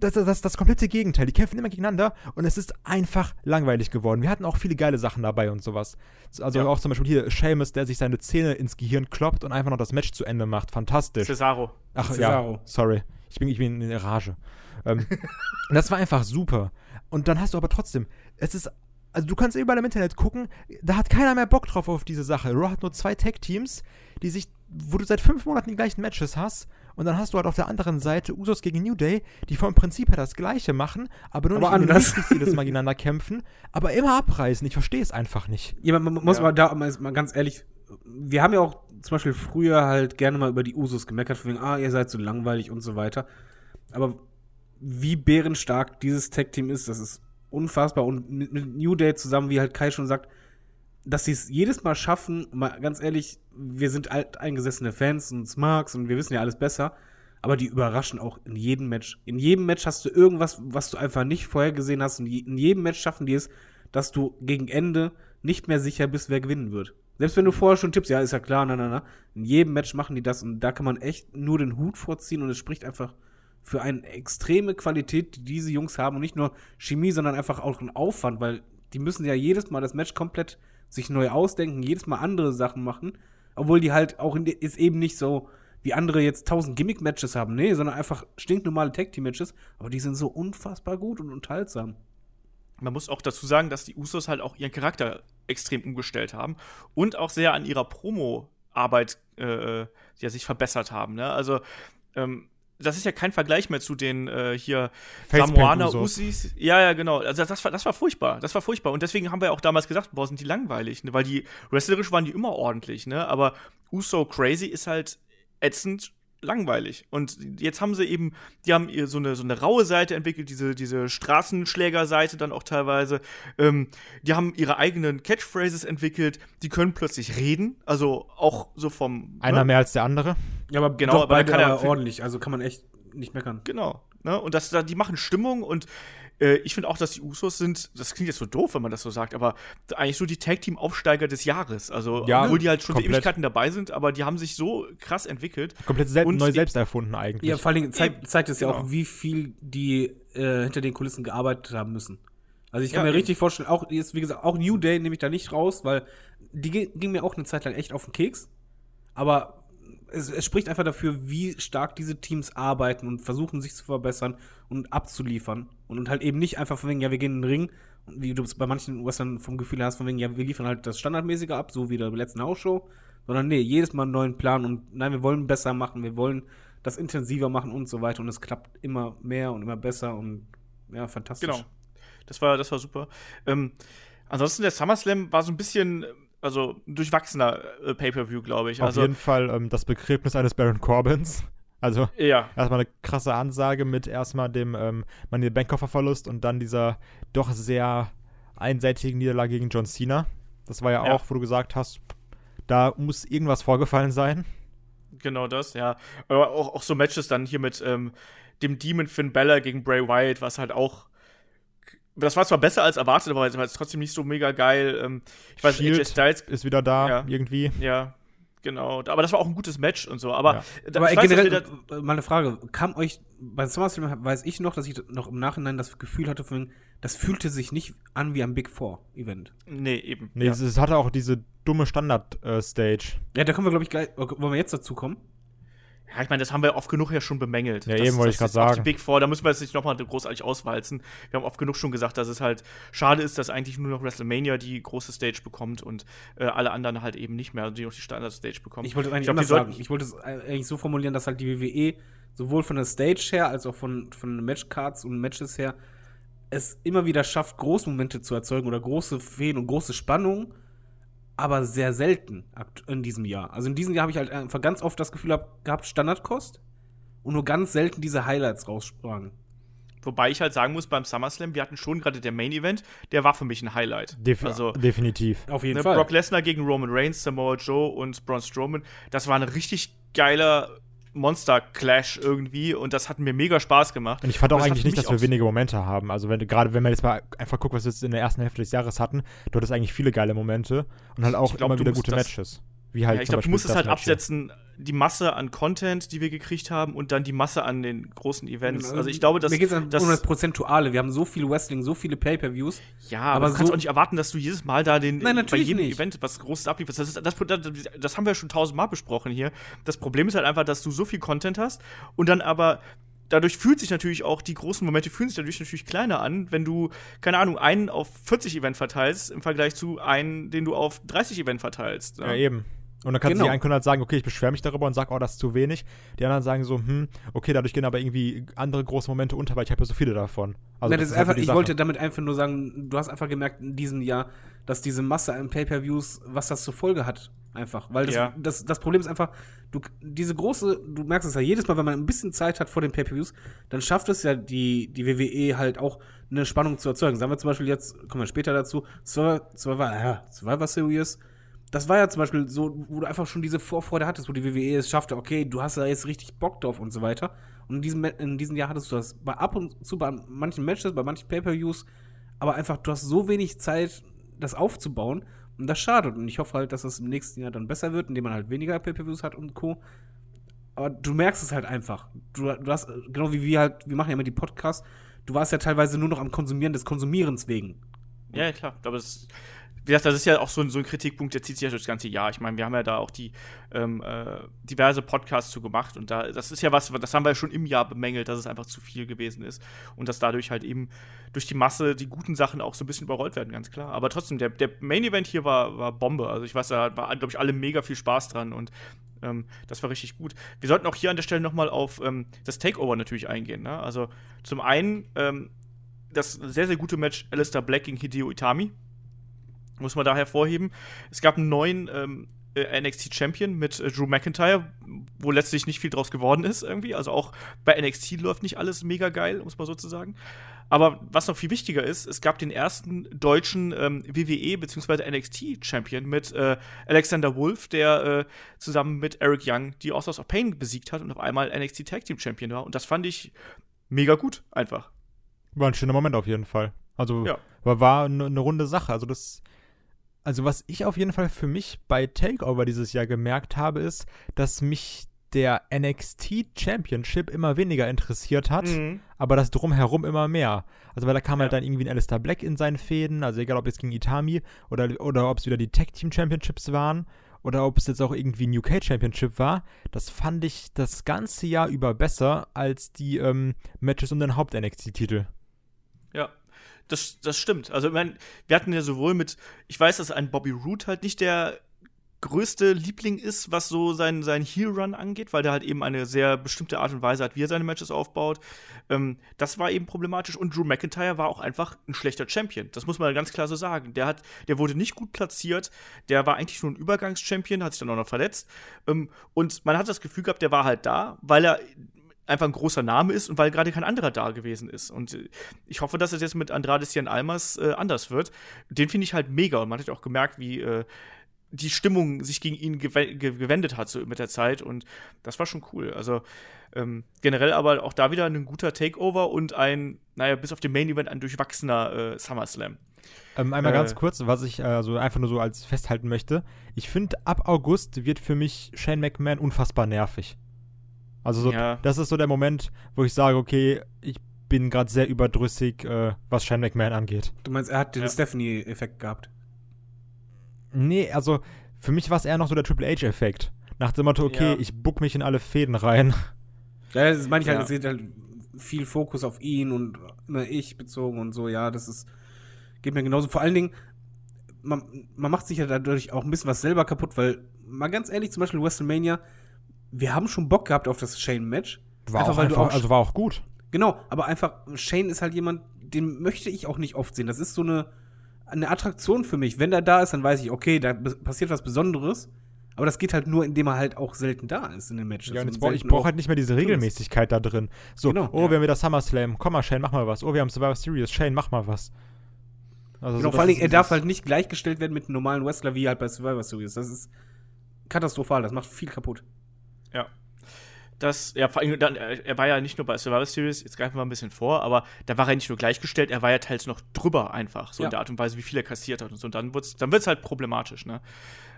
das, das, das, komplette Gegenteil. Die kämpfen immer gegeneinander und es ist einfach langweilig geworden. Wir hatten auch viele geile Sachen dabei und sowas. Also Ja. auch zum Beispiel hier Seamus, der sich seine Zähne ins Gehirn kloppt und einfach noch das Match zu Ende macht. Fantastisch. Cesaro. Ach Cesaro. ja, sorry. Ich bin, ich bin in der Rage. ähm, das war einfach super. Und dann hast du aber trotzdem, es ist, also du kannst überall im Internet gucken, da hat keiner mehr Bock drauf auf diese Sache. Raw hat nur zwei Tag-Teams, die sich, wo du seit fünf Monaten die gleichen Matches hast. Und dann hast du halt auf der anderen Seite Usos gegen New Day, die vom Prinzip her das Gleiche machen, aber nur Aber nicht in den anders. Weeklies jedes Mal gegeneinander kämpfen, aber immer abreißen. Ich verstehe es einfach nicht. Ja, man, man muss Ja. mal da mal, mal ganz ehrlich, wir haben ja auch zum Beispiel früher halt gerne mal über die Usos gemeckert, von wegen, ah, ihr seid so langweilig und so weiter. Aber wie bärenstark dieses Tag-Team ist, das ist unfassbar. Und mit, mit New Day zusammen, wie halt Kai schon sagt, dass sie es jedes Mal schaffen, mal ganz ehrlich, wir sind alteingesessene Fans und Smarks und wir wissen ja alles besser, aber die überraschen auch in jedem Match. In jedem Match hast du irgendwas, was du einfach nicht vorher gesehen hast und in jedem Match schaffen die es, dass du gegen Ende nicht mehr sicher bist, wer gewinnen wird. Selbst wenn du vorher schon tippst, ja, ist ja klar, na, na, na. In jedem Match machen die das und da kann man echt nur den Hut vorziehen und es spricht einfach für eine extreme Qualität, die diese Jungs haben und nicht nur Chemie, sondern einfach auch einen Aufwand, weil die müssen ja jedes Mal das Match komplett sich neu ausdenken, jedes Mal andere Sachen machen, obwohl die halt auch in, ist eben nicht so wie andere jetzt tausend Gimmick-Matches haben, nee, sondern einfach stinknormale Tag-Team-Matches, aber die sind so unfassbar gut und unterhaltsam man muss auch dazu sagen, dass die Usos halt auch ihren Charakter extrem umgestellt haben und auch sehr an ihrer Promo-Arbeit äh, ja, sich verbessert haben. Ne? Also, ähm, das ist ja kein Vergleich mehr zu den äh, hier Samoana Usis. Ja, ja, genau. Also das war, das war furchtbar. Das war furchtbar. Und deswegen haben wir auch damals gesagt, boah, sind die langweilig, ne? Weil die wrestlerisch waren die immer ordentlich, ne? Aber Uso Crazy ist halt ätzend langweilig. Und jetzt haben sie eben, die haben so eine, so eine raue Seite entwickelt, diese, diese Straßenschlägerseite dann auch teilweise. Ähm, die haben ihre eigenen Catchphrases entwickelt, die können plötzlich reden, also auch so vom. Einer ne? mehr als der andere. Ja, aber genau, aber beide kann er ordentlich, also kann man echt nicht meckern. Genau. Ne? Und das, die machen Stimmung und äh, ich finde auch, dass die Usos sind, das klingt jetzt so doof, wenn man das so sagt, aber eigentlich so die Tag-Team-Aufsteiger des Jahres. Also, ja, obwohl die halt schon komplett. Ewigkeiten dabei sind, aber die haben sich so krass entwickelt. Komplett sel neu selbst erfunden eigentlich. Ja, vor allem zeigt, zeigt es ja genau. auch, wie viel die äh, hinter den Kulissen gearbeitet haben müssen. Also ich kann ja, mir richtig vorstellen, auch jetzt, wie gesagt, auch New Day nehme ich da nicht raus, weil die ging mir auch eine Zeit lang echt auf den Keks. Aber es, es, spricht einfach dafür, wie stark diese Teams arbeiten und versuchen, sich zu verbessern und abzuliefern. Und, und halt eben nicht einfach von wegen, ja, wir gehen in den Ring, wie du es bei manchen Western vom Gefühl hast, von wegen, ja, wir liefern halt das Standardmäßige ab, so wie der letzten House-Show. Sondern nee, jedes Mal einen neuen Plan und nein, wir wollen besser machen, wir wollen das intensiver machen und so weiter. Und es klappt immer mehr und immer besser und ja, fantastisch. Genau. Das war, das war super. Ähm, ansonsten, der SummerSlam war so ein bisschen also durchwachsener äh, Pay-per-View, glaube ich. Auf also, jeden Fall ähm, das Begräbnis eines Baron Corbins. Also ja. erstmal eine krasse Ansage mit erstmal dem ähm, Money Bankkofferverlust und dann dieser doch sehr einseitigen Niederlage gegen John Cena. Das war ja, ja, auch, wo du gesagt hast, da muss irgendwas vorgefallen sein. Genau das, ja. Aber auch, auch so Matches dann hier mit ähm, dem Demon Finn Bella gegen Bray Wyatt, was halt auch das war zwar besser als erwartet, aber es war trotzdem nicht so mega geil. Ähm, ich weiß, Shield AJ Styles ist wieder da, ja, irgendwie. Ja, genau. Aber das war auch ein gutes Match und so. Aber, ja. da, aber generell, weiß, äh, mal eine Frage. Kam euch, bei SummerSlam weiß ich noch, dass ich noch im Nachhinein das Gefühl hatte, von, das fühlte sich nicht an wie am Big Four-Event. Nee, eben. Nee, ja. es, es, hatte auch diese dumme Standard-Stage. Äh, ja, da kommen wir, glaube ich, gleich, wollen wir jetzt dazu kommen? Ja, ich meine, das haben wir oft genug ja schon bemängelt. Ja, das, eben wollte ich gerade sagen. Die Big Four, da müssen wir jetzt nicht nochmal großartig auswalzen. Wir haben oft genug schon gesagt, dass es halt schade ist, dass eigentlich nur noch WrestleMania die große Stage bekommt und äh, alle anderen halt eben nicht mehr, die noch die Standard-Stage bekommen. Ich wollte es eigentlich ich glaub, sagen. Ich wollte es eigentlich so formulieren, dass halt die WWE sowohl von der Stage her als auch von, von Matchcards und Matches her es immer wieder schafft, Großmomente zu erzeugen oder große Feen und große Spannungen aber sehr selten in diesem Jahr. Also in diesem Jahr habe ich halt einfach ganz oft das Gefühl gehabt, Standardkost und nur ganz selten diese Highlights raussprangen. Wobei ich halt sagen muss, beim SummerSlam, wir hatten schon gerade der Main Event, der war für mich ein Highlight. Def also, definitiv. Auf jeden ne, Fall. Brock Lesnar gegen Roman Reigns, Samoa Joe und Braun Strowman, das war ein richtig geiler Monster Clash irgendwie und das hat mir mega Spaß gemacht. Und ich fand auch eigentlich nicht, dass wir wenige Momente haben. Also wenn gerade wenn man jetzt mal einfach guckt, was wir jetzt in der ersten Hälfte des Jahres hatten, dort ist eigentlich viele geile Momente und halt auch glaub, immer wieder gute Matches. Wie halt ja, ich glaube, du musst es halt absetzen, die Masse an Content, die wir gekriegt haben und dann die Masse an den großen Events. Also ich glaube, dass mir geht es um das Prozentuale. Wir haben so viel Wrestling, so viele Pay-per-Views. Ja, aber, aber du kannst auch nicht erwarten, dass du jedes Mal da den Nein, bei jedem nicht. Event was Großes ablieferst. Das, das, das, das, haben wir schon tausendmal besprochen hier. Das Problem ist halt einfach, dass du so viel Content hast und dann aber dadurch fühlt sich natürlich auch, die großen Momente fühlen sich dadurch natürlich kleiner an, wenn du, keine Ahnung, einen auf 40 Event verteilst, im Vergleich zu einen, den du auf 30 Event verteilst. Ja, ja eben. Und dann kann Genau. die einen können halt sagen, okay, ich beschwere mich darüber und sage, oh, das ist zu wenig. Die anderen sagen so, hm, okay, dadurch gehen aber irgendwie andere große Momente unter, weil ich habe ja so viele davon. Also Nein, das ist halt einfach, ich Sache. wollte damit einfach nur sagen, du hast einfach gemerkt in diesem Jahr, dass diese Masse an Pay-Per-Views, was das zur Folge hat, einfach. Weil das, Ja. das, das Problem ist einfach, du, diese große, du merkst es ja jedes Mal, wenn man ein bisschen Zeit hat vor den Pay-Per-Views, dann schafft es ja die, die WWE halt auch eine Spannung zu erzeugen. Sagen wir zum Beispiel jetzt, kommen wir später dazu, Survivor, Survivor, ja, Survivor Series, das war ja zum Beispiel so, wo du einfach schon diese Vorfreude hattest, wo die WWE es schaffte, okay, du hast da jetzt richtig Bock drauf und so weiter. Und in diesem, in diesem Jahr hattest du das bei ab und zu bei manchen Matches, bei manchen Pay-Per-Views, aber einfach, du hast so wenig Zeit, das aufzubauen. Und das schadet. Und ich hoffe halt, dass das im nächsten Jahr dann besser wird, indem man halt weniger Pay-Per-Views hat und Co. Aber du merkst es halt einfach. Du, du hast, genau wie wir halt, wir machen ja immer die Podcasts, du warst ja teilweise nur noch am Konsumieren des Konsumierens wegen. Ja, klar. Aber es, wie gesagt, das ist ja auch so ein, so ein Kritikpunkt, der zieht sich ja das ganze Jahr. Ich meine, wir haben ja da auch die ähm, äh, diverse Podcasts zu gemacht und da, das ist ja was, das haben wir ja schon im Jahr bemängelt, dass es einfach zu viel gewesen ist und dass dadurch halt eben durch die Masse die guten Sachen auch so ein bisschen überrollt werden, ganz klar. Aber trotzdem, der, der Main Event hier war, war Bombe. Also ich weiß, da war, glaube ich, alle mega viel Spaß dran und ähm, das war richtig gut. Wir sollten auch hier an der Stelle nochmal auf ähm, das Takeover natürlich eingehen. Ne? Also zum einen ähm, das sehr, sehr gute Match Alistair Black gegen Hideo Itami. Muss man da hervorheben. Es gab einen neuen ähm, äh, NXT Champion mit äh, Drew McIntyre, wo letztlich nicht viel draus geworden ist irgendwie. Also auch bei NXT läuft nicht alles mega geil, muss man sozusagen. Aber was noch viel wichtiger ist, es gab den ersten deutschen ähm, WWE bzw. NXT Champion mit äh, Alexander Wolf, der äh, zusammen mit Eric Young die Authors of Pain besiegt hat und auf einmal NXT Tag Team Champion war. Und das fand ich mega gut, einfach. War ein schöner Moment auf jeden Fall. Also Ja. war, war eine, eine runde Sache. Also das, also was ich auf jeden Fall für mich bei Takeover dieses Jahr gemerkt habe, ist, dass mich der NXT Championship immer weniger interessiert hat, Mhm. aber das drumherum immer mehr. Also weil da kam halt Ja. dann irgendwie ein Alistair Black in seinen Fäden, also egal ob jetzt gegen Itami oder, oder ob es wieder die Tag Team Championships waren oder ob es jetzt auch irgendwie ein UK Championship war, das fand ich das ganze Jahr über besser als die ähm, Matches um den Haupt-NXT-Titel. Ja, das, das stimmt. Also, ich meine, wir hatten ja sowohl mit, ich weiß, dass ein Bobby Roode halt nicht der größte Liebling ist, was so sein, sein Heel-Run angeht, weil der halt eben eine sehr bestimmte Art und Weise hat, wie er seine Matches aufbaut. Ähm, das war eben problematisch und Drew McIntyre war auch einfach ein schlechter Champion. Das muss man ganz klar so sagen. Der, hat, der wurde nicht gut platziert, der war eigentlich nur ein Übergangschampion, hat sich dann auch noch verletzt. Ähm, und man hat das Gefühl gehabt, der war halt da, weil er einfach ein großer Name ist und weil gerade kein anderer da gewesen ist. Und äh, ich hoffe, dass es jetzt mit Andrade Cien Almas äh, anders wird. Den finde ich halt mega und man hat auch gemerkt, wie äh, die Stimmung sich gegen ihn gewe ge gewendet hat so mit der Zeit und das war schon cool. Also ähm, generell aber auch da wieder ein guter Takeover und ein, naja, bis auf den Main Event ein durchwachsener äh, SummerSlam. Ähm, einmal Äh. ganz kurz, was ich äh, so einfach nur so als festhalten möchte. Ich finde, ab August wird für mich Shane McMahon unfassbar nervig. Also so, Ja. das ist so der Moment, wo ich sage, okay, ich bin gerade sehr überdrüssig, äh, was Shane McMahon angeht. Du meinst, er hat den Ja. Stephanie-Effekt gehabt. Nee, also für mich war es eher noch so der Triple H-Effekt. Nach dem Motto, okay, Ja. ich buck mich in alle Fäden rein. Ja, das meine ich halt, es geht halt viel Fokus auf ihn und immer ich bezogen und so, ja, das ist, geht mir genauso. Vor allen Dingen, man, man macht sich ja dadurch auch ein bisschen was selber kaputt, weil, mal ganz ehrlich, zum Beispiel WrestleMania, wir haben schon Bock gehabt auf das Shane-Match. War Einfach, auch weil du einfach, auch- also war auch gut. Genau, aber einfach, Shane ist halt jemand, den möchte ich auch nicht oft sehen. Das ist so eine, eine Attraktion für mich. Wenn er da ist, dann weiß ich, okay, da passiert was Besonderes. Aber das geht halt nur, indem er halt auch selten da ist in den Matches. Ja, und Und ich brauche auch- halt nicht mehr diese Regelmäßigkeit da drin. So, Genau, oh, ja. wir haben wieder SummerSlam. Komm mal, Shane, mach mal was. Oh, wir haben Survivor Series. Shane, mach mal was. Also Genau, so, vor allen Dingen, er darf halt nicht gleichgestellt werden mit einem normalen Wrestler wie halt bei Survivor Series. Das ist katastrophal, das macht viel kaputt. Ja. Das, ja, vor allem, dann, er er war ja nicht nur bei Survivor Series, jetzt greifen wir ein bisschen vor, aber da war er nicht nur gleichgestellt, er war ja teils noch drüber einfach, so Ja. in der Art und Weise, wie viel er kassiert hat und so. Und dann wird's, dann wird's halt problematisch, ne?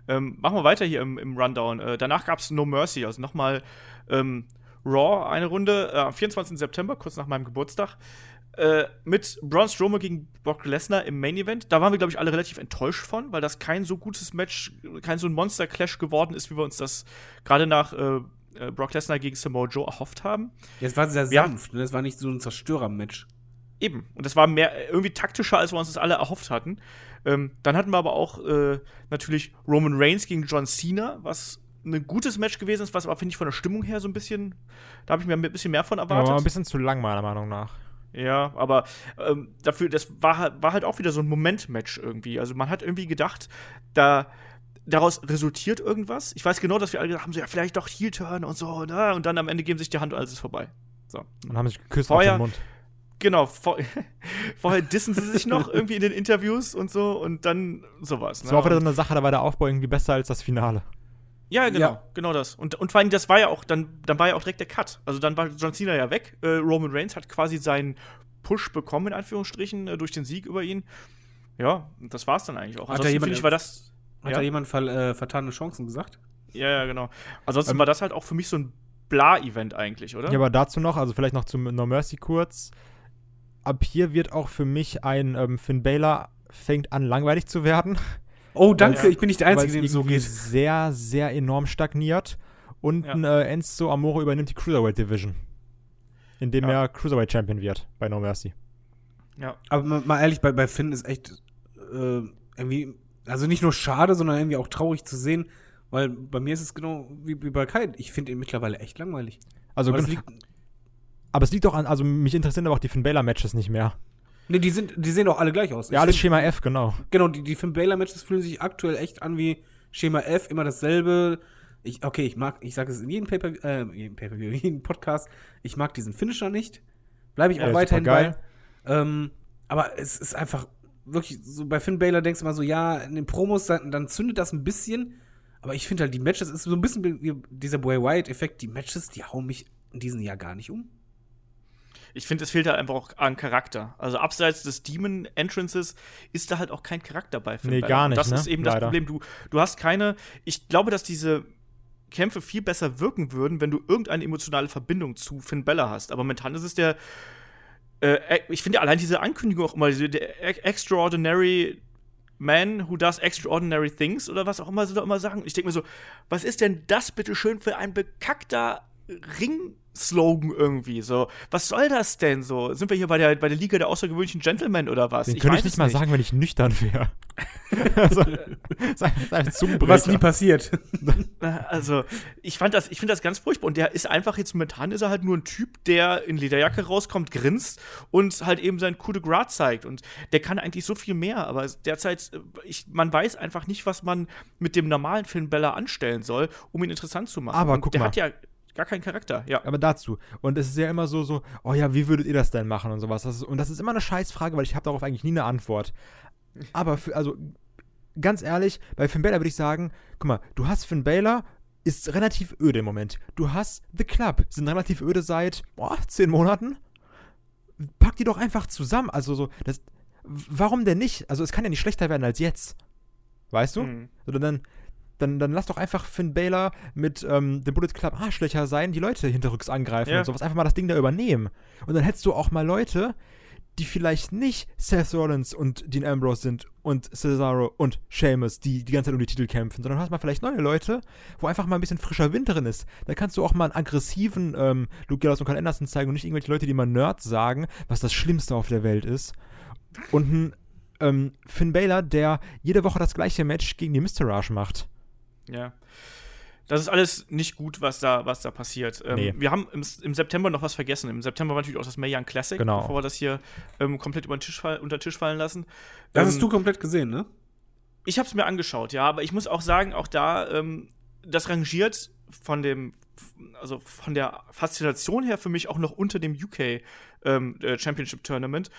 Ähm, machen wir weiter hier im, im Rundown. Äh, danach gab's No Mercy, also nochmal ähm, Raw, eine Runde äh, am 24. September, kurz nach meinem Geburtstag. Äh, mit Braun Strowman gegen Brock Lesnar im Main Event. Da waren wir, glaube ich, alle relativ enttäuscht von, weil das kein so gutes Match, kein so ein Monster-Clash geworden ist, wie wir uns das gerade nach äh, äh, Brock Lesnar gegen Samoa Joe erhofft haben. Ja, es war sehr Ja. sanft, ne? Es war nicht so ein Zerstörer-Match. eben. Und das war mehr irgendwie taktischer, als wir uns das alle erhofft hatten. Ähm, dann hatten wir aber auch äh, natürlich Roman Reigns gegen John Cena, was ein gutes Match gewesen ist, was aber, finde ich, von der Stimmung her so ein bisschen, da habe ich mir ein bisschen mehr von erwartet. Aber ein bisschen zu lang, meiner Meinung nach. Ja, aber ähm, dafür, das war, halt- war halt auch wieder so ein Moment-Match irgendwie. Also man hat irgendwie gedacht, da daraus resultiert irgendwas. Ich weiß genau, dass wir alle gedacht haben, so, ja, vielleicht doch Heel-Turn und so, ne? und dann am Ende geben sich die Hand und alles ist vorbei. So. Und haben sich geküsst Vorher- auf den Mund. Genau, vor, vorher dissen sie sich noch irgendwie in den Interviews und so und dann sowas. Das war auch wieder so eine Sache, da war der Aufbau irgendwie besser als das Finale. Ja, genau, Ja. genau das. Und, und vor allem, das war ja auch, dann, dann war ja auch direkt der Cut. Also dann war John Cena ja weg. Äh, Roman Reigns hat quasi seinen Push bekommen, in Anführungsstrichen, äh, durch den Sieg über ihn. Ja, und das war's dann eigentlich auch. Hat da jemand- ich, war das. Hat Ja. da jemand ver äh, vertane Chancen gesagt? Ja, ja, genau. Ansonsten Ähm, war das halt auch für mich so ein Bla-Event eigentlich, oder? Ja, aber dazu noch, also vielleicht noch zum No Mercy kurz. Ab hier wird auch für mich ein ähm, Finn Balor fängt an langweilig zu werden. Oh, danke, Ja. ich bin nicht der Einzige, es dem es so geht. sehr, sehr enorm stagniert. Und Ja. ein, äh, Enzo Amore übernimmt die Cruiserweight Division. Indem Ja. er Cruiserweight Champion wird bei No Mercy. ja. Aber mal, ehrlich, bei, bei Finn ist echt äh, irgendwie, also nicht nur schade, sondern irgendwie auch traurig zu sehen, weil bei mir ist es genau wie, wie bei Kai. Ich finde ihn mittlerweile echt langweilig. Also, Aber es gen- liegt, aber es liegt doch an, also mich interessieren aber auch die Finn Balor Matches nicht mehr. Nee, die, sind, die sehen auch alle gleich aus. Ja, Ich alles find- Schema F, genau. Genau, die, die Finn Balor Matches fühlen sich aktuell echt an wie Schema F, immer dasselbe. Ich, okay, ich mag, ich sage es in jedem Paper, äh, in jedem Paper, in jedem Podcast, ich mag diesen Finisher nicht. Bleibe ich Ja, auch ist weiterhin bei. Ähm, aber es ist einfach wirklich so bei Finn Balor denkst du mal so, ja, in den Promos dann, dann zündet das ein bisschen, aber ich finde halt die Matches ist so ein bisschen wie dieser Boy White Effekt, die Matches, die hauen mich in diesem Jahr gar nicht um. Ich finde, es fehlt halt einfach auch an Charakter. Also abseits des Demon Entrances ist da halt auch kein Charakter bei Finn Nee, Balor. gar Und nicht, Das ne? ist eben das Leider. Problem. Du, du hast keine. Ich glaube, dass diese Kämpfe viel besser wirken würden, wenn du irgendeine emotionale Verbindung zu Finn Balor hast. Aber momentan ist es der. Äh, ich finde allein diese Ankündigung auch immer, diese, der e- Extraordinary Man who does extraordinary things oder was auch immer sie da immer sagen. Ich denke mir so, was ist denn das bitte schön für ein bekackter Ring-Slogan irgendwie? So, was soll das denn so? Sind wir hier bei der, bei der Liga der außergewöhnlichen Gentlemen oder was? Den könnte weiß ich nicht mal sagen, wenn ich nüchtern wäre. also. Was nie passiert. Also, ich fand das, ich finde das ganz furchtbar. Und der ist einfach jetzt momentan ist er halt nur ein Typ, der in Lederjacke rauskommt, grinst und halt eben sein Coup de Gras zeigt. Und der kann eigentlich so viel mehr, aber derzeit, äh, ich, man weiß einfach nicht, was man mit dem normalen Finn Bella anstellen soll, um ihn interessant zu machen. Aber und guck der mal. hat ja gar keinen Charakter. Ja. Aber dazu. Und es ist ja immer so, so, oh ja, wie würdet ihr das denn machen und sowas. Das ist, und das ist immer eine Scheißfrage, weil ich habe darauf eigentlich nie eine Antwort. Aber für, also, ganz ehrlich, bei Finn Balor würde ich sagen, guck mal, du hast Finn Balor, ist relativ öde im Moment. Du hast The Club, sind relativ öde seit, boah, zehn Monaten. Pack die doch einfach zusammen. Also so, das, warum denn nicht? Also es kann ja nicht schlechter werden als jetzt. Weißt du? Mhm. Oder dann, dann, dann lass doch einfach Finn Balor mit ähm, dem Bullet Club Arschlöcher sein, die Leute hinterrücks angreifen Ja. und sowas. Einfach mal das Ding da übernehmen. Und dann hättest du auch mal Leute, die vielleicht nicht Seth Rollins und Dean Ambrose sind und Cesaro und Sheamus, die die ganze Zeit um die Titel kämpfen, sondern hast mal vielleicht neue Leute, wo einfach mal ein bisschen frischer Wind drin ist. Da kannst du auch mal einen aggressiven ähm, Luke Gallows und Carl Anderson zeigen und nicht irgendwelche Leute, die mal Nerds sagen, was das Schlimmste auf der Welt ist. Und ein ähm, Finn Balor, der jede Woche das gleiche Match gegen die Mr. Rush macht. Ja. Das ist alles nicht gut, was da, was da passiert. Ähm, Nee. Wir haben im, im September noch was vergessen. Im September war natürlich auch das Mae Young Classic, Genau. bevor wir das hier ähm, komplett über den Tisch fall, unter den Tisch fallen lassen. Das Ähm, hast du komplett gesehen, ne? Ich habe es mir angeschaut, ja, aber ich muss auch sagen, auch da, ähm, das rangiert von dem, also von der Faszination her für mich auch noch unter dem UK ähm, äh, Championship Tournament.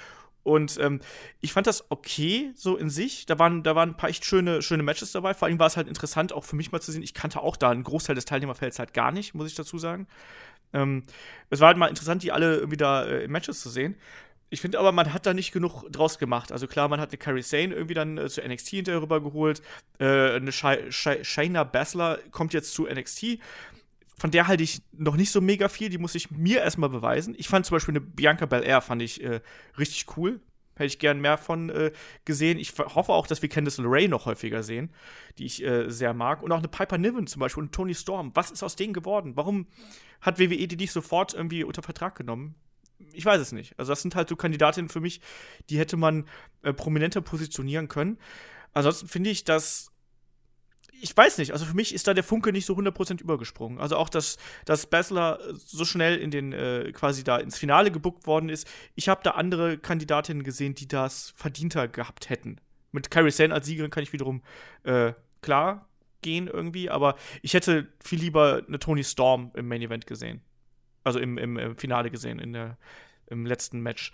Und ähm, ich fand das okay, so in sich. Da waren, da waren ein paar echt schöne, schöne Matches dabei. Vor allem war es halt interessant, auch für mich mal zu sehen. Ich kannte auch da einen Großteil des Teilnehmerfelds halt gar nicht, muss ich dazu sagen. Ähm, es war halt mal interessant, die alle irgendwie da äh, Matches zu sehen. Ich finde aber, man hat da nicht genug draus gemacht. Also klar, man hat eine Carrie Sane irgendwie dann äh, zu NXT hinterher rübergeholt. Äh, eine Shay- Shay- Shayna Baszler kommt jetzt zu NXT. Von der halte ich noch nicht so mega viel. Die muss ich mir erstmal beweisen. Ich fand zum Beispiel eine Bianca Belair fand ich äh, richtig cool. Hätte ich gern mehr von äh, gesehen. Ich hoffe auch, dass wir Candice LeRae noch häufiger sehen, die ich äh, sehr mag. Und auch eine Piper Niven zum Beispiel und Tony Storm. Was ist aus denen geworden? Warum hat WWE die nicht sofort irgendwie unter Vertrag genommen? ich weiß es nicht. Also das sind halt so Kandidatinnen für mich, die hätte man äh, prominenter positionieren können. Ansonsten finde ich, dass ich weiß nicht, also für mich ist da der Funke nicht so 100% übergesprungen. Also auch, dass, dass Basler so schnell in den, äh, quasi da ins Finale gebuckt worden ist. Ich habe da andere Kandidatinnen gesehen, die das verdienter gehabt hätten. Mit Carrie Sane als Siegerin kann ich wiederum äh, klar gehen irgendwie, aber ich hätte viel lieber eine Tony Storm im Main Event gesehen. Also im, im, im Finale gesehen, in der, im letzten Match.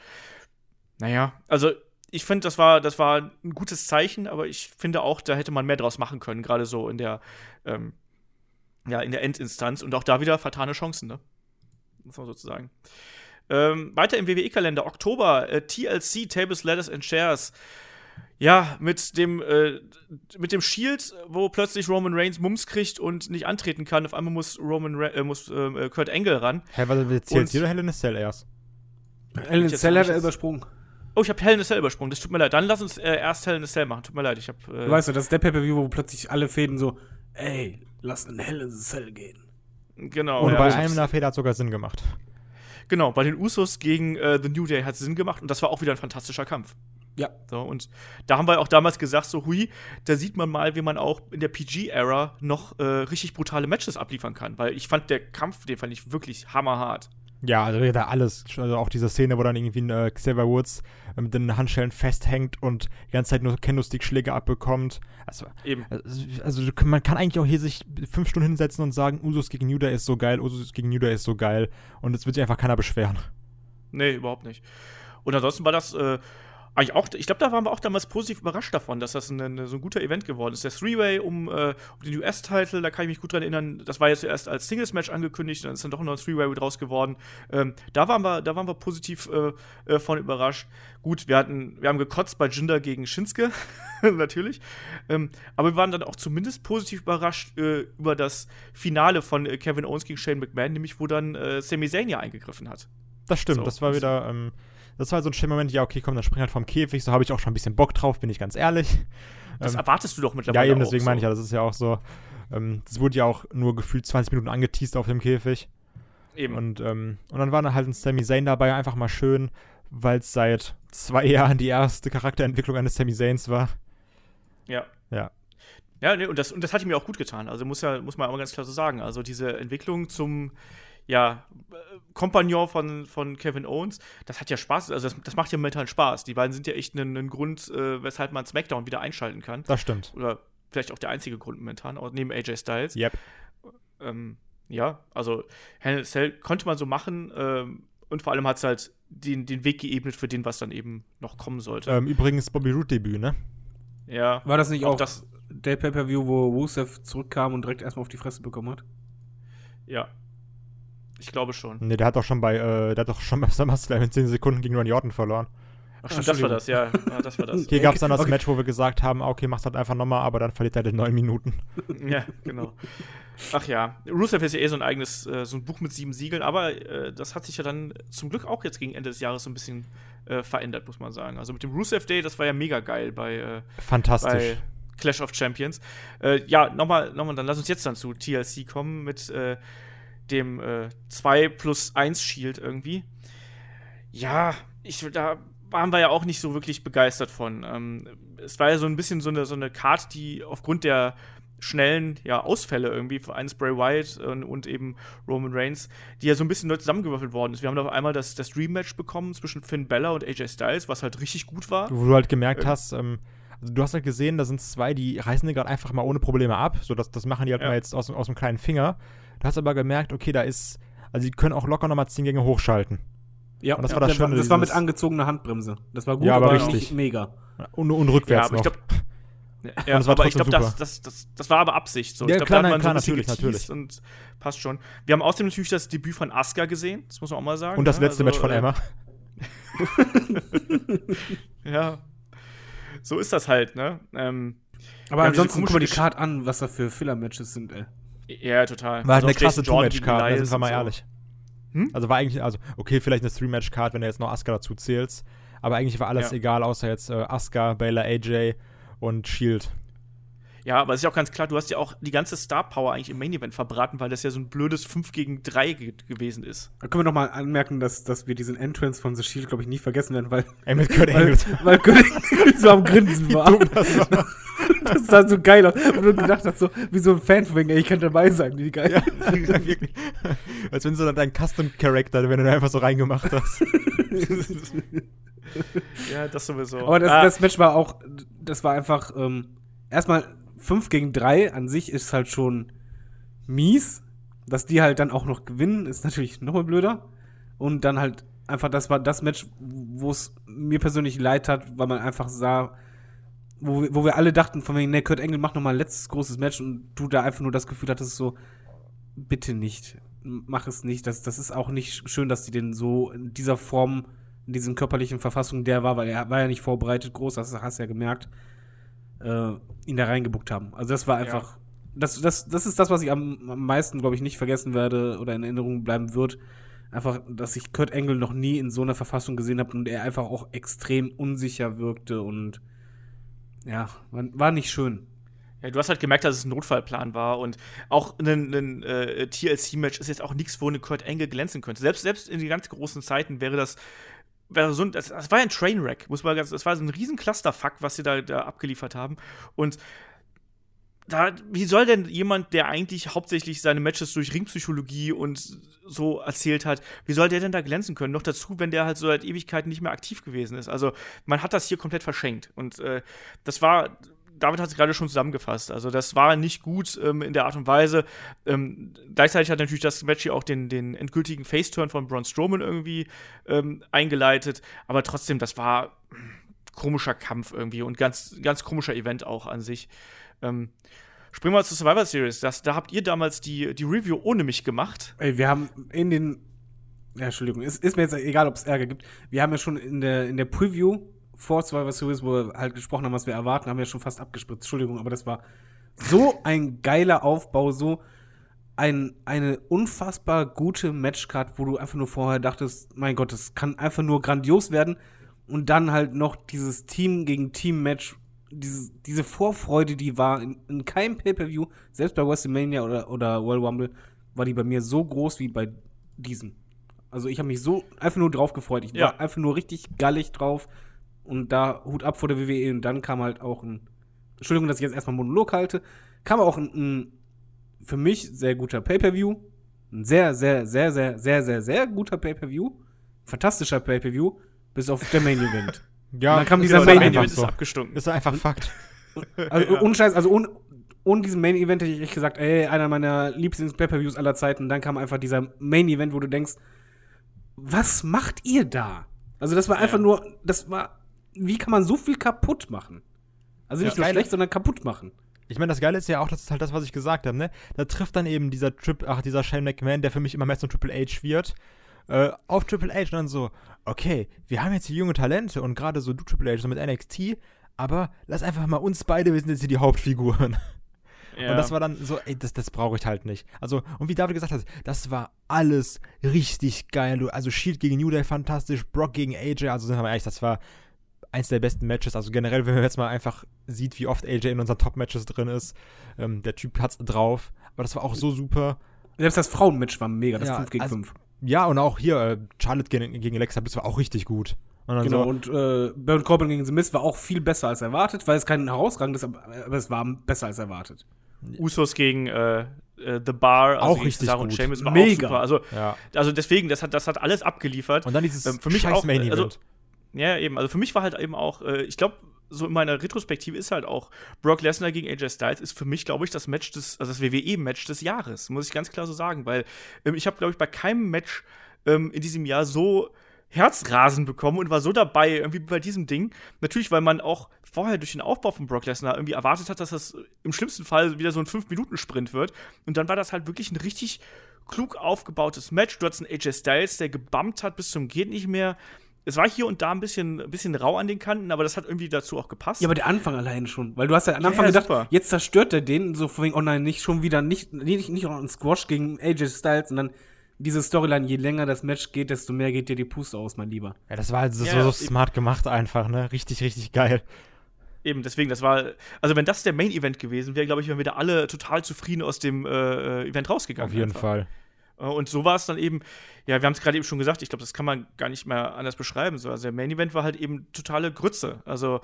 Naja, also ich finde, das war, das war ein gutes Zeichen, aber ich finde auch, da hätte man mehr draus machen können, gerade so in der, ähm, ja, in der Endinstanz. Und auch da wieder vertane Chancen, ne? Muss man sozusagen. Ähm, weiter im WWE-Kalender, Oktober, äh, TLC, Tables, Ladders and Chairs. Ja, mit dem, äh, mit dem Shield, wo plötzlich Roman Reigns Mums kriegt und nicht antreten kann. Auf einmal muss Roman Re äh, muss äh, Kurt Angle ran. Hä, was will TLC oder Hell in a Cell erst? Hell in a Cell hat er übersprungen. Oh, ich habe Hell in a Cell übersprungen. Das tut mir leid. Dann lass uns äh, erst Hell in a Cell machen. Tut mir leid. Ich habe. Äh, Du weißt ja, das ist der Pay-Per-View, wo plötzlich alle Fäden so, ey, lass in Hell in a Cell gehen. genau. Und ja, bei einem Feder hat sogar Sinn gemacht. Genau, bei den Usos gegen äh, The New Day hat es Sinn gemacht und das war auch wieder ein fantastischer Kampf. Ja. So, und da haben wir auch damals gesagt, so, hui, da sieht man mal, wie man auch in der PG-Ära noch äh, richtig brutale Matches abliefern kann. Weil ich fand, der Kampf, den fand ich wirklich hammerhart. Ja, also da alles. Also auch diese Szene, wo dann irgendwie ein äh, Xavier Woods äh, mit den Handschellen festhängt und die ganze Zeit nur Kendo-Stick-Schläge abbekommt. Also, Eben. also, also man kann eigentlich auch hier sich fünf Stunden hinsetzen und sagen, Usos gegen Day ist so geil, Usos gegen Day ist so geil. Und es wird sich einfach keiner beschweren. Nee, überhaupt nicht. Und ansonsten war das äh, eigentlich auch, ich glaube, da waren wir auch damals positiv überrascht davon, dass das ein, so ein guter Event geworden ist. Der Three-Way um, äh, um den US-Title, da kann ich mich gut dran erinnern, das war jetzt zuerst als Singles-Match angekündigt, dann ist dann doch noch ein Three-Way draus geworden. Ähm, da, waren wir, da waren wir positiv äh, äh, von überrascht. Gut, wir hatten, wir haben gekotzt bei Jinder gegen Shinsuke, natürlich. Ähm, aber wir waren dann auch zumindest positiv überrascht äh, über das Finale von äh, Kevin Owens gegen Shane McMahon, nämlich wo dann äh, Sami Zayn ja eingegriffen hat. Das stimmt, So, das war wieder, ähm, das war so ein schöner Moment, ja, okay, komm, dann spring halt vom Käfig, so habe ich auch schon ein bisschen Bock drauf, bin ich ganz ehrlich. Das Ähm, erwartest du doch ja, mittlerweile eben, auch deswegen so. meine ich ja, das ist ja auch so. Ähm, Es wurde ja auch nur gefühlt 20 Minuten angeteased auf dem Käfig. Eben. Und, ähm, und dann war dann halt ein Sami Zayn dabei, einfach mal schön, weil es seit zwei Jahren die erste Charakterentwicklung eines Sami Zayns war. Ja. Ja. Ja, nee, und das, und das hat ihm ja auch gut getan. Also muss ja, muss man aber ganz klar so sagen. Also diese Entwicklung zum ja, Kompagnon von, von Kevin Owens, das hat ja Spaß, also das, das macht ja momentan Spaß. Die beiden sind ja echt ein, Grund, äh, weshalb man SmackDown wieder einschalten kann. Das stimmt. Oder vielleicht auch der einzige Grund momentan, auch neben AJ Styles. Yep. Ähm, ja, also Hell Cell konnte man so machen ähm, und vor allem hat es halt den, den Weg geebnet für den, was dann eben noch kommen sollte. Ähm, übrigens Bobby Root Debüt, ne? ja. War das nicht auch, das? der Pay-Per-View, wo Rusev zurückkam und direkt erstmal auf die Fresse bekommen hat? Ja. Ich glaube schon. Ne, der hat doch schon bei, äh, der hat doch schon bei SummerSlam in 10 Sekunden gegen Randy Orton verloren. Ach stimmt, das war das, ja. ja das war das. Hier gab es dann das Okay. Match, wo wir gesagt haben, ah, okay, mach's halt einfach nochmal, aber dann verliert er halt in 9 Minuten. ja, genau. Ach ja, Rusev ist ja eh so ein eigenes, äh, so ein Buch mit sieben Siegeln, aber äh, das hat sich ja dann zum Glück auch jetzt gegen Ende des Jahres so ein bisschen äh, verändert, muss man sagen. Also mit dem Rusev Day, das war ja mega geil bei, äh, Fantastisch. bei Clash of Champions. Äh, ja, nochmal, nochmal, dann lass uns jetzt dann zu TLC kommen mit äh, dem äh, 2 plus 1 Shield irgendwie. Ja, ich, da waren wir ja auch nicht so wirklich begeistert von. Ähm, es war ja so ein bisschen so eine, so eine Card, die aufgrund der schnellen ja, Ausfälle irgendwie für eines Bray Wyatt und, und eben Roman Reigns, die ja so ein bisschen neu zusammengewürfelt worden ist. Wir haben da auf einmal das, das Dream-Match bekommen zwischen Finn Bella und AJ Styles, was halt richtig gut war. Wo du halt gemerkt Äh, hast, ähm, also du hast halt gesehen, da sind zwei, die reißen dir gerade einfach mal ohne Probleme ab. So, das, das machen die halt Ja. mal jetzt aus, aus dem kleinen Finger. Du hast aber gemerkt, okay, da ist, also die können auch locker nochmal 10 Gänge hochschalten. Ja, Und das ja, war das Schöne, Das war mit angezogener Handbremse. Das war gut, Ja, aber aber richtig. nicht mega. Und, und rückwärts aber ich noch. glaub- Ja, das war aber ich glaube, das, super. das, das, das war aber Absicht. So. Ja, ich glaub, klar, da hat man klar, so ein bisschen natürlich, geteased Und passt schon. Wir haben außerdem natürlich das Debüt von Asuka gesehen, das muss man auch mal sagen. und das ne? letzte Also, Match von äh, Emma. Ja. So ist das halt, ne? Ähm, Aber Ja, ansonsten guck mal die Card an, was da für Filler-Matches sind, ey. Ja, total. War halt Also eine krasse Two-Match-Card, da Elias sind wir mal so. ehrlich. Hm? Also war eigentlich, also okay, vielleicht eine Three-Match-Card, wenn du jetzt noch Asuka dazu zählst. Aber eigentlich war alles Ja. egal, außer jetzt äh, Asuka, Baylor, AJ und Shield. Ja, aber es ist ja auch ganz klar, du hast ja auch die ganze Star Power eigentlich im Main Event verbraten, weil das ja so ein blödes 5 gegen 3 ge gewesen ist. Da können wir noch mal anmerken, dass, dass wir diesen Entrance von The Shield, glaube ich, nie vergessen werden, weil, Ey, mit Kurt weil, Angle. weil Kurt Angle so am Grinsen war. das war. Das sah so geil aus. Und du gedacht hast, so, wie so ein Fan von wegen, ey, ich kann dabei sein, wie geil. Ja, wirklich. Als wenn so dein Custom-Character, wenn du den einfach so reingemacht hast. Ja, das sowieso. Aber das, Ah, das Match war auch, das war einfach, ähm, erstmal 5 gegen 3 an sich ist halt schon mies. Dass die halt dann auch noch gewinnen, ist natürlich nochmal blöder. Und dann halt einfach, das war das Match, wo es mir persönlich leid hat, weil man einfach sah, wo, wir- wo wir alle dachten, von wegen, ne, Kurt Engel macht nochmal ein letztes großes Match und du da einfach nur das Gefühl hattest, so, bitte nicht, mach es nicht. Das, das ist auch nicht schön, dass die den so in dieser Form, in diesen körperlichen Verfassung, der war, weil er war ja nicht vorbereitet, groß, das hast du ja gemerkt, äh, ihn da reingebuckt haben. Also das war einfach, das, das, das ist das, was ich am, am meisten, glaube ich, nicht vergessen werde oder in Erinnerung bleiben wird. Einfach, dass ich Kurt Engel noch nie in so einer Verfassung gesehen habe und er einfach auch extrem unsicher wirkte und ja, war, nicht schön. Ja, du hast halt gemerkt, dass es ein Notfallplan war und auch ein, ein äh, TLC-Match ist jetzt auch nichts, wo eine Kurt Angle glänzen könnte. Selbst, selbst in den ganz großen Zeiten wäre das, wäre so ein, das, das war ja ein Trainwreck, muss man ganz, das war so ein riesen Clusterfuck, was sie da, da abgeliefert haben und da, wie soll denn jemand, der eigentlich hauptsächlich seine Matches durch Ringpsychologie und so erzählt hat, wie soll der denn da glänzen können? Noch dazu, wenn der halt so seit Ewigkeiten nicht mehr aktiv gewesen ist. Also, man hat das hier komplett verschenkt. Und äh, das war, David hat es gerade schon zusammengefasst. Also, das war nicht gut ähm, in der Art und Weise. Ähm, gleichzeitig hat natürlich das Match hier auch den, den endgültigen Face-Turn von Braun Strowman irgendwie ähm, eingeleitet. Aber trotzdem, das war komischer Kampf irgendwie und ganz, ganz komischer Event auch an sich. Ähm, springen wir zur Survivor Series. Das, da habt ihr damals die, die Review ohne mich gemacht. Ey, wir haben in den. Ja, Entschuldigung, ist, ist mir jetzt egal, ob es Ärger gibt. Wir haben ja schon in der, in der Preview vor Survivor Series, wo wir halt gesprochen haben, was wir erwarten, haben wir ja schon fast abgespritzt. Entschuldigung, aber das war so ein geiler Aufbau, so ein, eine unfassbar gute Matchcard, wo du einfach nur vorher dachtest, mein Gott, das kann einfach nur grandios werden. Und dann halt noch dieses Team gegen Team-Match, diese, diese Vorfreude, die war in, in keinem Pay-Per-View, selbst bei WrestleMania oder, oder Royal Rumble, war die bei mir so groß wie bei diesem. Also ich habe mich so einfach nur drauf gefreut. Ich Ja. war einfach nur richtig gallig drauf. Und da Hut ab vor der WWE. Und dann kam halt auch ein, Entschuldigung, dass ich jetzt erstmal Monolog halte, kam auch ein, ein für mich sehr guter Pay-Per-View. Ein sehr, sehr, sehr, sehr, sehr, sehr, sehr guter Pay-Per-View. Fantastischer Pay-Per-View. Bis auf der Main Event. Ja, dann kam ist dieser Main Event ist so. abgestunken. Ist einfach Fakt. Also Ja. ohne Scheiß, also ohne, ohne diesen Main Event hätte ich echt gesagt, ey, einer meiner Lieblings-Pay-Per-Views aller Zeiten. Dann kam einfach dieser Main Event, wo du denkst, was macht ihr da? Also das war einfach Ja. nur, das war, wie kann man so viel kaputt machen? Also nicht Ja. nur schlecht, sondern kaputt machen. Ich meine, das Geile ist ja auch, das ist halt das, was ich gesagt habe, ne? Da trifft dann eben dieser Trip, ach, dieser Shane McMahon, der für mich immer mehr zum Triple H wird, äh, auf Triple H und dann so, okay, wir haben jetzt hier junge Talente und gerade so du Triple H, so mit NXT, aber lass einfach mal uns beide, wir sind jetzt hier die Hauptfiguren. Ja. Und das war dann so, ey, das, das brauche ich halt nicht. Also, und wie David gesagt hat, das war alles richtig geil. Also Shield gegen New Day fantastisch, Brock gegen AJ, also sind wir mal ehrlich, das war eins der besten Matches. Also generell, wenn man jetzt mal einfach sieht, wie oft AJ in unseren Top-Matches drin ist, ähm, der Typ hat's drauf. Aber das war auch so super. Selbst das Frauenmatch war mega, das Ja, 5 gegen also- 5. Ja, und auch hier, äh, Charlotte gegen, gegen Alexa Bliss war auch richtig gut. Und Genau, so, und äh, Baron Corbin gegen The Miz war auch viel besser als erwartet, weil es kein herausragendes, aber aber es war besser als erwartet. Usos gegen äh, äh, The Bar, also Auch richtig Cesaro und gut. Sheamus war Mega. auch super. Also, ja. also deswegen, das hat, das hat alles abgeliefert. Und dann dieses Ähm, für mich auch, Main äh, Event. also- Ja, eben. Also für mich war halt eben auch, äh, ich glaube, so in meiner Retrospektive ist halt auch Brock Lesnar gegen AJ Styles ist für mich, glaube ich, das Match des, also das WWE-Match des Jahres, muss ich ganz klar so sagen, weil ähm, ich habe, glaube ich, bei keinem Match ähm, in diesem Jahr so Herzrasen bekommen und war so dabei, irgendwie bei diesem Ding. Natürlich, weil man auch vorher durch den Aufbau von Brock Lesnar irgendwie erwartet hat, dass das im schlimmsten Fall wieder so ein 5-Minuten-Sprint wird. Und dann war das halt wirklich ein richtig klug aufgebautes Match. Du hattest einen AJ Styles, der gebammt hat bis zum Geht nicht mehr. Es war hier und da ein bisschen, ein bisschen rau an den Kanten, aber das hat irgendwie dazu auch gepasst. Ja, aber der Anfang allein schon, weil du hast ja am Ja, Anfang ja, gedacht, super. jetzt zerstört er den, so von wegen, oh nein, nicht schon wieder, nicht, nicht, nicht noch ein Squash gegen AJ Styles, und dann diese Storyline, je länger das Match geht, desto mehr geht dir die Puste aus, mein Lieber. Ja, das war, halt- das Ja, so smart gemacht einfach, ne? Richtig, richtig geil. eben, deswegen, das war, also wenn das der Main-Event gewesen wäre, glaube ich, wären wir da alle total zufrieden aus dem äh, Event rausgegangen. Auf jeden einfach. Fall. Äh, Und so war es dann eben, ja, wir haben es gerade eben schon gesagt, ich glaube, das kann man gar nicht mehr anders beschreiben. So. Also der Main Event war halt eben totale Grütze. Also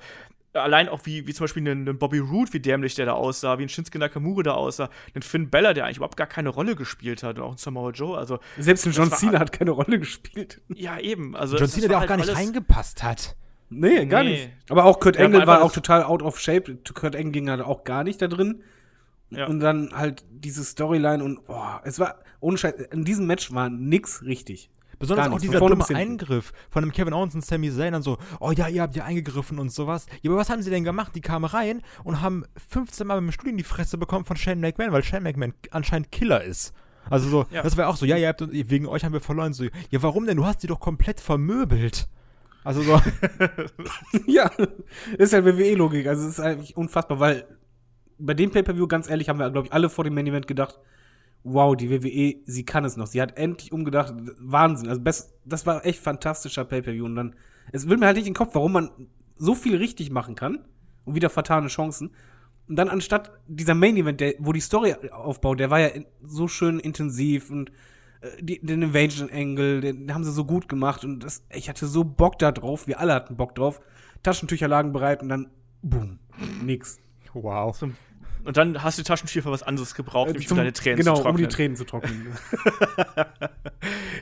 allein auch wie, wie zum Beispiel ein, ein Bobby Roode, wie dämlich der da aussah, wie ein Shinsuke Nakamura da aussah, ein Finn Bella, der eigentlich überhaupt gar keine Rolle gespielt hat und auch ein Samoa Joe. Also Selbst ein John Cena hat keine Rolle gespielt. ja, eben. Also John Cena, der auch halt gar nicht reingepasst hat. Nee, gar Nee. nicht. Aber auch Kurt aber war auch total out of shape. Kurt Angle ging halt auch gar nicht da drin. Ja. Und dann halt diese Storyline und boah, es war ohne Scheiß, in diesem Match war nix richtig. Besonders auch dieser dumme. Eingriff von einem Kevin Owens und Sami Zayn dann so, oh ja, ihr habt ja eingegriffen und sowas. Ja, aber was haben sie denn gemacht? Die kamen rein und haben 15 Mal mit dem Stuhl in die Fresse bekommen von Shane McMahon, weil Shane McMahon anscheinend Killer ist. Also so, Ja. das war auch so, ja, ihr habt, wegen euch haben wir verloren. So, ja, warum denn? Du hast die doch komplett vermöbelt. Also so, ja, ist halt WWE-Logik. Also es ist eigentlich unfassbar, weil bei dem Pay-Per-View, ganz ehrlich, haben wir, glaube ich, alle vor dem Main-Event gedacht, wow, die WWE, sie kann es noch. Sie hat endlich umgedacht. Wahnsinn. Also best, das war echt fantastischer Pay-Per-View. Und dann, es will mir halt nicht in den Kopf, warum man so viel richtig machen kann und wieder vertane Chancen. Und dann anstatt dieser Main-Event, der, wo die Story aufbaut, der war ja in- so schön intensiv und äh, die, den Invasion-Angle, den haben sie so gut gemacht und das, ich hatte so Bock da drauf, wir alle hatten Bock drauf. Taschentücher lagen bereit und dann, boom, nix. wow. Zum- Und dann hast du die Taschentücher für was anderes gebraucht, nämlich Zum- um deine Tränen genau, zu trocknen. um die Tränen zu trocknen.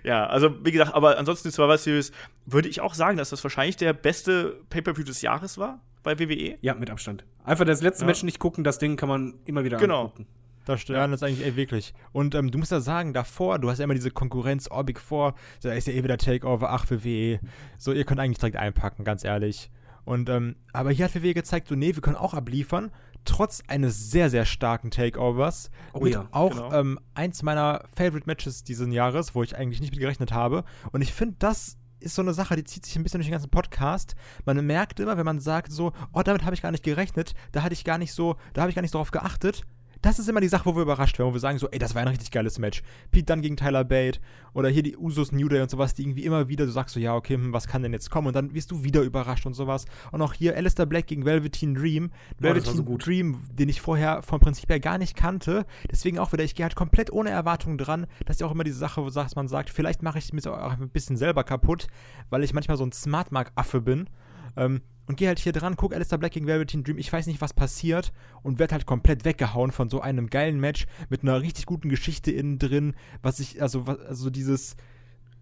Ja, also wie gesagt, aber ansonsten die Survivor Series würde ich auch sagen, dass das wahrscheinlich der beste Pay-Per-View des Jahres war bei. WWE. ja, mit Abstand. Einfach das letzte Ja. Match nicht gucken, das Ding kann man immer wieder Genau. angucken. Das stimmt, ja. das ist eigentlich ey, wirklich. Und ähm, du musst ja sagen, davor, du hast ja immer diese Konkurrenz, oh, Big Four, da ist ja eh wieder Takeover, ach, WWE. So, ihr könnt eigentlich direkt einpacken, ganz ehrlich. Und, ähm, aber hier hat WWE gezeigt, so, nee, wir können auch abliefern, trotz eines sehr, sehr starken Takeovers. Oh mit ja, auch genau. ähm, eins meiner Favorite Matches diesen Jahres, wo ich eigentlich nicht mit gerechnet habe. Und ich finde, das ist so eine Sache, die zieht sich ein bisschen durch den ganzen Podcast. Man merkt immer, wenn man sagt so, oh, damit habe ich gar nicht gerechnet, da hatte ich gar nicht so, da habe ich gar nicht so drauf geachtet. Das ist immer die Sache, wo wir überrascht werden, wo wir sagen so, ey, das war ein richtig geiles Match. Pete Dunne gegen Tyler Bate oder hier die Usos New Day und sowas, die irgendwie immer wieder, du sagst so, ja, okay, hm, was kann denn jetzt kommen? Und dann wirst du wieder überrascht und sowas. Und auch hier Alistair Black gegen Velveteen Dream. Velveteen so. Dream, den ich vorher vom Prinzip her gar nicht kannte. Deswegen auch wieder, ich gehe halt komplett ohne Erwartungen dran. Das ist ja auch immer diese Sache, wo man sagt, vielleicht mache ich mir auch ein bisschen selber kaputt, weil ich manchmal so ein Smartmark-Affe bin. Ähm, und gehe halt hier dran, guck Alistair Black gegen Velveteen Dream, ich weiß nicht, was passiert und werde halt komplett weggehauen von so einem geilen Match mit einer richtig guten Geschichte innen drin, was ich, also, was, also dieses,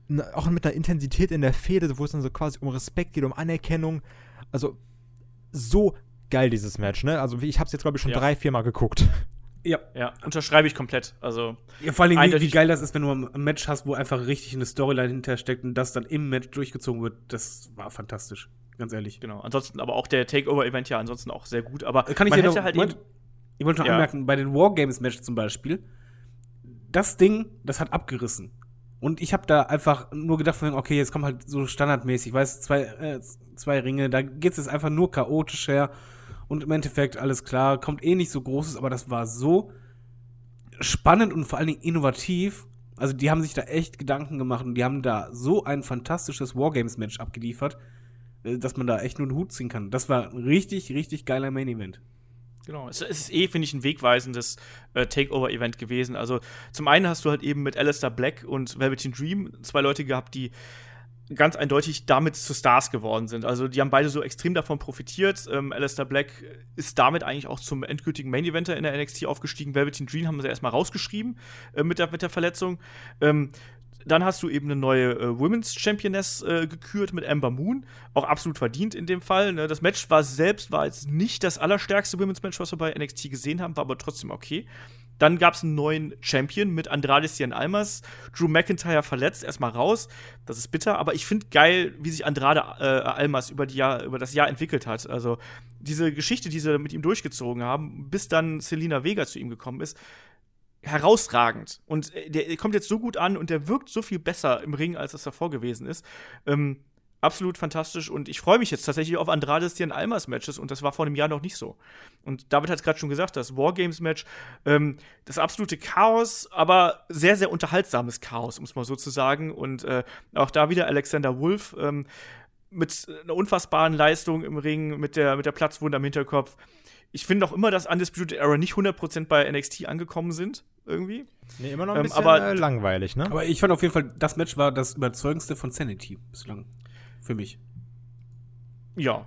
n- auch mit einer Intensität in der Fehde, wo es dann so quasi um Respekt geht, um Anerkennung, also so geil dieses Match, ne? Also ich habe es jetzt glaube ich schon Ja. drei, vier Mal geguckt. Ja. Ja, unterschreibe ich komplett. Also, ja vor allem, wie, wie geil das ist, wenn du ein Match hast, wo einfach richtig eine Storyline hintersteckt und das dann im Match durchgezogen wird. Das war fantastisch. Ganz ehrlich. genau. Ansonsten aber auch der Takeover-Event ja ansonsten auch sehr gut. Aber Kann ich man dir noch, halt Moment, ich wollte noch Ja. anmerken, bei den Wargames-Matches zum Beispiel, das Ding, das hat abgerissen. Und ich habe da einfach nur gedacht, von, okay, jetzt kommt halt so standardmäßig, weißt zwei, äh, zwei Ringe, da geht's jetzt einfach nur chaotisch her. Und im Endeffekt, alles klar, kommt eh nicht so Großes, aber das war so spannend und vor allen Dingen innovativ. Also, die haben sich da echt Gedanken gemacht und die haben da so ein fantastisches Wargames-Match abgeliefert, dass man da echt nur den Hut ziehen kann. Das war ein richtig, richtig geiler Main-Event. Genau, es, ist eh, finde ich, ein wegweisendes äh, Takeover-Event gewesen. Also zum einen hast du halt eben mit Alistair Black und Velveteen Dream zwei Leute gehabt, die ganz eindeutig damit zu Stars geworden sind. Also die haben beide so extrem davon profitiert. Ähm, Alistair Black ist damit eigentlich auch zum endgültigen Main-Eventer in der NXT aufgestiegen. Velveteen Dream haben sie erstmal rausgeschrieben äh, mit, der, mit der Verletzung. Ähm, dann hast du eben eine neue äh, Women's Championess äh, gekürt mit Amber Moon. Auch absolut verdient in dem Fall. Ne? Das Match war selbst, war jetzt nicht das allerstärkste Women's Match, was wir bei NXT gesehen haben, war aber trotzdem okay. Dann gab es einen neuen Champion mit Andrade Cien Almas. Drew McIntyre verletzt, erstmal raus. Das ist bitter, aber ich finde geil, wie sich Andrade äh, Almas über, Jahr, über das Jahr entwickelt hat. Also diese Geschichte, die sie mit ihm durchgezogen haben, bis dann Selina Vega zu ihm gekommen ist, herausragend. Und äh, der, kommt jetzt so gut an und der wirkt so viel besser im Ring, als das davor gewesen ist. Ähm, absolut fantastisch und ich freue mich jetzt tatsächlich auf Andrades Cien Almas Matches und das war vor einem Jahr noch nicht so. Und David hat es gerade schon gesagt, das Wargames Match, ähm, das absolute Chaos, aber sehr, sehr unterhaltsames Chaos, um es mal so zu sagen. Und äh, auch da wieder Alexander Wolf, ähm, mit einer unfassbaren Leistung im Ring, mit der, mit der Platzwunde am Hinterkopf. Ich finde auch immer, dass Undisputed Era nicht 100% bei NXT angekommen sind, irgendwie. Nee, immer noch ein Ähm, bisschen aber- äh, langweilig, ne? Aber ich fand auf jeden Fall, das Match war das überzeugendste von Sanity bislang. Für mich. Ja.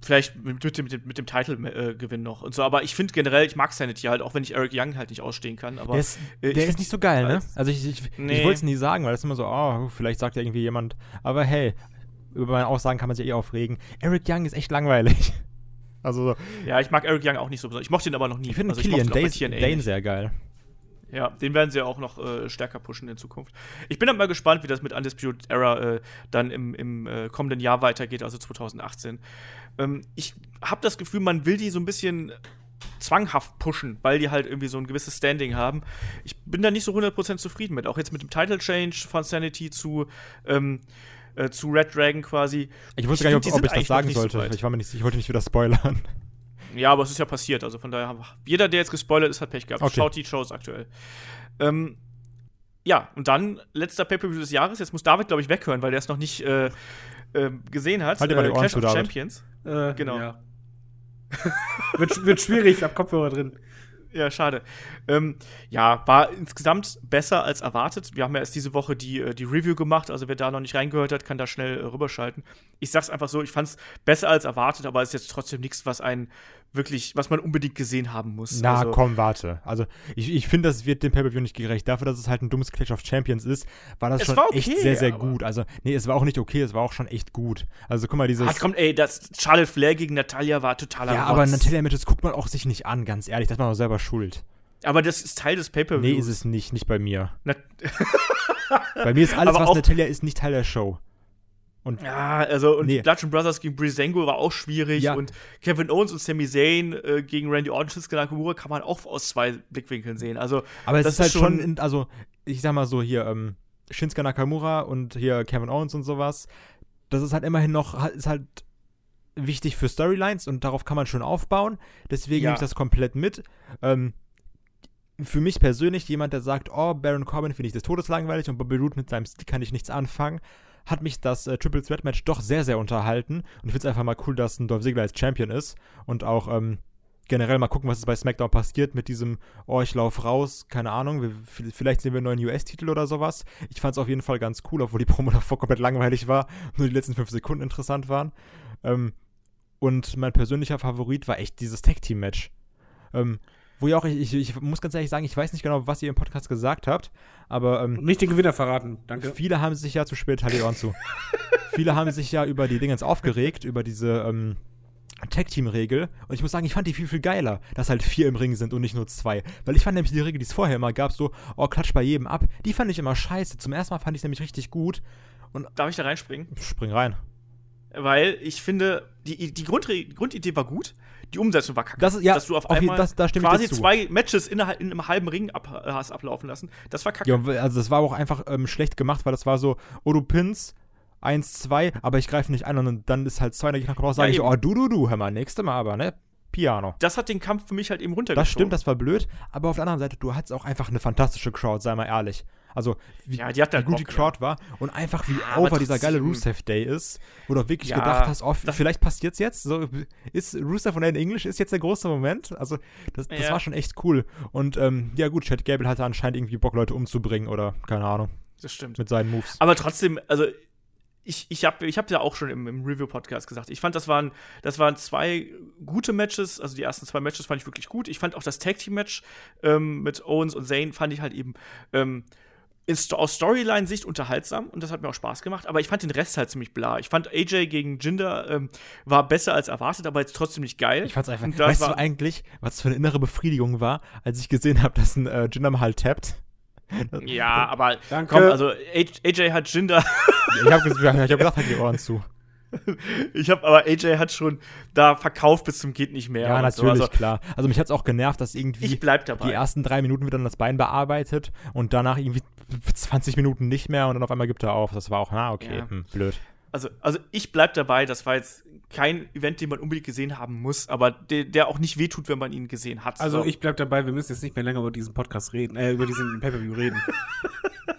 Vielleicht mit, mit dem, mit dem, mit dem Title-Gewinn noch und so. Aber ich finde generell, ich mag Sanity halt, auch wenn ich Eric Young halt nicht ausstehen kann. Aber der ist, äh, der ich ist nicht so geil, ne? als- Also ich, ich, Nee. ich wollte es nie sagen, weil das ist immer so, oh, vielleicht sagt ja irgendwie jemand, aber hey, über meine Aussagen kann man sich eh aufregen. Eric Young ist echt langweilig. Also so, Ja, ich mag Eric Young auch nicht so besonders. Ich mochte ihn aber noch nie. ich finde Also Killian Dane, sehr geil. Ja, den werden sie auch noch äh, stärker pushen in Zukunft. Ich bin dann mal gespannt, wie das mit Undisputed Era äh, dann im, im äh, kommenden Jahr weitergeht, also 2018. Ähm, ich habe das Gefühl, man will die so ein bisschen zwanghaft pushen, weil die halt irgendwie so ein gewisses Standing haben. Ich bin da nicht so 100% zufrieden mit. Auch jetzt mit dem Title Change von Sanity zu, ähm, äh, zu Red Dragon quasi. Ich wusste Ich gar nicht, ob, ob ich das sagen so sollte. weit. ich, war mir nicht, ich wollte nicht wieder spoilern. Ja, aber es ist ja passiert. Also von daher, jeder, der jetzt gespoilert ist, hat Pech gehabt. Okay. Schaut die Shows aktuell. Ähm, ja, und dann letzter Pay-Per-View des Jahres. Jetzt muss David, glaube ich, weghören, weil der es noch nicht äh, ähm, gesehen hat. Halt dir mal die Ohren Clash zu, of David. Champions. Äh, Genau. Ja. wird, wird schwierig, ich hab Kopfhörer drin. Ja, schade. Ähm, ja, war insgesamt besser als erwartet. Wir haben ja erst diese Woche die, äh, die Review gemacht, also wer da noch nicht reingehört hat, kann da schnell äh, rüberschalten. Ich sag's einfach so, ich fand's besser als erwartet, aber es ist jetzt trotzdem nichts, was einen wirklich, was man unbedingt gesehen haben muss. Na, also, komm, warte. Also, ich, ich finde, das wird dem Pay-Per-View nicht gerecht. Dafür, dass es halt ein dummes Clash of Champions ist, war das schon okay, echt sehr, sehr aber- gut. Also, nee, es war auch nicht okay, es war auch schon echt gut. Also, guck mal, dieses. Ah, komm, ey, das Charlotte Flair gegen Natalia war totaler ja, aber Rotz. Natalia-Matches guckt man auch sich nicht an, ganz ehrlich. Das ist man auch selber schuld. Aber das ist Teil des Pay-Per-Views. Nee, ist es nicht. Nicht bei mir. Na- Bei mir ist alles, Aber was Natalia ist, nicht Teil der Show. Und Ja, also und Nee. Bludgeon Brothers gegen Breezango war auch schwierig Ja. und Kevin Owens und Sami Zayn äh, gegen Randy Orton, Shinsuke Nakamura kann man auch aus zwei Blickwinkeln sehen. Also Aber es Das ist halt ist schon, in, also ich sag mal so hier, ähm, Shinsuke Nakamura und hier Kevin Owens und sowas, das ist halt immerhin noch, ist halt wichtig für Storylines und darauf kann man schon aufbauen. Deswegen Ja. nehme ich das komplett mit. Ähm, für mich persönlich, jemand, der sagt, oh, Baron Corbin finde ich des Todes langweilig und Bobby Roode mit seinem Stil kann ich nichts anfangen, hat mich das äh, Triple Threat Match doch sehr, sehr unterhalten. Und ich finde es einfach mal cool, dass ein Dolph Ziggler als Champion ist und auch ähm, generell mal gucken, was ist bei SmackDown passiert mit diesem, oh, ich lauf raus, keine Ahnung, wir, vielleicht sehen wir einen neuen US-Titel oder sowas. Ich fand es auf jeden Fall ganz cool, obwohl die Promo davor komplett langweilig war, nur die letzten fünf Sekunden interessant waren. Ähm, und mein persönlicher Favorit war echt dieses Tag-Team-Match. Ähm, wo ja auch, ich, ich, ich muss ganz ehrlich sagen, ich weiß nicht genau, was ihr im Podcast gesagt habt, aber ähm, Nicht den Gewinner verraten, danke. Viele haben sich ja zu spät, die Ohren zu. Viele haben sich ja über die Dingens aufgeregt, über diese ähm, Tag-Team-Regel. Und ich muss sagen, ich fand die viel, viel geiler, dass halt vier im Ring sind und nicht nur zwei. Weil ich fand nämlich die Regel, die es vorher immer gab, so, oh, klatsch bei jedem ab, die fand ich immer scheiße. Zum ersten Mal fand ich es nämlich richtig gut. darf ich da reinspringen? Spring rein. Weil ich finde, die, die, Grundre die Grundidee war gut, die Umsetzung war kacke. Das ist- ja, Dass du auf auf einmal das- da ich quasi zwei Matches in, in einem halben Ring ab, hast ablaufen lassen. Das war kacke. Ja, also das war auch einfach ähm, schlecht gemacht, weil das war so, oh, du pins, 1, 2, aber ich greife nicht an und dann ist halt zwei, der Gegner kommt raus, sage Ja, ich so, eben. oh, du, du, du, hör mal, nächste Mal aber, ne? Piano. Das hat den Kampf für mich halt eben runtergezogen. Das stimmt, das war blöd, aber auf der anderen Seite, du hattest auch einfach eine fantastische Crowd, sei mal ehrlich. Also, wie, Ja, die hat wie halt gut die Bock, Crowd war und einfach wie Ja, over dieser geile. Rusev Day ist, wo du wirklich Ja, gedacht hast, oh, vielleicht passiert's jetzt. So, ist Rusev von in English ist jetzt der große Moment. Also, das, das Ja. war schon echt cool. Und ähm, ja, gut, Chad Gable hatte anscheinend irgendwie Bock, Leute umzubringen oder keine Ahnung, Das stimmt. mit seinen Moves. Aber trotzdem, also ich, ich habe ich hab ja auch schon im, im Review-Podcast gesagt, ich fand, das waren, das waren zwei gute Matches, also die ersten zwei Matches fand ich wirklich gut. Ich fand auch das Tag-Team-Match ähm, mit Owens und Zayn fand ich halt eben ähm, ist aus Storyline-Sicht unterhaltsam und das hat mir auch Spaß gemacht, aber ich fand den Rest halt ziemlich bla. Ich fand AJ gegen Jinder ähm, war besser als erwartet, aber jetzt trotzdem nicht geil. Ich fand's einfach. Weißt war, du eigentlich, was für eine innere Befriedigung war, als ich gesehen habe, dass ein äh, Jinder mal halt tappt? Ja, aber Danke. komm, also AJ hat Jinder Ich habe ich hab gedacht, halt die Ohren zu. Ich habe aber AJ hat schon da verkauft bis zum geht nicht mehr. Ja, natürlich, So. Also, klar. Also mich hat's auch genervt, dass irgendwie ich bleib dabei. die ersten drei Minuten wird dann das Bein bearbeitet und danach irgendwie 20 Minuten nicht mehr und dann auf einmal gibt er auf. Das war auch, na, okay, Ja. hm, blöd. also, also ich bleib dabei. Das war jetzt kein Event, den man unbedingt gesehen haben muss, aber der, der auch nicht wehtut, wenn man ihn gesehen hat. Also So. ich bleib dabei, wir müssen jetzt nicht mehr länger über diesen Podcast reden, äh, über diesen Pay-Per-View reden.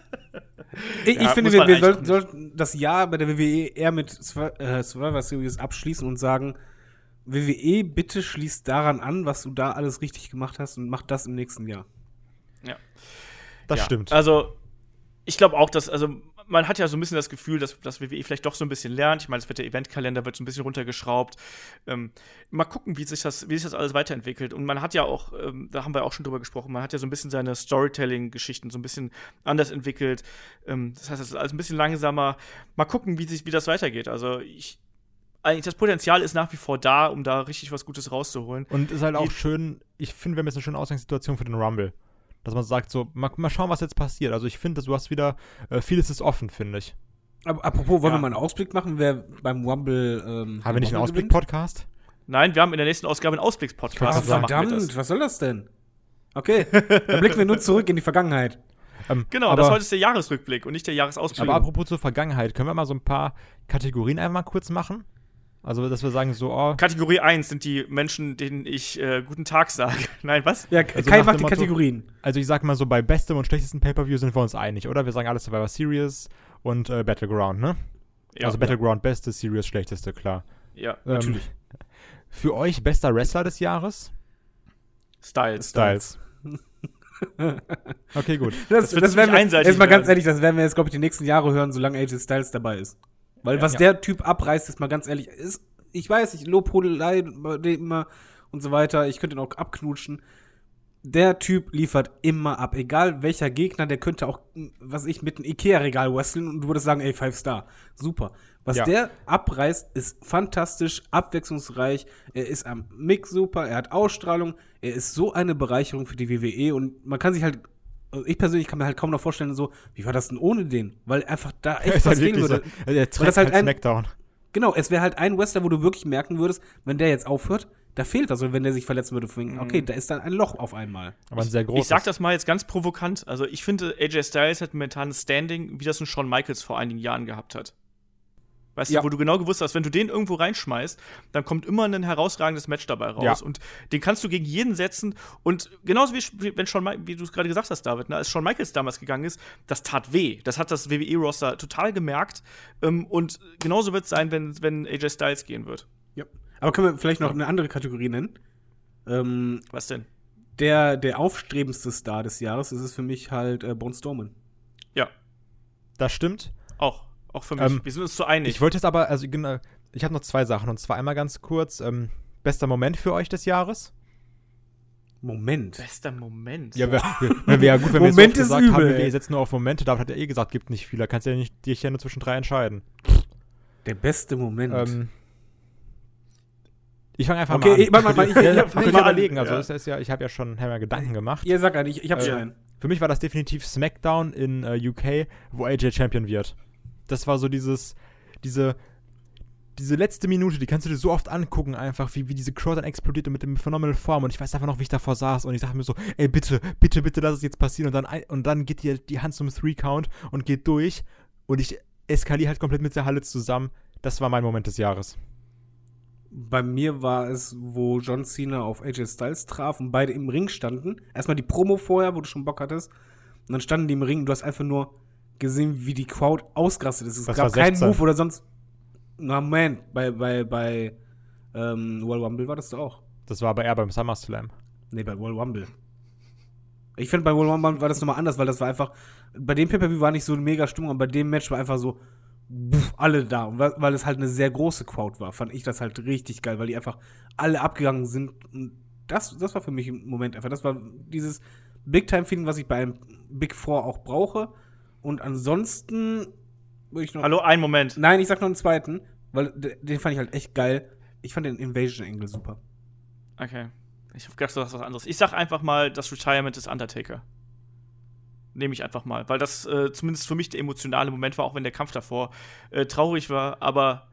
ich Ja, ich finde, wir, wir sollten, sollten das Jahr bei der WWE eher mit äh, Survivor Series abschließen und sagen, WWE, bitte schließ daran an, was du da alles richtig gemacht hast und mach das im nächsten Jahr. Das ja. stimmt. Also, ich glaube auch, dass, also, man hat ja so ein bisschen das Gefühl, dass, dass WWE vielleicht doch so ein bisschen lernt. Ich meine, es wird der Eventkalender wird so ein bisschen runtergeschraubt. Ähm, mal gucken, wie sich, das, wie sich das alles weiterentwickelt. Und man hat ja auch, ähm, da haben wir auch schon drüber gesprochen, man hat ja so ein bisschen seine Storytelling-Geschichten so ein bisschen anders entwickelt. Ähm, das heißt, es ist alles ein bisschen langsamer. Mal gucken, wie, sich, wie das weitergeht. Also, ich, eigentlich, das Potenzial ist nach wie vor da, um da richtig was Gutes rauszuholen. Und ist halt auch Die- schön, ich finde, wir haben jetzt eine schöne Ausgangssituation für den Rumble. Dass man sagt, so, mal, mal schauen, was jetzt passiert. Also ich finde, du hast wieder, äh, vieles ist offen, finde ich. Aber apropos, wollen Ja. wir mal einen Ausblick machen, wer beim Rumble. Ähm, Haben wir nicht einen? Ausblick-Podcast? Nein, wir haben in der nächsten Ausgabe einen Ausblicks-Podcast. Ah, verdammt, was soll das denn? Okay, dann blicken wir nur zurück in die Vergangenheit. Ähm, Genau, aber, das heute ist der Jahresrückblick und nicht der Jahresausblick. Aber apropos zur Vergangenheit, können wir mal so ein paar Kategorien einmal kurz machen? Also, dass wir sagen, so, oh, Kategorie 1 sind die Menschen, denen ich äh, guten Tag sage. Nein, was? Ja, Also Kai macht die Motto- Kategorien. also ich sag mal so, bei bestem und schlechtestem Pay-Per-View sind wir uns einig, oder? Wir sagen alles Survivor Series und äh, Battleground, ne? Ja, also Battleground beste, Series schlechteste, klar. ja. Ähm, Natürlich. Für euch bester Wrestler des Jahres? Styles. Styles. okay, gut. Das, Das das werden wir, einseitig jetzt mal ganz ehrlich, das werden wir jetzt, glaube ich, die nächsten Jahre hören, solange AJ Styles dabei ist. Weil was Ja. der Typ abreißt, ist mal ganz ehrlich, ist, ich weiß, ich Lobhudelei bei dem immer und so weiter, ich könnte ihn auch abknutschen. Der Typ liefert immer ab, egal welcher Gegner, der könnte auch, m, was ich, mit einem Ikea-Regal wresteln und du würdest sagen, ey, Five Star. Super. Was Ja. der abreißt, ist fantastisch, abwechslungsreich, er ist am Mix super, er hat Ausstrahlung, er ist so eine Bereicherung für die WWE und man kann sich halt, also ich persönlich kann mir halt kaum noch vorstellen, so, wie war das denn ohne den? Weil einfach da echt ist was halt fehlen wirklich so, würde. also der das halt halt ein- Smackdown. Genau, es wäre halt ein Wrestler, wo du wirklich merken würdest, wenn der jetzt aufhört, da fehlt was. Und wenn der sich verletzen würde, Mhm. okay, da ist dann ein Loch auf einmal. Aber ein sehr großes. Ich sag das mal jetzt ganz provokant. Also, ich finde, AJ Styles hat momentan ein Standing, wie das ein Shawn Michaels vor einigen Jahren gehabt hat. Weißt Ja. du, wo du genau gewusst hast, wenn du den irgendwo reinschmeißt, dann kommt immer ein herausragendes Match dabei raus. Ja. Und den kannst du gegen jeden setzen. Und genauso wie, wenn Shawn, wie du es gerade gesagt hast, David, ne, als Shawn Michaels damals gegangen ist, das tat weh. Das hat das WWE-Roster total gemerkt. Ähm, und genauso wird es sein, wenn, wenn AJ Styles gehen wird. Ja. Aber können wir vielleicht noch eine andere Kategorie nennen? Ähm, Was denn? der, der aufstrebendste Star des Jahres ist es für mich halt äh, Braun Strowman. Ja, Das stimmt. auch. Auch für mich. Ähm, Wir sind uns so einig. Ich wollte jetzt aber, also genau, ich habe noch zwei Sachen. Und zwar einmal ganz kurz, ähm, bester Moment für euch des Jahres? Moment. Bester Moment. Ja, wenn wir ja gut, wenn wir Moment so ist oft gesagt übel, haben, wir ey. setzen nur auf Momente, David hat ja eh gesagt, gibt nicht viele. Da kannst du ja nicht dich ja nur zwischen drei entscheiden. Der beste Moment. Ähm, ich fange einfach Okay, mal an. ich- warte mal, mal, ich- ich- ja, ich- ich- ihr überlegen. Also ja. ist ja, ich habe ja schon hab ja Gedanken gemacht. Ihr sagt einen, ich, ich hab schon Äh, einen. Für mich war das definitiv SmackDown in äh, UK, wo AJ Champion wird. Das war so dieses, diese, diese letzte Minute, die kannst du dir so oft angucken, einfach, wie, wie diese Crowd dann explodiert und mit dem Phenomenal Form. Und ich weiß einfach noch, wie ich davor saß und ich dachte mir so, ey, bitte, bitte, bitte, lass es jetzt passieren. Und dann, und dann geht die, die Hand zum Three-Count und geht durch. Und ich eskaliere halt komplett mit der Halle zusammen. Das war mein Moment des Jahres. Bei mir war es, wo John Cena auf AJ Styles traf und beide im Ring standen. Erstmal die Promo vorher, wo du schon Bock hattest. Und dann standen die im Ring und du hast einfach nur gesehen, wie die Crowd ausgerastet ist. Es Das gab keinen 16. Move oder sonst. Na, man, bei, bei, bei ähm, Royal Rumble war das doch auch. Das war aber eher beim SummerSlam. Nee, bei Royal Rumble. Ich finde, bei Royal Rumble war das nochmal anders, weil das war einfach. Bei dem Pay-Per-View war nicht so eine mega Stimmung, aber bei dem Match war einfach so. Puff, alle da. Und weil, weil es halt eine sehr große Crowd war, fand ich das halt richtig geil, weil die einfach alle abgegangen sind. Und das, das war für mich im Moment einfach. Das war dieses Big-Time-Feeling, was ich bei einem Big Four auch brauche. Und ansonsten würde ich noch. Hallo, einen Moment. Nein, ich sag noch einen zweiten, weil den fand ich halt echt geil. Ich fand den Invasion Angle super. Okay. Ich hab gedacht, du hast was anderes. Ich sag einfach mal das Retirement des Undertaker. Nehme ich einfach mal, weil das äh, zumindest für mich der emotionale Moment war, auch wenn der Kampf davor äh, traurig war. Aber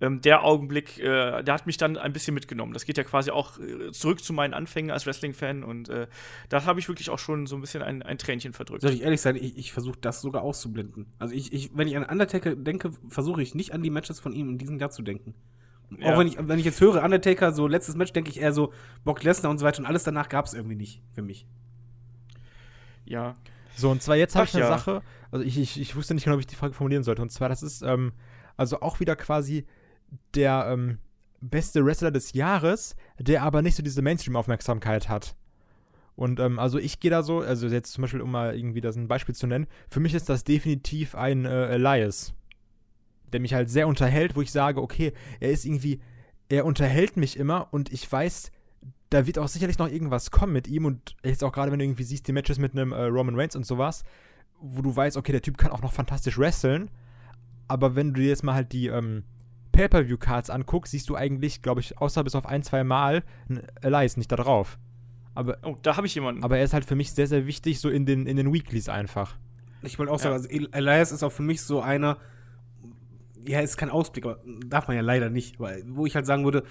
ähm, der Augenblick, äh, der hat mich dann ein bisschen mitgenommen. Das geht ja quasi auch äh, zurück zu meinen Anfängen als Wrestling-Fan und äh, da habe ich wirklich auch schon so ein bisschen ein, ein Tränchen verdrückt. Soll ich ehrlich sein, ich, ich versuche das sogar auszublenden. Also ich, ich, wenn ich an Undertaker denke, versuche ich nicht an die Matches von ihm in diesem Jahr zu denken. Ja. Auch wenn ich, wenn ich jetzt höre, Undertaker, so letztes Match, denke ich eher so, Brock Lesnar und so weiter und alles danach gab es irgendwie nicht für mich. Ja. So, und zwar jetzt habe ich eine ja. Sache, also ich, ich, ich wusste nicht genau, wie ich die Frage formulieren sollte. Und zwar, das ist ähm, also auch wieder quasi der ähm, beste Wrestler des Jahres, der aber nicht so diese Mainstream-Aufmerksamkeit hat. Und ähm, also ich gehe da so, also jetzt zum Beispiel, um mal irgendwie das ein Beispiel zu nennen, für mich ist das definitiv ein äh, Elias, der mich halt sehr unterhält, wo ich sage, okay, er ist irgendwie, er unterhält mich immer und ich weiß, da wird auch sicherlich noch irgendwas kommen mit ihm und jetzt auch gerade, wenn du irgendwie siehst, die Matches mit einem äh, Roman Reigns und sowas, wo du weißt, okay, der Typ kann auch noch fantastisch wresteln, aber wenn du dir jetzt mal halt die ähm, Pay-Per-View-Cards anguckst, siehst du eigentlich, glaube ich, außer bis auf ein, zwei Mal Elias nicht da drauf. Aber, Oh, da habe ich jemanden. aber er ist halt für mich sehr, sehr wichtig, so in den, in den Weeklies einfach. Ich wollte auch Ja. sagen, also El- Elias ist auch für mich so einer, ja, ist kein Ausblick, aber darf man ja leider nicht, weil, wo ich halt sagen würde,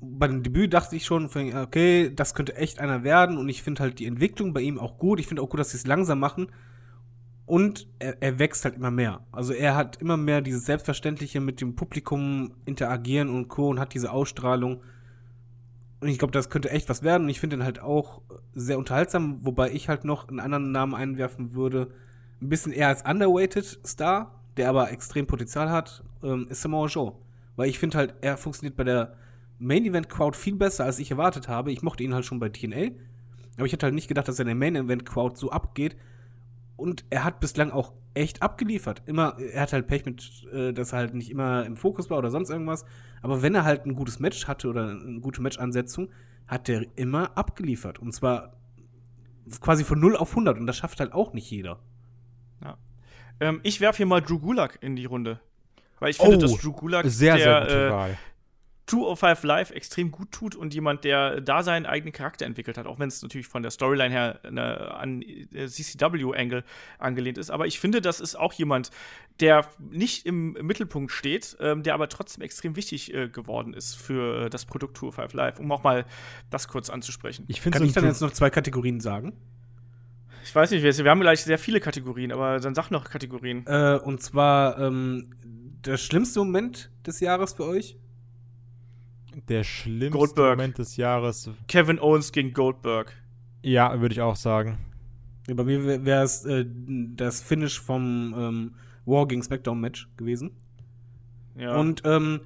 bei dem Debüt dachte ich schon, okay, das könnte echt einer werden und ich finde halt die Entwicklung bei ihm auch gut. Ich finde auch gut, dass sie es langsam machen und er, er wächst halt immer mehr. Also er hat immer mehr dieses Selbstverständliche mit dem Publikum interagieren und Co. und hat diese Ausstrahlung. Und ich glaube, das könnte echt was werden. Und ich finde ihn halt auch sehr unterhaltsam, wobei ich halt noch einen anderen Namen einwerfen würde. Ein bisschen eher als underweighted Star, der aber extrem Potenzial hat, ähm, ist Samoa Joe. Weil ich finde halt, er funktioniert bei der Main Event Crowd viel besser, als ich erwartet habe. Ich mochte ihn halt schon bei TNA. Aber ich hätte halt nicht gedacht, dass er in der Main Event Crowd so abgeht. Und er hat bislang auch echt abgeliefert. Immer, er hat halt Pech mit, äh, dass er halt nicht immer im Fokus war oder sonst irgendwas. Aber wenn er halt ein gutes Match hatte oder eine gute Matchansetzung, hat er immer abgeliefert. Und zwar quasi von 0 auf 100. Und das schafft halt auch nicht jeder. Ähm, ich werfe hier mal Drew Gulak in die Runde. Weil ich finde, Oh, dass Drew Gulak Sehr, der, sehr gute äh, Wahl. 205 Live extrem gut tut und jemand, der da seinen eigenen Charakter entwickelt hat, auch wenn es natürlich von der Storyline her eine, an äh, CCW-Angle angelehnt ist. Aber ich finde, das ist auch jemand, der nicht im Mittelpunkt steht, ähm, der aber trotzdem extrem wichtig äh, geworden ist für äh, das Produkt 205 Live, um auch mal das kurz anzusprechen. Ich finde Kann ich dann jetzt noch zwei Kategorien sagen? Ich weiß nicht, wir wir haben gleich sehr viele Kategorien, aber dann sag noch Kategorien. Äh, und zwar ähm, der schlimmste Moment des Jahres für euch? Der schlimmste Goldberg. Moment des Jahres. Kevin Owens gegen Goldberg. Ja, würde ich auch sagen. Ja, bei mir wäre es äh, das Finish vom ähm, War gegen SmackDown Match gewesen. Ja. Und ähm,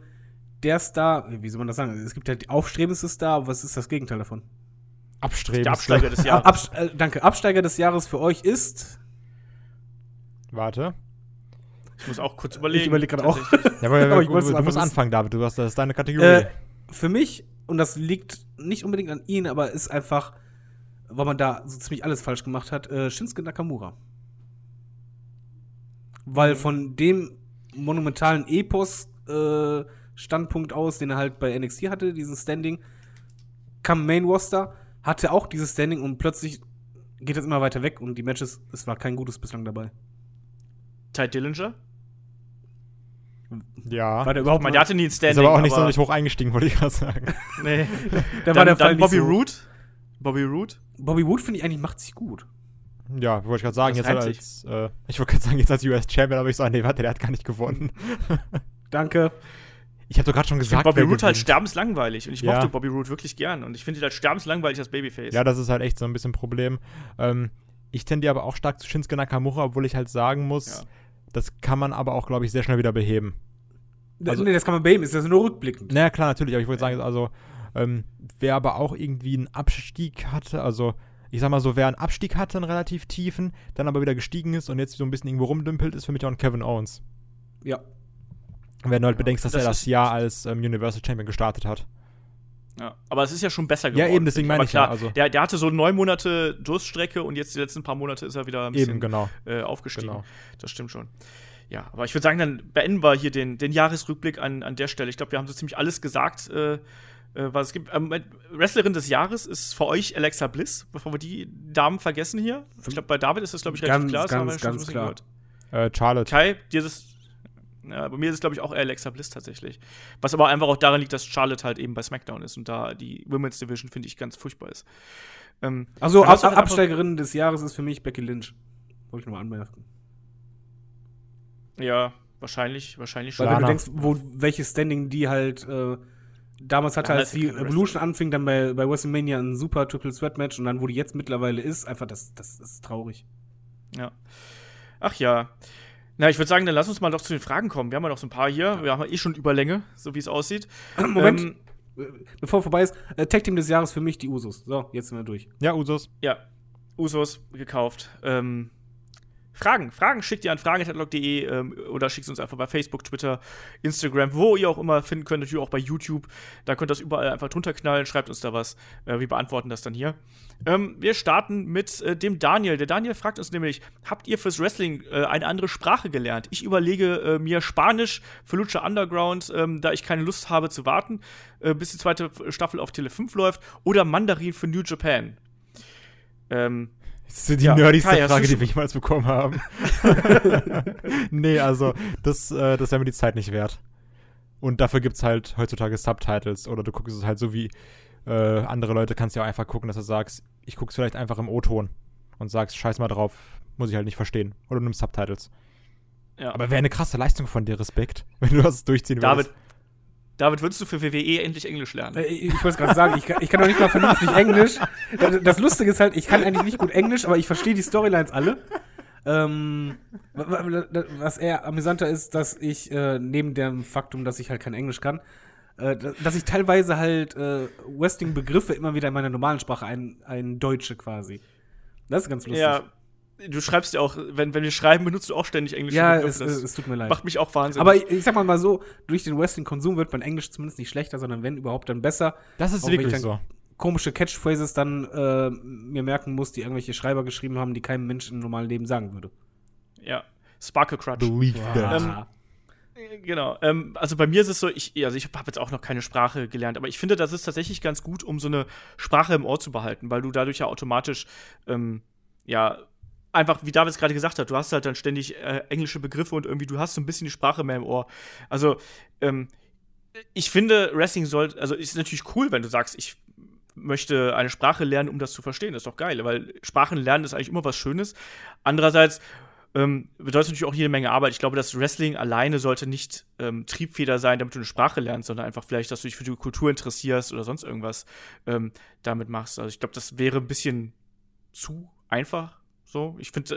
der Star, wie soll man das sagen? Es gibt halt die aufstrebendste Star, aber was ist das Gegenteil davon? Abstreben. der Absteiger des Jahres. Abst äh, danke. Absteiger des Jahres für euch ist. Warte. Ich muss auch kurz überlegen. Ich überleg grad auch. Ja, aber, Aber ich du, du musst anfangen, David. Du hast, das ist deine Kategorie. Äh, für mich, und das liegt nicht unbedingt an ihn, aber ist einfach, weil man da so ziemlich alles falsch gemacht hat, äh, Shinsuke Nakamura. Weil von dem monumentalen Epos-Standpunkt aus, den er halt bei NXT hatte, diesen Standing, kam Main Roster, hatte auch dieses Standing und plötzlich geht es immer weiter weg und die Matches, es war kein gutes bislang dabei. Ty Dillinger? Ja. War der überhaupt mal- der hatte nie ein Ist Standing. aber auch nicht sonderlich hoch eingestiegen, wollte ich gerade sagen. Nee. da dann, war der Fall dann Bobby so. Roode. Bobby Roode. Bobby Wood finde ich eigentlich macht sich gut. Ja, wollte ich gerade sagen, Das jetzt als, äh, ich wollte gerade sagen, jetzt als US Champion, aber ich so, nee, warte, der hat gar nicht gewonnen. Danke. Ich habe doch gerade schon Ich finde gesagt, Bobby Roode halt sterbenslangweilig und ich Ja. mochte Bobby Roode wirklich gern und ich finde ihn halt sterbenslangweilig als Babyface. Ja, das ist halt echt so ein bisschen ein Problem. Ähm, ich tendiere aber auch stark zu Shinsuke Nakamura, obwohl ich halt sagen muss, Ja. Das kann man aber auch, glaube ich, sehr schnell wieder beheben. Also- nee, das kann man ihm, ist das nur rückblickend. Naja, klar, natürlich, aber ich wollte sagen, also, ähm, wer aber auch irgendwie einen Abstieg hatte, also, ich sag mal so, wer einen Abstieg hatte, einen relativ tiefen, dann aber wieder gestiegen ist und jetzt so ein bisschen irgendwo rumdümpelt, ist für mich auch ein Kevin Owens. Ja. Wenn du halt bedenkst, dass das er das Jahr als ähm, Universal Champion gestartet hat. Ja, aber es ist ja schon besser Ja, geworden. eben, deswegen meine ich. ich ja, klar, also- der, der hatte so neun Monate Durststrecke und jetzt die letzten paar Monate ist er wieder ein bisschen Eben, genau. äh, aufgestiegen. Genau. Das stimmt schon. Ja, aber ich würde sagen, dann beenden wir hier den, den Jahresrückblick an, an der Stelle. Ich glaube, wir haben so ziemlich alles gesagt, äh, äh, was es gibt. Ähm, Wrestlerin des Jahres ist für euch Alexa Bliss, bevor wir die Damen vergessen hier. Ich glaube, bei David ist das, glaube ich, relativ Ganz, klar. Das ganz, ja ganz klar. Äh, Charlotte. Kai, dir ist es. Ja, bei mir ist es, glaube ich, auch Alexa Bliss tatsächlich. Was aber einfach auch daran liegt, dass Charlotte halt eben bei SmackDown ist und da die Women's Division, finde ich, ganz furchtbar ist. Ähm, Also Ab einfach- Absteigerin des Jahres ist für mich Becky Lynch. Wollte ich nochmal anmerken. ja, wahrscheinlich, wahrscheinlich Weil schon. wenn du denkst, wo, welches Standing die halt äh, damals hatte, Lana als ja die Evolution anfing, dann bei, bei WrestleMania ein super Triple Threat Match und dann, wo die jetzt mittlerweile ist, einfach das, das ist traurig. Ja. Ach ja. Na, ich würde sagen, dann lass uns mal doch zu den Fragen kommen. Wir haben ja noch so ein paar hier. Wir haben ja eh schon Überlänge, so wie es aussieht. Moment, Ähm, bevor vorbei ist, äh, Tag Team des Jahres für mich die Usos. So, jetzt sind wir durch. Ja, Usos. ja, Usos gekauft. Ähm, Fragen, Fragen schickt ihr an fragen.headlock.de ähm, oder schickt uns einfach bei Facebook, Twitter, Instagram, wo ihr auch immer finden könnt, natürlich auch bei YouTube. Da könnt ihr das überall einfach drunter knallen, schreibt uns da was. Äh, wir beantworten das dann hier. Ähm, wir starten mit äh, dem Daniel. Der Daniel fragt uns nämlich: Habt ihr fürs Wrestling äh, eine andere Sprache gelernt? Ich überlege äh, mir Spanisch für Lucha Underground, ähm, da ich keine Lust habe zu warten, äh, bis die zweite Staffel auf Tele 5 läuft, oder Mandarin für New Japan. Ähm, Das ist die Ja, nerdigste Kai, Frage, die wir jemals bekommen haben. nee, also, das, äh, das wäre mir die Zeit nicht wert. Und dafür gibt es halt heutzutage Subtitles oder du guckst es halt so wie äh, andere Leute, kannst ja auch einfach gucken, dass du sagst, ich guck's vielleicht einfach im O-Ton und sagst, scheiß mal drauf, muss ich halt nicht verstehen. Oder du nimmst Subtitles. ja. Aber wäre eine krasse Leistung von dir, Respekt, wenn du das durchziehen David, würdest. David, würdest du für WWE endlich Englisch lernen? Äh, Ich, wollte es gerade sagen, ich kann, ich kann doch nicht mal vernünftig Englisch. Das- Lustige ist halt, ich kann eigentlich nicht gut Englisch, aber ich verstehe die Storylines alle. Ähm, wa- wa- was eher amüsanter ist, dass ich äh, neben dem Faktum, dass ich halt kein Englisch kann, äh, da- dass ich teilweise halt äh, Wrestling-Begriffe immer wieder in meiner normalen Sprache ein, ein Deutsche quasi. Das ist ganz lustig. Ja, du schreibst ja auch, wenn, wenn wir schreiben, benutzt du auch ständig englische Ja, Begriffe. es, es tut mir leid. macht mich auch wahnsinnig. Aber ich, ich sag mal mal so, durch den Wrestling-Konsum wird mein Englisch zumindest nicht schlechter, sondern wenn überhaupt dann besser. Das ist Auch wenn wirklich so. komische Catchphrases dann äh, mir merken muss, die irgendwelche Schreiber geschrieben haben, die kein Mensch im normalen Leben sagen würde. ja, Sparkle Crutch. Believe that. Ähm, Genau. Ähm, also bei mir ist es so, ich, also ich habe jetzt auch noch keine Sprache gelernt, aber ich finde, das ist tatsächlich ganz gut, um so eine Sprache im Ohr zu behalten, weil du dadurch ja automatisch, ähm, ja, einfach, wie David es gerade gesagt hat, du hast halt dann ständig äh, englische Begriffe und irgendwie du hast so ein bisschen die Sprache mehr im Ohr. Also, ähm, ich finde, Wrestling sollte, also ist natürlich cool, wenn du sagst, ich möchte eine Sprache lernen, um das zu verstehen. Das ist doch geil, weil Sprachen lernen ist eigentlich immer was Schönes. Andererseits ähm, bedeutet natürlich auch jede Menge Arbeit. Ich glaube, das Wrestling alleine sollte nicht ähm, Triebfeder sein, damit du eine Sprache lernst, sondern einfach vielleicht, dass du dich für die Kultur interessierst oder sonst irgendwas ähm, damit machst. Also ich glaube, das wäre ein bisschen zu einfach. So, ich finde,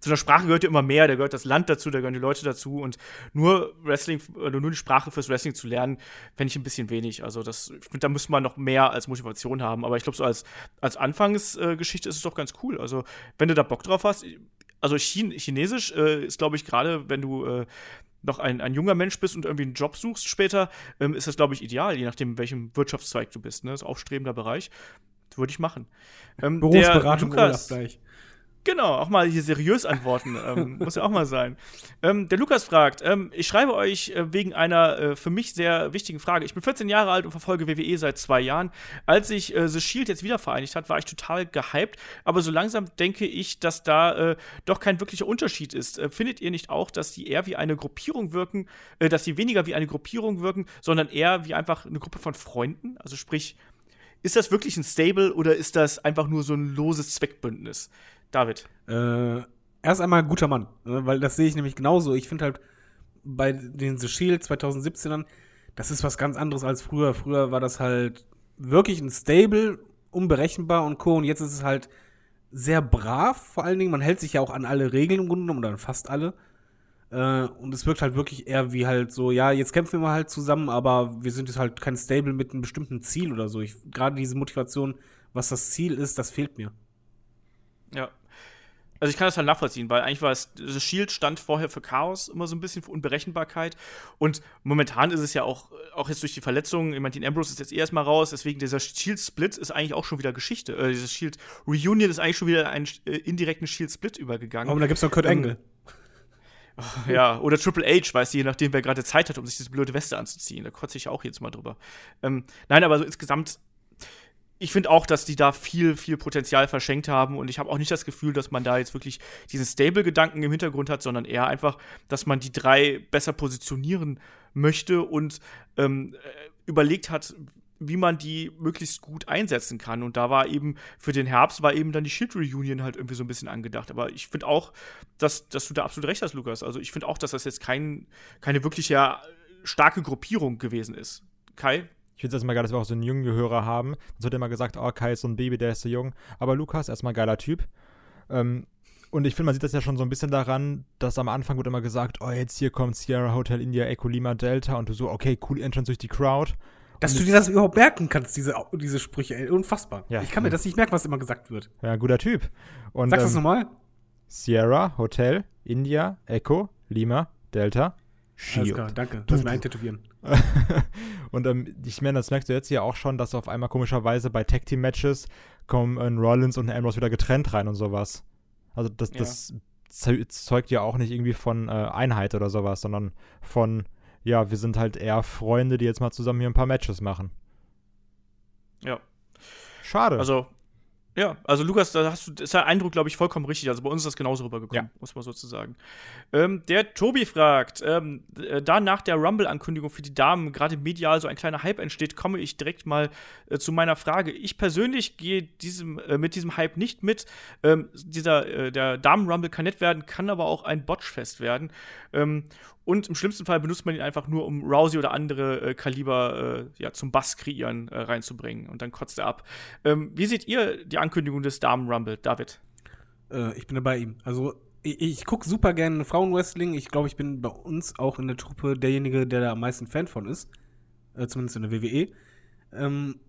zu einer Sprache gehört ja immer mehr. Da gehört das Land dazu, da gehören die Leute dazu. Und nur Wrestling, nur die Sprache fürs Wrestling zu lernen, fände ich ein bisschen wenig. Also, das, ich finde, da müsste man noch mehr als Motivation haben. Aber ich glaube, so als, als Anfangsgeschichte Geschichte ist es doch ganz cool. Also, wenn du da Bock drauf hast, also Chin Chinesisch äh, ist, glaube ich, gerade, wenn du äh, noch ein, ein junger Mensch bist und irgendwie einen Job suchst später, ähm, ist das, glaube ich, ideal, je nachdem, welchem Wirtschaftszweig du bist. Ne? Das ist ein aufstrebender Bereich. Das würde ich machen. Ähm, der Berufsberatung Olaf Lukas, gleich. Genau, auch mal hier seriös antworten. ähm, muss ja auch mal sein. Ähm, der Lukas fragt: ähm, Ich schreibe euch äh, wegen einer äh, für mich sehr wichtigen Frage. Ich bin 14 Jahre alt und verfolge WWE seit zwei Jahren. Als sich äh, The Shield jetzt wieder vereinigt hat, war ich total gehypt. Aber so langsam denke ich, dass da äh, doch kein wirklicher Unterschied ist. Äh, findet ihr nicht auch, dass die eher wie eine Gruppierung wirken, äh, dass sie weniger wie eine Gruppierung wirken, sondern eher wie einfach eine Gruppe von Freunden? Also sprich, ist das wirklich ein Stable oder ist das einfach nur so ein loses Zweckbündnis? David. Äh, erst einmal guter Mann, ne, weil das sehe ich nämlich genauso. Ich finde halt bei den The Shield 2017ern, das ist was ganz anderes als früher. Früher war das halt wirklich ein Stable, unberechenbar und Co. Und jetzt ist es halt sehr brav, vor allen Dingen. Man hält sich ja auch an alle Regeln im Grunde genommen, oder an fast alle. Äh, und es wirkt halt wirklich eher wie halt so, ja, jetzt kämpfen wir halt zusammen, aber wir sind jetzt halt kein Stable mit einem bestimmten Ziel oder so. Gerade diese Motivation, was das Ziel ist, das fehlt mir. Ja. Also ich kann das halt nachvollziehen, weil eigentlich war es, das Shield stand vorher für Chaos, immer so ein bisschen für Unberechenbarkeit. Und momentan ist es ja auch, auch jetzt durch die Verletzungen, ich meine, Dean Ambrose ist jetzt eh erstmal raus, deswegen dieser Shield-Split ist eigentlich auch schon wieder Geschichte. Äh, dieses Shield-Reunion ist eigentlich schon wieder ein äh, indirekten Shield-Split übergegangen. Aber da gibt's noch Kurt Ähm, Engel. Ja, oder Triple H, weißt du, je nachdem, wer gerade Zeit hat, um sich diese blöde Weste anzuziehen. Da kotze ich auch jetzt mal drüber. Ähm, nein, aber so insgesamt, ich finde auch, dass die da viel, viel Potenzial verschenkt haben und ich habe auch nicht das Gefühl, dass man da jetzt wirklich diesen Stable-Gedanken im Hintergrund hat, sondern eher einfach, dass man die drei besser positionieren möchte und ähm, äh, überlegt hat, wie man die möglichst gut einsetzen kann. Und da war eben für den Herbst war eben dann die Shield Reunion halt irgendwie so ein bisschen angedacht. Aber ich finde auch, dass, dass du da absolut recht hast, Lukas. Also ich finde auch, dass das jetzt kein, keine wirklich ja starke Gruppierung gewesen ist. Kai? Ich finde es erstmal geil, dass wir auch so einen jungen Hörer haben. Sonst wird immer gesagt, oh, Kai ist so ein Baby, der ist so jung. Aber Lukas, erstmal geiler Typ. Ähm, Und ich finde, man sieht das ja schon so ein bisschen daran, dass am Anfang wird immer gesagt, oh, jetzt hier kommt Sierra Hotel India Echo Lima Delta und du so, okay, cool Entrance durch die Crowd. Dass Und du dir das überhaupt merken kannst, diese, diese Sprüche, ey, unfassbar. Ja. Ich kann mir das nicht merken, was immer gesagt wird. Ja, guter Typ. Und, Sagst du das ähm, nochmal? Sierra Hotel India Echo Lima Delta Alles Shield. klar, danke. Lass mir eintätowieren. und ähm, ich meine, das merkst du jetzt ja auch schon, dass auf einmal komischerweise bei Tag Team Matches kommen ein Rollins und ein Ambrose wieder getrennt rein und sowas. Also das, Ja. das zeugt ja auch nicht irgendwie von äh, Einheit oder sowas, sondern von, ja, wir sind halt eher Freunde, die jetzt mal zusammen hier ein paar Matches machen. Ja. Schade. Also, ja, also Lukas, da hast du, ist der Eindruck, glaube ich, vollkommen richtig. Also bei uns ist das genauso rübergekommen, Ja. muss man sozusagen. Ähm, der Tobi fragt, ähm, äh, da nach der Rumble-Ankündigung für die Damen gerade medial so ein kleiner Hype entsteht, komme ich direkt mal äh, zu meiner Frage. Ich persönlich gehe diesem, äh, mit diesem Hype nicht mit. Ähm, dieser, äh, der Damen-Rumble kann nett werden, kann aber auch ein Botchfest werden. Und im schlimmsten Fall benutzt man ihn einfach nur, um Rousey oder andere äh, Kaliber äh, ja, zum Bass kreieren äh, reinzubringen. Und dann kotzt er ab. Ähm, wie seht ihr die Ankündigung des Damen-Rumble, David? Äh, ich bin da bei ihm. Also, ich, ich gucke super gerne Frauenwrestling. Ich glaube, ich bin bei uns auch in der Truppe derjenige, der da am meisten Fan von ist. Äh, zumindest in der WWE. Ähm,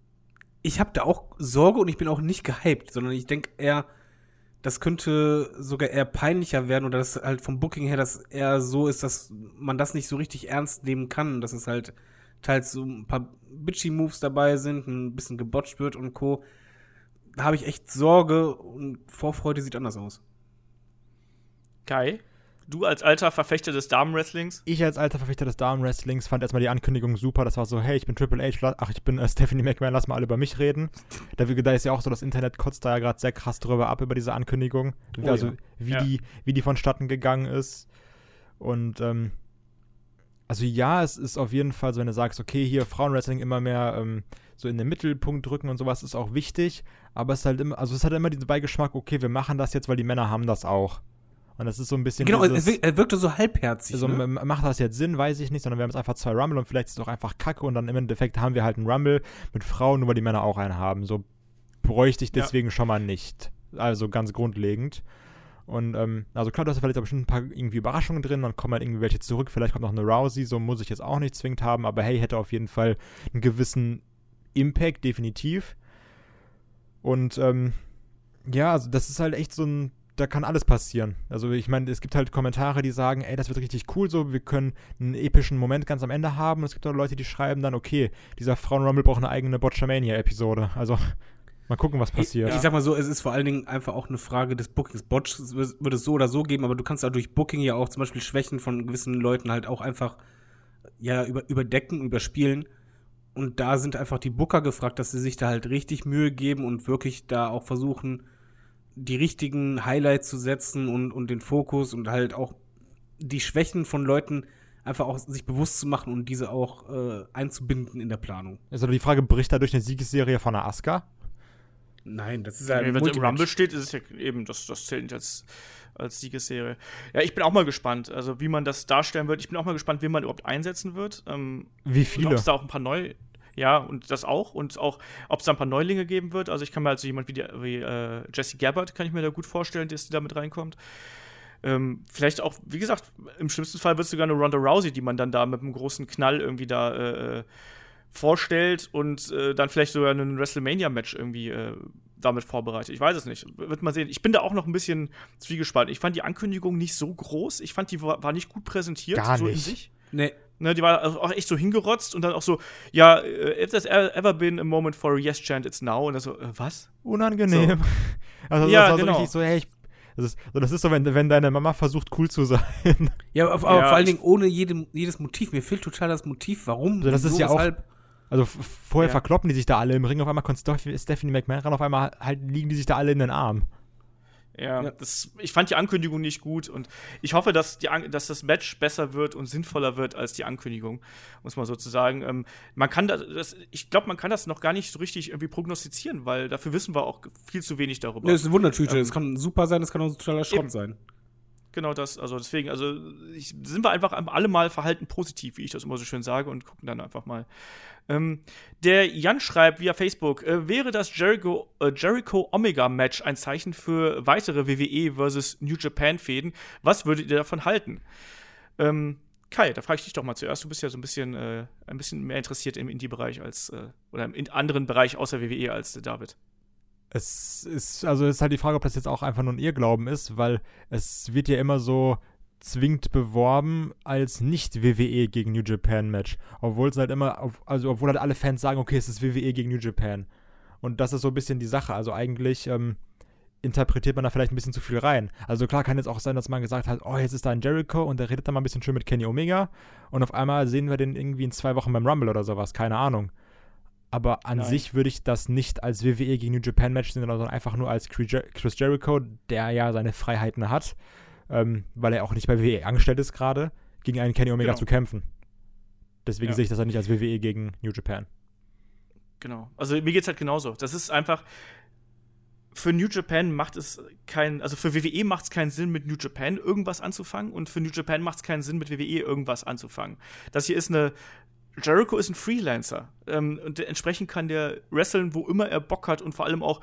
ich habe da auch Sorge und ich bin auch nicht gehypt, sondern ich denke eher, das könnte sogar eher peinlicher werden oder dass halt vom Booking her das eher so ist, dass man das nicht so richtig ernst nehmen kann. Dass es halt teils so ein paar bitchy Moves dabei sind, ein bisschen gebotcht wird und Co. Da habe ich echt Sorge und Vorfreude sieht anders aus. Kai? Du als alter Verfechter des Damenwrestlings? ich als alter Verfechter des Damen-Wrestlings fand erstmal die Ankündigung super. Das war so, hey, ich bin Triple H, ach, ich bin äh, Stephanie McMahon, lass mal alle über mich reden. Da, da ist ja auch so, das Internet kotzt da ja gerade sehr krass drüber ab, über diese Ankündigung. Oh also, ja. wie, Ja. Die, wie die vonstatten gegangen ist. Und, ähm, also ja, es ist auf jeden Fall so, wenn du sagst, okay, hier Frauenwrestling immer mehr ähm, so in den Mittelpunkt drücken und sowas, ist auch wichtig. Aber es ist halt immer, also es hat immer diesen Beigeschmack, okay, wir machen das jetzt, weil die Männer haben das auch. Und das ist so ein bisschen Genau, dieses, er, er wirkte so halbherzig. also, ne? macht das jetzt Sinn, weiß ich nicht, sondern wir haben jetzt einfach zwei Rumble und vielleicht ist es auch einfach Kacke und dann im Endeffekt haben wir halt einen Rumble mit Frauen, nur weil die Männer auch einen haben. So bräuchte ich Ja. deswegen schon mal nicht. Also ganz grundlegend. Und, ähm, also klar, du hast vielleicht auch bestimmt ein paar irgendwie Überraschungen drin, dann kommen halt irgendwie welche zurück, vielleicht kommt noch eine Rousey, so muss ich jetzt auch nicht zwingend haben, aber hey, hätte auf jeden Fall einen gewissen Impact, definitiv. Und, ähm, ja, also das ist halt echt so ein, da kann alles passieren. Also ich meine, es gibt halt Kommentare, die sagen, ey, das wird richtig cool so, wir können einen epischen Moment ganz am Ende haben. Und es gibt auch Leute, die schreiben dann, okay, dieser Frauenrumble braucht eine eigene Botchamania-Episode. Also mal gucken, was passiert. Ich, ich sag mal so, es ist vor allen Dingen einfach auch eine Frage des Bookings. Botch würde es so oder so geben, aber du kannst auch durch Booking ja auch zum Beispiel Schwächen von gewissen Leuten halt auch einfach ja über, überdecken, überspielen. Und da sind einfach die Booker gefragt, dass sie sich da halt richtig Mühe geben und wirklich da auch versuchen, die richtigen Highlights zu setzen und, und den Fokus und halt auch die Schwächen von Leuten einfach auch sich bewusst zu machen und diese auch äh, einzubinden in der Planung. Also die Frage, bricht dadurch eine Siegesserie von der Asuka? Nein, das ist ja Wenn ein es im. Rumble steht, ist es ja eben, das, das zählt nicht als, als Siegesserie. Ja, ich bin auch mal gespannt, also wie man das darstellen wird. Ich bin auch mal gespannt, wen man überhaupt einsetzen wird. Ähm, Wie viele? ob es da auch ein paar neu. Ja, und das auch. Und auch, ob es da ein paar Neulinge geben wird. Also ich kann mir also jemand wie, die, wie äh, Jesse Gabbard, kann ich mir da gut vorstellen, dass die da mit reinkommt. Ähm, vielleicht auch, wie gesagt, im schlimmsten Fall wird es sogar eine Ronda Rousey, die man dann da mit einem großen Knall irgendwie da äh, vorstellt und äh, dann vielleicht sogar ein WrestleMania-Match irgendwie äh, damit vorbereitet. Ich weiß es nicht. Wird man sehen. Ich bin da auch noch ein bisschen zwiegespalten. Ich fand die Ankündigung nicht so groß. Ich fand, die war, war nicht gut präsentiert, Gar so in nicht. sich. Nee, Ne, die war also auch echt so hingerotzt und dann auch so, ja, äh, if there's ever been a moment for a yes chant, it's now. Und dann so, äh, was? Unangenehm. Also Ja, das war so genau. richtig so, hey, ich, das, ist, so, das ist so, wenn, wenn deine Mama versucht, cool zu sein. Ja, aber, aber Ja, vor allen Dingen ohne jedem, jedes Motiv. Mir fehlt total das Motiv, warum. Also das ist ja auch-. Also vorher Ja. verkloppen die sich da alle im Ring, auf einmal kommt Steph- Stephanie McMahon ran, auf einmal halt liegen die sich da alle in den Arm. Ja, Ja. Das, ich fand die Ankündigung nicht gut und ich hoffe, dass, die, dass das Match besser wird und sinnvoller wird als die Ankündigung, muss man sozusagen. Ähm, man kann das, das ich glaube, man kann das noch gar nicht so richtig irgendwie prognostizieren, weil dafür wissen wir auch viel zu wenig darüber. Nee, das ist eine Wundertüte. Ähm, Es kann super sein, es kann auch ein totaler Schrott eben. sein. Genau das. Also deswegen, also ich, sind wir einfach alle mal verhalten positiv, wie ich das immer so schön sage, und gucken dann einfach mal. Ähm, der Jan schreibt via Facebook, äh, wäre das Jericho, äh, Jericho Omega Match ein Zeichen für weitere WWE versus New Japan Fäden? Was würdet ihr davon halten? Ähm, Kai, da frage ich dich doch mal zuerst. Du bist ja so ein bisschen, äh, ein bisschen mehr interessiert im Indie-Bereich als, äh, oder im anderen Bereich außer WWE als David. Es ist, also ist halt die Frage, ob das jetzt auch einfach nur ein Irrglauben ist, weil es wird ja immer so zwingend beworben als nicht WWE gegen New Japan Match. Obwohl es halt immer, also obwohl halt alle Fans sagen, okay, es ist WWE gegen New Japan. Und das ist so ein bisschen die Sache. Also eigentlich ähm, interpretiert man da vielleicht ein bisschen zu viel rein. Also klar kann jetzt auch sein, dass man gesagt hat, oh, jetzt ist da ein Jericho und der redet dann mal ein bisschen schön mit Kenny Omega und auf einmal sehen wir den irgendwie in zwei Wochen beim Rumble oder sowas, keine Ahnung. Aber an Nein. sich würde ich das nicht als WWE gegen New Japan Match sehen, sondern einfach nur als Chris Jericho, der ja seine Freiheiten hat, ähm, weil er auch nicht bei WWE angestellt ist gerade, gegen einen Kenny Omega Genau. zu kämpfen. Deswegen Ja. sehe ich das halt nicht als WWE gegen New Japan. Genau. Also mir geht's halt genauso. Das ist einfach. Für New Japan macht es keinen, also für WWE macht es keinen Sinn, mit New Japan irgendwas anzufangen und für New Japan macht es keinen Sinn, mit WWE irgendwas anzufangen. Das hier ist eine. Jericho ist ein Freelancer ähm, und entsprechend kann der wresteln, wo immer er Bock hat und vor allem auch.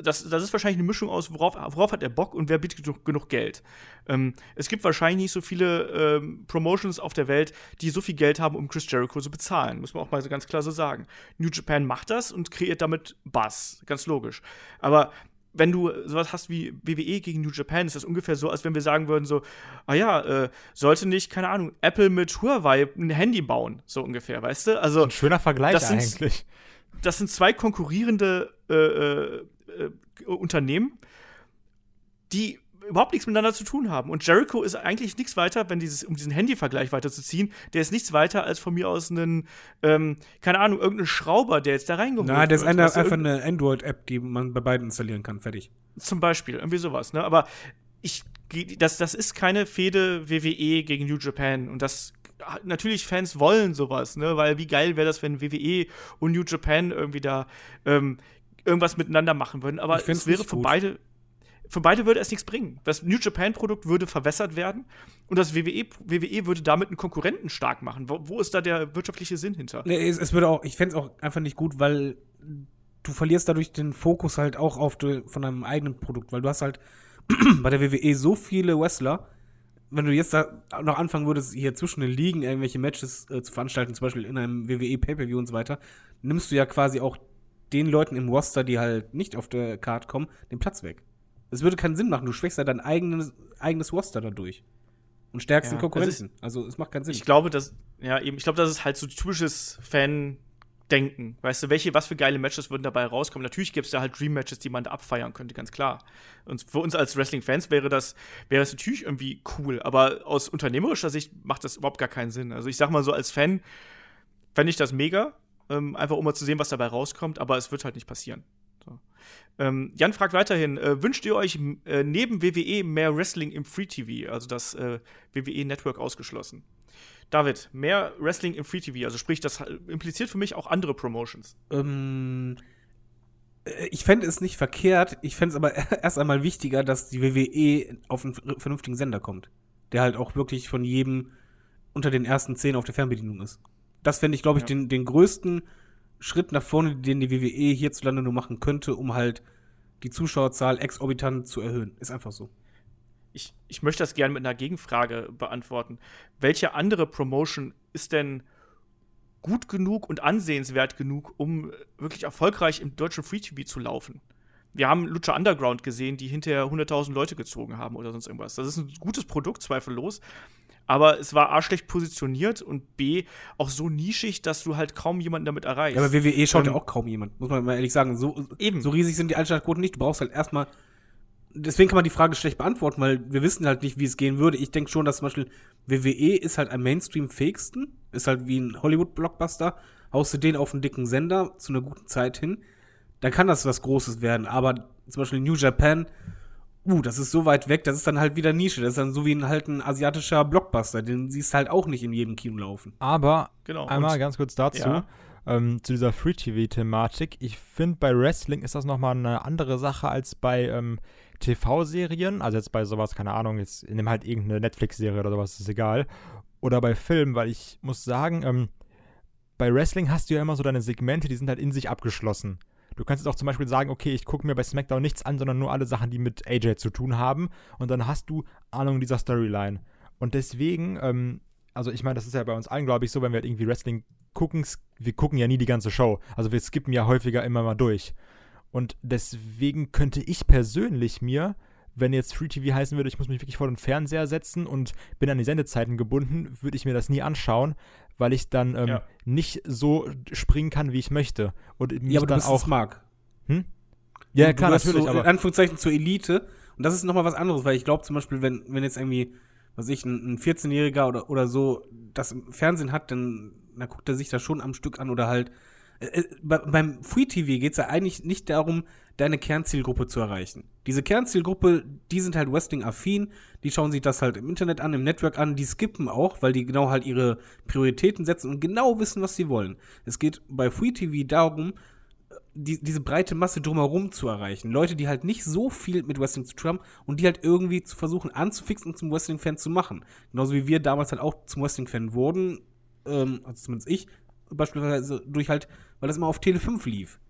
Das, das ist wahrscheinlich eine Mischung aus, worauf, worauf hat er Bock und wer bietet genug, genug Geld. Ähm, es gibt wahrscheinlich nicht so viele ähm, Promotions auf der Welt, die so viel Geld haben, um Chris Jericho zu bezahlen. Muss man auch mal so ganz klar so sagen. New Japan macht das und kreiert damit Buzz. Ganz logisch. Aber wenn du sowas hast wie WWE gegen New Japan, ist das ungefähr so, als wenn wir sagen würden: so, ah ja, äh, sollte nicht, keine Ahnung, Apple mit Huawei ein Handy bauen, so ungefähr, weißt du? Also, Ein schöner Vergleich das sind- eigentlich. das sind zwei konkurrierende äh, äh, äh, Unternehmen, die überhaupt nichts miteinander zu tun haben. Und Jericho ist eigentlich nichts weiter, wenn dieses, um diesen Handy-Vergleich weiterzuziehen, der ist nichts weiter als von mir aus ein, ähm, keine Ahnung, irgendein Schrauber, der jetzt da reingeholt Na, das ist wird. eine, einfach eine Android-App, die man bei beiden installieren kann. Fertig. zum Beispiel, irgendwie sowas, ne? Aber ich, das, das ist keine Fehde WWE gegen New Japan und das natürlich Fans wollen sowas, ne? Weil wie geil wäre das, wenn WWE und New Japan irgendwie da ähm, irgendwas miteinander machen würden. Aber es wäre für beide für beide würde es nichts bringen. Das New Japan-Produkt würde verwässert werden und das WWE, WWE würde damit einen Konkurrenten stark machen. Wo, wo ist da der wirtschaftliche Sinn hinter? Nee, es, es würde auch, ich fände es auch einfach nicht gut, weil du verlierst dadurch den Fokus halt auch auf de, von deinem eigenen Produkt, weil du hast halt bei der WWE so viele Wrestler, wenn du jetzt da noch anfangen würdest, hier zwischen den Ligen irgendwelche Matches äh, zu veranstalten, zum Beispiel in einem WWE Pay-Per-View und so weiter, nimmst du ja quasi auch den Leuten im Roster, die halt nicht auf der Card kommen, den Platz weg. Es würde keinen Sinn machen, du schwächst ja dein eigenes, eigenes Roster dadurch. Und stärkst Ja, den Konkurrenten. Also es macht keinen Sinn. Ich glaube, dass, ja, eben, ich glaube, das ist halt so typisches Fan-Denken. Weißt du, welche, was für geile Matches würden dabei rauskommen? Natürlich gibt es da halt Dream-Matches, die man da abfeiern könnte, ganz klar. Und für uns als Wrestling-Fans wäre das, wäre das natürlich irgendwie cool, aber aus unternehmerischer Sicht macht das überhaupt gar keinen Sinn. Also ich sag mal so, als Fan fände ich das mega, ähm, einfach um mal zu sehen, was dabei rauskommt, aber es wird halt nicht passieren. Ähm, Jan fragt weiterhin, äh, wünscht ihr euch äh, neben WWE mehr Wrestling im Free TV, also das äh, WWE Network ausgeschlossen? David, mehr Wrestling im Free TV, also sprich, das impliziert für mich auch andere Promotions. Ähm, äh, ich fände es nicht verkehrt, ich fände es aber erst einmal wichtiger, dass die WWE auf einen vernünftigen Sender kommt. Der halt auch wirklich von jedem unter den ersten zehn auf der Fernbedienung ist. Das fände ich, glaube ich, Ja. den, den größten Schritt nach vorne, den die WWE hierzulande nur machen könnte, um halt die Zuschauerzahl exorbitant zu erhöhen. Ist einfach so. Ich, ich möchte das gerne mit einer Gegenfrage beantworten. Welche andere Promotion ist denn gut genug und ansehenswert genug, um wirklich erfolgreich im deutschen Free TV zu laufen? Wir haben Lucha Underground gesehen, die hinterher 100.000 Leute gezogen haben oder sonst irgendwas. Das ist ein gutes Produkt, zweifellos. Aber es war A, schlecht positioniert und B, auch so nischig, dass du halt kaum jemanden damit erreichst. Ja, aber WWE schaut Ähm, ja auch kaum jemand, muss man mal ehrlich sagen. So, Eben. so riesig sind die Einschaltquoten nicht. Du brauchst halt erstmal. Deswegen kann man die Frage schlecht beantworten, weil wir wissen halt nicht, wie es gehen würde. Ich denke schon, dass zum Beispiel WWE ist halt am Mainstream-fähigsten, ist halt wie ein Hollywood-Blockbuster. Haust du den auf einen dicken Sender zu einer guten Zeit hin, dann kann das was Großes werden. Aber zum Beispiel New Japan, uh, das ist so weit weg, das ist dann halt wieder Nische. Das ist dann so wie ein halt ein asiatischer Blockbuster. Den siehst du halt auch nicht in jedem Kino laufen. Aber Genau. einmal Und- ganz kurz dazu, Ja. ähm, zu dieser Free-TV-Thematik. Ich finde, bei Wrestling ist das nochmal eine andere Sache als bei ähm, TV-Serien, also jetzt bei sowas, keine Ahnung, jetzt nimm halt irgendeine Netflix-Serie oder sowas, ist egal. Oder bei Filmen, weil ich muss sagen, ähm, bei Wrestling hast du ja immer so deine Segmente, die sind halt in sich abgeschlossen. Du kannst jetzt auch zum Beispiel sagen, okay, ich gucke mir bei SmackDown nichts an, sondern nur alle Sachen, die mit AJ zu tun haben. Und dann hast du Ahnung dieser Storyline. Und deswegen, ähm, also ich meine, das ist ja bei uns allen, glaube ich, so, wenn wir halt irgendwie Wrestling gucken, wir gucken ja nie die ganze Show. Also wir skippen ja häufiger immer mal durch. Und deswegen könnte ich persönlich mir, wenn jetzt Free TV heißen würde, ich muss mich wirklich vor den Fernseher setzen und bin an die Sendezeiten gebunden, würde ich mir das nie anschauen, weil ich dann ähm, Ja. nicht so springen kann, wie ich möchte. Und mich Ja, aber du dann bist auch. smart. Hm? Ja, Du klar, natürlich, so, aber. In Anführungszeichen zur Elite. Und das ist nochmal was anderes, weil ich glaube zum Beispiel, wenn, wenn jetzt irgendwie, was ich, ein, ein 14-Jähriger oder, oder so das im Fernsehen hat, dann, dann guckt er sich das schon am Stück an oder halt. Äh, äh, bei, beim Free TV geht es ja eigentlich nicht darum, deine Kernzielgruppe zu erreichen. Diese Kernzielgruppe, die sind halt Wrestling-affin, die schauen sich das halt im Internet an, im Network an, die skippen auch, weil die genau halt ihre Prioritäten setzen und genau wissen, was sie wollen. Es geht bei Free TV darum, die, diese breite Masse drumherum zu erreichen. Leute, die halt nicht so viel mit Wrestling zu tun haben und die halt irgendwie zu versuchen anzufixen und zum Wrestling-Fan zu machen. Genauso wie wir damals halt auch zum Wrestling-Fan wurden, ähm, also zumindest ich, beispielsweise durch halt, weil das immer auf Tele 5 lief.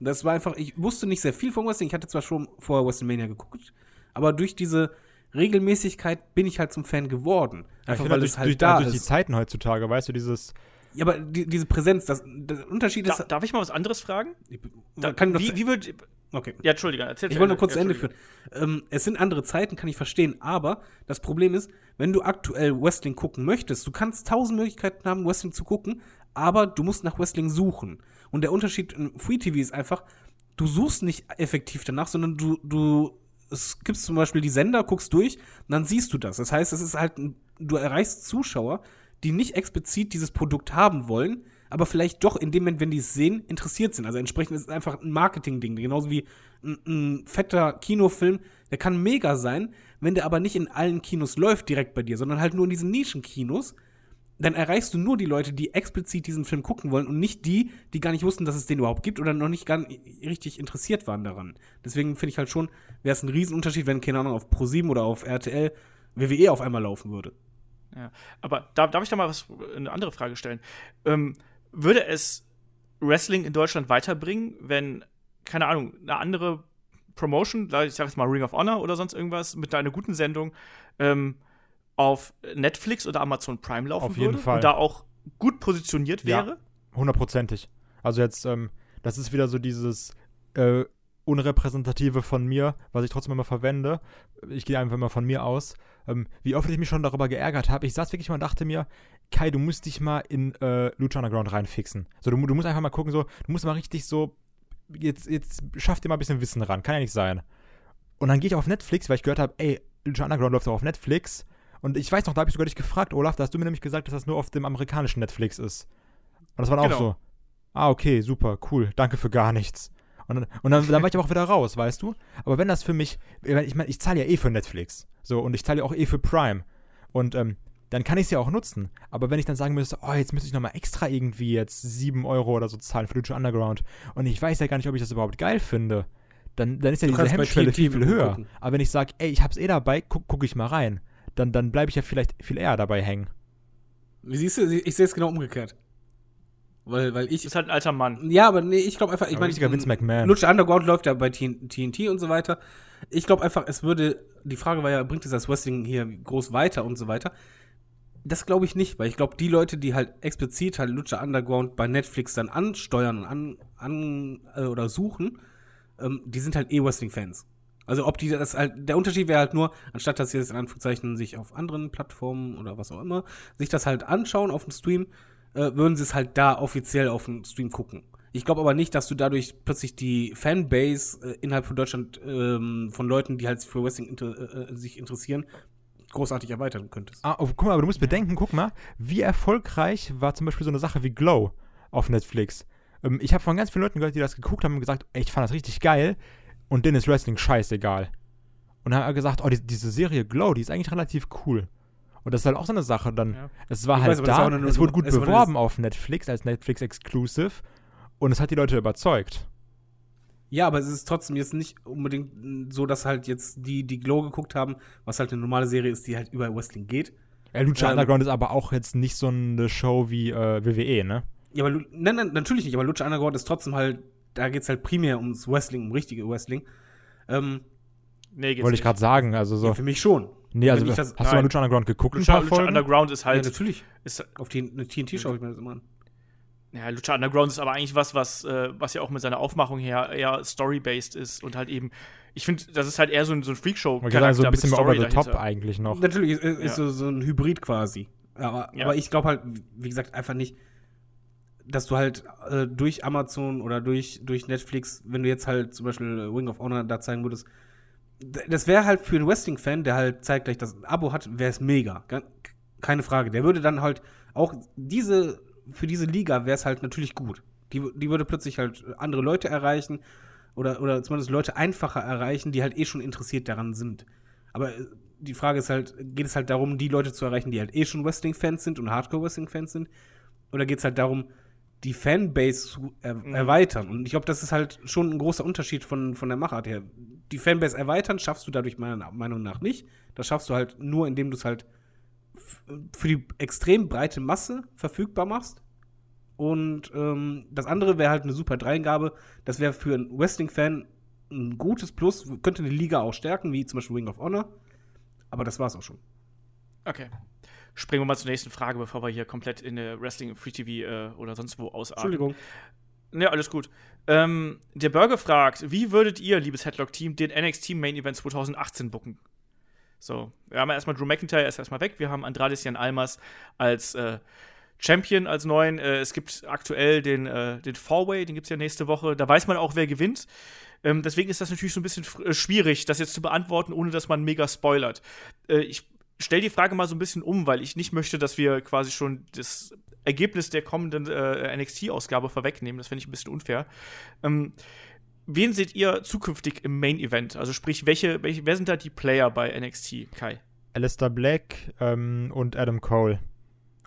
Das war einfach, ich wusste nicht sehr viel von Wrestling, ich hatte zwar schon vorher WrestleMania geguckt, aber durch diese Regelmäßigkeit bin ich halt zum Fan geworden. ich Einfach finde, weil durch, es halt durch, da durch die ist. Zeiten heutzutage, weißt du, dieses. Ja, aber die, diese Präsenz, das, der Unterschied Da, ist. darf ich mal was anderes fragen? Da, kann ich noch wie, wie wird. okay. Ja, Entschuldige, erzähl Ich wollte nur kurz zu Ende führen. Ähm, es sind andere Zeiten, kann ich verstehen, aber das Problem ist, wenn du aktuell Wrestling gucken möchtest, du kannst tausend Möglichkeiten haben, Wrestling zu gucken, aber du musst nach Wrestling suchen. Und der Unterschied in Free TV ist einfach, du suchst nicht effektiv danach, sondern du, du gibt zum Beispiel die Sender, guckst durch und dann siehst du das. Das heißt, es ist halt, du erreichst Zuschauer, die nicht explizit dieses Produkt haben wollen, aber vielleicht doch in dem Moment, wenn die es sehen, interessiert sind. Also entsprechend ist es einfach ein Marketing-Ding. Genauso wie ein, ein fetter Kinofilm, der kann mega sein, wenn der aber nicht in allen Kinos läuft direkt bei dir, sondern halt nur in diesen Nischenkinos, dann erreichst du nur die Leute, die explizit diesen Film gucken wollen und nicht die, die gar nicht wussten, dass es den überhaupt gibt oder noch nicht gar richtig interessiert waren daran. Deswegen finde ich halt schon, wäre es ein Riesenunterschied, wenn, keine Ahnung, auf Pro7 oder auf RTL WWE auf einmal laufen würde. Ja. Aber da, darf ich da mal was, eine andere Frage stellen? Ähm, würde es Wrestling in Deutschland weiterbringen, wenn, keine Ahnung, eine andere Promotion, ich sag jetzt mal Ring of Honor oder sonst irgendwas, mit einer guten Sendung ähm, auf Netflix oder Amazon Prime laufen Auf jeden würde Fall. und da auch gut positioniert Ja. wäre? Hundertprozentig. Also jetzt, ähm, das ist wieder so dieses äh, Unrepräsentative von mir, was ich trotzdem immer verwende. Ich gehe einfach immer von mir aus. Ähm, wie oft ich mich schon darüber geärgert habe. Ich saß wirklich mal und dachte mir, Kai, du musst dich mal in äh, Lucha Underground reinfixen. So, du, du musst einfach mal gucken, so, du musst mal richtig so, jetzt, jetzt schaff dir mal ein bisschen Wissen ran. Kann ja nicht sein. Und dann gehe ich auf Netflix, weil ich gehört habe, ey, Lucha Underground läuft auch auf Netflix. Und ich weiß noch, da habe ich sogar dich gefragt, Olaf, da hast du mir nämlich gesagt, dass das nur auf dem amerikanischen Netflix ist. Und das war dann auch Genau. so. Ah, okay, super, cool, danke für gar nichts. Und dann, und dann, dann war ich aber auch wieder raus, weißt du? Aber wenn das für mich, ich meine, ich zahle ja eh für Netflix. So, und ich zahle ja auch eh für Prime. Und ähm, dann kann ich es ja auch nutzen. Aber wenn ich dann sagen müsste, oh, jetzt müsste ich nochmal extra irgendwie jetzt 7 Euro oder so zahlen für Lucha Underground und ich weiß ja gar nicht, ob ich das überhaupt geil finde, dann, dann ist ja Du diese Hemmschwelle viel, viel höher. gucken. Aber wenn ich sage, ey, ich hab's eh dabei, guck, guck ich mal rein, dann, dann bleibe ich ja vielleicht viel eher dabei hängen. Wie siehst du, ich sehe es genau umgekehrt. Weil, weil ich. Ist halt ein alter Mann. Ja, aber nee, ich glaube einfach, ich meine, richtiger Vince McMahon. Lucha Underground läuft ja bei TN- TNT und so weiter. Ich glaube einfach, es würde, die Frage war ja, bringt es das Wrestling hier groß weiter und so weiter. Das glaube ich nicht, weil ich glaube, die Leute, die halt explizit halt Lucha Underground bei Netflix dann ansteuern und an, an äh, oder suchen, ähm, die sind halt eh Wrestling-Fans. Also ob die das halt, der Unterschied wäre halt nur, anstatt dass sie das in Anführungszeichen sich auf anderen Plattformen oder was auch immer, sich das halt anschauen auf dem Stream, äh, würden sie es halt da offiziell auf dem Stream gucken. Ich glaube aber nicht, dass du dadurch plötzlich die Fanbase äh, innerhalb von Deutschland ähm, von Leuten, die halt für Wrestling inter äh, äh, sich interessieren, großartig erweitern könntest. Ah, oh, guck mal, aber du musst bedenken, guck mal, wie erfolgreich war zum Beispiel so eine Sache wie Glow auf Netflix. Ähm, ich habe von ganz vielen Leuten gehört, die das geguckt haben und gesagt, ey, ich fand das richtig geil und denen ist Wrestling scheißegal. Und dann haben wir gesagt, oh, die, diese Serie Glow, die ist eigentlich relativ cool. Und das ist halt auch so eine Sache dann. Ja. Es war Ich halt weiß, da, nur es wurde gut es beworben auf Netflix als Netflix Exclusive und es hat die Leute überzeugt. Ja, aber es ist trotzdem jetzt nicht unbedingt so, dass halt jetzt die, die Glow geguckt haben, was halt eine normale Serie ist, die halt über Wrestling geht. Ja, Lucha Ähm, Underground ist aber auch jetzt nicht so eine Show wie äh, WWE, ne? Ja, aber nein, nein, natürlich nicht, aber Lucha Underground ist trotzdem halt, da geht's halt primär ums Wrestling, um richtige Wrestling. Ähm, Nee, geht's Wollte ich gerade sagen. Also so. ja, für mich schon. nee, also ich hast das- du mal nein. Lucha Underground geguckt? Lucha, Lucha Folgen? Underground ist Ja, halt. natürlich. ist, Auf die eine TNT schaue ich mir das immer an. ja, Lucha Underground ist aber eigentlich was, was, äh, was ja auch mit seiner Aufmachung her eher story-based ist und halt eben. Ich finde, das ist halt eher so ein, so ein Freakshow. Man kann sagen, so ein bisschen over the top dahinter. eigentlich noch. Natürlich ist, ist Ja. so, so ein Hybrid quasi. Aber, Ja. aber ich glaube halt, wie gesagt, einfach nicht, dass du halt äh, durch Amazon oder durch, durch Netflix, wenn du jetzt halt zum Beispiel äh, Wing of Honor da zeigen würdest, das wäre halt für einen Wrestling-Fan, der halt zeitgleich das Abo hat, wäre es mega. Ga- Keine Frage. Der würde dann halt auch diese, für diese Liga wäre es halt natürlich gut. Die, die würde plötzlich halt andere Leute erreichen oder, oder zumindest Leute einfacher erreichen, die halt eh schon interessiert daran sind. Aber äh, die Frage ist halt, geht es halt darum, die Leute zu erreichen, die halt eh schon Wrestling-Fans sind und Hardcore-Wrestling-Fans sind? Oder geht es halt darum, die Fanbase zu er erweitern? Und ich glaube, das ist halt schon ein großer Unterschied von, von der Machart her. Die Fanbase erweitern schaffst du dadurch meiner Meinung nach nicht. Das schaffst du halt nur, indem du es halt für die extrem breite Masse verfügbar machst. Und ähm, das andere wäre halt eine super Dreingabe. Das wäre für einen Wrestling-Fan ein gutes Plus, könnte eine Liga auch stärken, wie zum Beispiel Ring of Honor. Aber das war's auch schon. Okay. Springen wir mal zur nächsten Frage, bevor wir hier komplett in der Wrestling Free TV äh, oder sonst wo ausarten. Entschuldigung. Ja, alles gut. Ähm, der Burger fragt, wie würdet ihr, liebes Headlock-Team, den NXT Main Event 2018 booken? So, wir haben erstmal Drew McIntyre ist erstmal weg. Wir haben Andrade Jan Almas als äh, Champion, als neuen. Äh, es gibt aktuell den, äh, den Four-Way, den gibt es ja nächste Woche. Da weiß man auch, wer gewinnt. Ähm, deswegen ist das natürlich so ein bisschen äh, schwierig, das jetzt zu beantworten, ohne dass man mega spoilert. Äh, ich stelle die Frage mal so ein bisschen um, weil ich nicht möchte, dass wir quasi schon das Ergebnis der kommenden äh, NXT-Ausgabe vorwegnehmen. Das finde ich ein bisschen unfair. Ähm, wen seht ihr zukünftig im Main Event? Also sprich, welche, welche, wer sind da die Player bei NXT, Kai? Alistair Black ähm, und Adam Cole.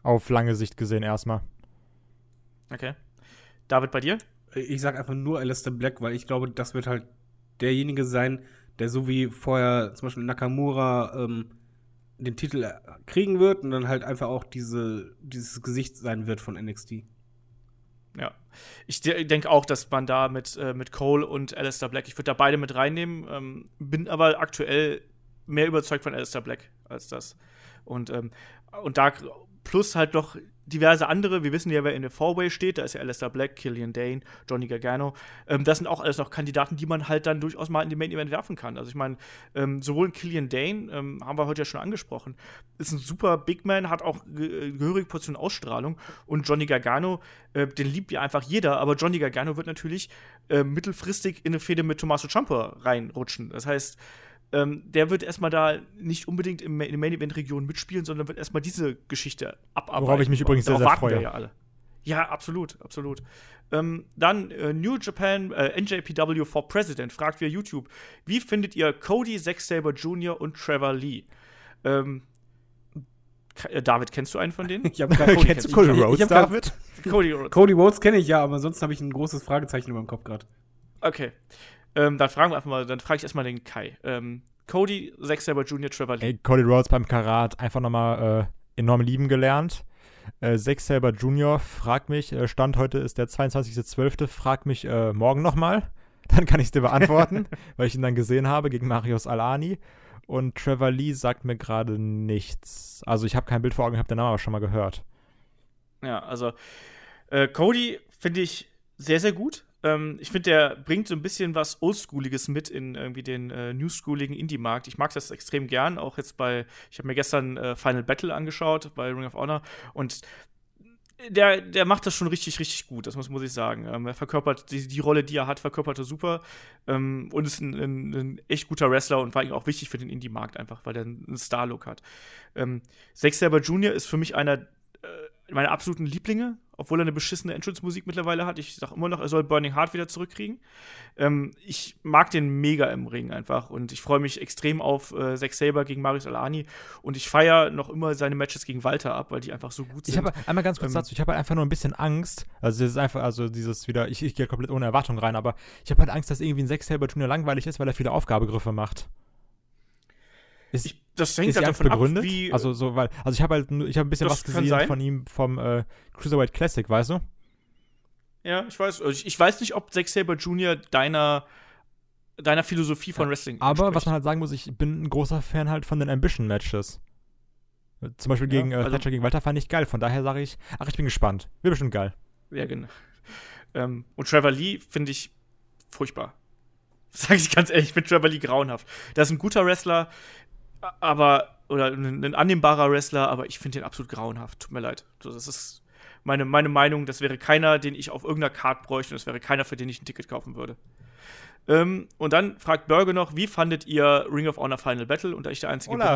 Auf lange Sicht gesehen erstmal. Okay. David, bei dir? Ich sag einfach nur Alistair Black, weil ich glaube, das wird halt derjenige sein, der so wie vorher zum Beispiel Nakamura ähm, den Titel äh, kriegen wird und dann halt einfach auch diese, dieses Gesicht sein wird von NXT. Ja. Ich de denke auch, dass man da mit, äh, mit Cole und Alistair Black, ich würde da beide mit reinnehmen, ähm, bin aber aktuell mehr überzeugt von Alistair Black als das. Und, ähm, und da plus halt noch diverse andere, wir wissen ja, wer in der Four-Way steht, da ist ja Alistair Black, Killian Dane, Johnny Gargano. Ähm, das sind auch alles noch Kandidaten, die man halt dann durchaus mal in den Main-Event werfen kann. Also ich meine, ähm, sowohl Killian Dane, ähm, haben wir heute ja schon angesprochen, ist ein super Big Man, hat auch ge gehörige Portion Ausstrahlung und Johnny Gargano, äh, den liebt ja einfach jeder, aber Johnny Gargano wird natürlich äh, mittelfristig in eine Fehde mit Tommaso Ciampa reinrutschen. Das heißt, ähm, der wird erstmal da nicht unbedingt im, in der Main-Event-Region mitspielen, sondern wird erstmal diese Geschichte abarbeiten. Worauf ich mich übrigens sehr, sehr freue. Ja, alle. ja, absolut, absolut. Ähm, dann äh, New Japan, äh, NJPW for President fragt via YouTube, wie findet ihr Cody, Zack Saber Jr. und Trevor Lee? Ähm, äh, David, kennst du einen von denen? Ich habe gerade Kennst du Cody ich- ich Rhodes, hab grad- David? Cody Rhodes. Cody Rhodes kenne ich ja, aber ansonsten habe ich ein großes Fragezeichen über dem Kopf gerade. Okay. Ähm, dann fragen wir einfach mal, dann frage ich erstmal den Kai. Ähm, Cody, Zack Saber Jr., Trevor Lee. Ey, Cody Rhodes beim Karat einfach nochmal äh, enorm lieben gelernt. Äh, Zack Saber Jr. fragt mich, äh, Stand heute ist der 22.12., fragt mich äh, morgen nochmal. Dann kann ich es dir beantworten, weil ich ihn dann gesehen habe gegen Marius Alani. Und Trevor Lee sagt mir gerade nichts. Also ich habe kein Bild vor Augen, ich habe den Namen aber schon mal gehört. Ja, also äh, Cody finde ich sehr, sehr gut. Ähm, ich finde, der bringt so ein bisschen was Oldschooliges mit in irgendwie den äh, newschooligen Indie-Markt. Ich mag das extrem gern, auch jetzt bei, ich habe mir gestern äh, Final Battle angeschaut bei Ring of Honor und der, der macht das schon richtig, richtig gut, das muss, muss ich sagen. Ähm, er verkörpert die, die Rolle, die er hat, verkörpert er super ähm, und ist ein, ein, ein echt guter Wrestler und vor allem auch wichtig für den Indie-Markt einfach, weil er einen Star-Look hat. Ähm, Zack Saber Jr. ist für mich einer, äh, meine absoluten Lieblinge, obwohl er eine beschissene Entrance-Musik mittlerweile hat. Ich sage immer noch, er soll Burning Heart wieder zurückkriegen. Ähm, ich mag den mega im Ring einfach und ich freue mich extrem auf äh, Zack Saber gegen Marius Alani und ich feiere noch immer seine Matches gegen Walter ab, weil die einfach so gut sind. Ich habe einmal ganz kurz Ähm, dazu, ich habe halt einfach nur ein bisschen Angst. Also, das ist einfach, also dieses wieder, ich, ich gehe komplett ohne Erwartung rein, aber ich habe halt Angst, dass irgendwie ein Sechs-Saber-Turnier langweilig ist, weil er viele Aufgabegriffe macht. Ist, ich, das hängt ist halt davon ab, begründet? wie. also so, weil, also ich habe halt, ich habe ein bisschen was gesehen sein. von ihm vom äh, Cruiserweight Classic, weißt du? ja, ich weiß. Also ich, ich weiß nicht, ob Zack Saber Jr. deiner, deiner Philosophie von Wrestling Aber was entspricht. man halt sagen muss, ich bin ein großer Fan halt von den Ambition-Matches. Zum Beispiel Ja, gegen äh, also- Thatcher gegen Walter fand ich geil. Von daher sage ich, ach, ich bin gespannt. Wird bestimmt geil. Ja, genau. Ähm, und Trevor Lee finde ich furchtbar. Sag ich ganz ehrlich, ich finde Trevor Lee grauenhaft. Das ist ein guter Wrestler, aber, oder ein, annehmbarer Wrestler, aber ich finde den absolut grauenhaft. Tut mir leid. Das ist meine, meine Meinung. Das wäre keiner, den ich auf irgendeiner Card bräuchte und das wäre keiner, für den ich ein Ticket kaufen würde. Ähm, und dann fragt Burger noch, wie fandet ihr Ring of Honor Final Battle? Und da ich der Einzige bin,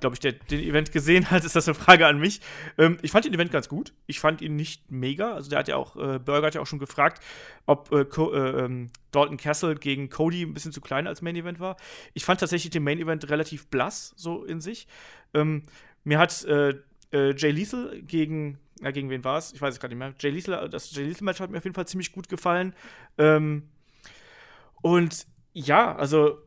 glaube ich, der den Event gesehen hat, ist das eine Frage an mich. Ähm, ich fand den Event ganz gut. Ich fand ihn nicht mega. Also der hat ja auch, äh, Burger hat ja auch schon gefragt, ob äh, äh, ähm, Dalton Castle gegen Cody ein bisschen zu klein als Main Event war. Ich fand tatsächlich den Main Event relativ blass, so in sich. Ähm, mir hat äh, äh, Jay Liesel gegen, ja, gegen wen war es? Ich weiß es gerade nicht mehr. Jay Liesel, das Jay Liesel-Match hat mir auf jeden Fall ziemlich gut gefallen. Ähm, und ja, also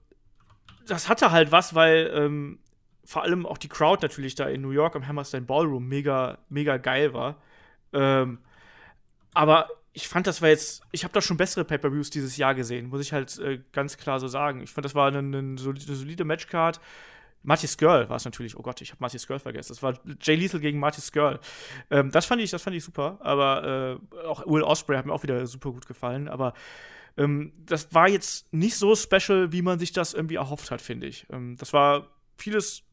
das hatte halt was, weil ähm, vor allem auch die Crowd natürlich da in New York am Hammerstein Ballroom mega, mega geil war. Ähm, aber ich fand, das war jetzt, ich habe da schon bessere Pay-Per-Views dieses Jahr gesehen, muss ich halt äh, ganz klar so sagen. Ich fand, das war eine, eine solide, Matchcard. Marty Skrull war es natürlich. Oh Gott, ich habe Marty Skrull vergessen. Das war Jay Liesel gegen Marty Skrull. Ähm, das fand ich, das fand ich super. Aber äh, auch Will Osprey hat mir auch wieder super gut gefallen. Aber ähm, das war jetzt nicht so special, wie man sich das irgendwie erhofft hat, finde ich. Ähm, das war vieles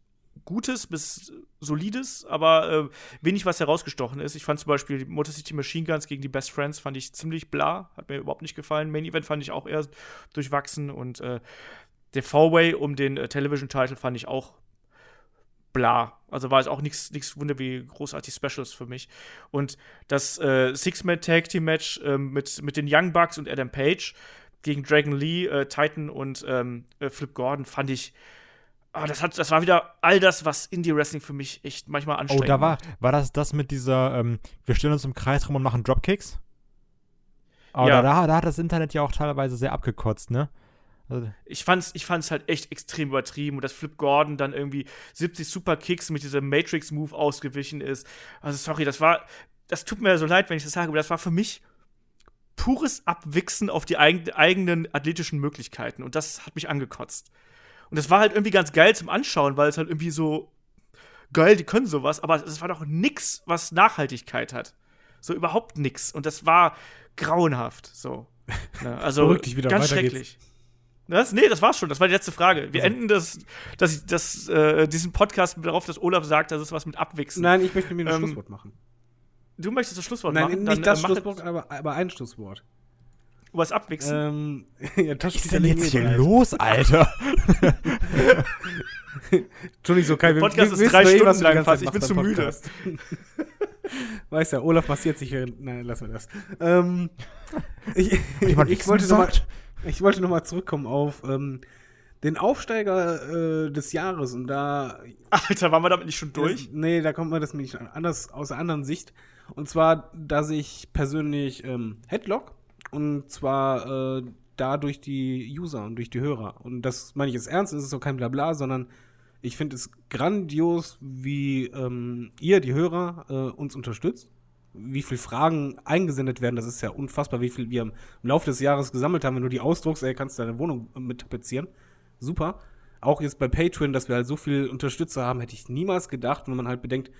Gutes bis Solides, aber äh, wenig, was herausgestochen ist. Ich fand zum Beispiel die Motor City Machine Guns gegen die Best Friends fand ich ziemlich bla, hat mir überhaupt nicht gefallen. Main Event fand ich auch eher durchwachsen und äh, der Four-Way um den äh, Television-Title fand ich auch bla. Also war es auch nichts Wunder wie großartig Specials für mich. Und das äh, Six-Man-Tag-Team-Match ähm, mit, mit den Young Bucks und Adam Page gegen Dragon Lee, äh, Titan und ähm, äh, Flip Gordon fand ich. Ah, das, hat, das war wieder all das, was Indie-Wrestling für mich echt manchmal Oh, anstrengend da war, war das das mit dieser, ähm, wir stellen uns im Kreis rum und machen Dropkicks? Aber Ja. da, da hat das Internet ja auch teilweise sehr abgekotzt, ne? Ich fand's, ich fand's halt echt extrem übertrieben und dass Flip Gordon dann irgendwie 70 Superkicks mit diesem Matrix-Move ausgewichen ist. Also sorry, das war, das tut mir so leid, wenn ich das sage, aber das war für mich pures Abwichsen auf die eigen, eigenen athletischen Möglichkeiten und das hat mich angekotzt. Und das war halt irgendwie ganz geil zum Anschauen, weil es halt irgendwie so geil, die können sowas, aber es war doch nix, was Nachhaltigkeit hat. So überhaupt nix. Und das war grauenhaft. So. Ne, also Beruhig dich wieder, ganz weiter geht's. Das? Nee, das war's schon. Das war die letzte Frage. Wir Also. enden das, das, das, äh, diesen Podcast darauf, dass Olaf sagt, das ist was mit Abwichsen. Nein, ich möchte mir ein Ähm, Schlusswort machen. Du möchtest das Schlusswort Nein, machen? nicht das äh, Schlusswort, aber, aber ein Schlusswort. Was Abwichsen. Ähm, ja, was ist denn jetzt eh hier los, Alter? Entschuldigung, so Kai, Der Podcast wir ist drei eh, Stunden was du die lang fast. Ich bin zu müde. Weißt ja, Olaf massiert sich. Nein, lassen wir das. Ähm, ich, ich, Wichsen wollte noch mal, gesagt? Ich wollte noch mal zurückkommen auf ähm, den Aufsteiger äh, des Jahres und da Alter, waren wir damit nicht schon durch? Das, nee, da kommt man das nicht anders aus der anderen Sicht. Und zwar, dass ich persönlich ähm, Headlock und zwar äh, da durch die User und durch die Hörer. Und das meine ich jetzt ernst, es ist auch kein Blabla, sondern ich finde es grandios, wie ähm, ihr, die Hörer, äh, uns unterstützt. Wie viele Fragen eingesendet werden, das ist ja unfassbar, wie viel wir im Laufe des Jahres gesammelt haben. Wenn du die ausdruckst, ey, kannst du deine Wohnung mit tapezieren. Super. Auch jetzt bei Patreon, dass wir halt so viel Unterstützer haben, hätte ich niemals gedacht, wenn man halt bedenkt,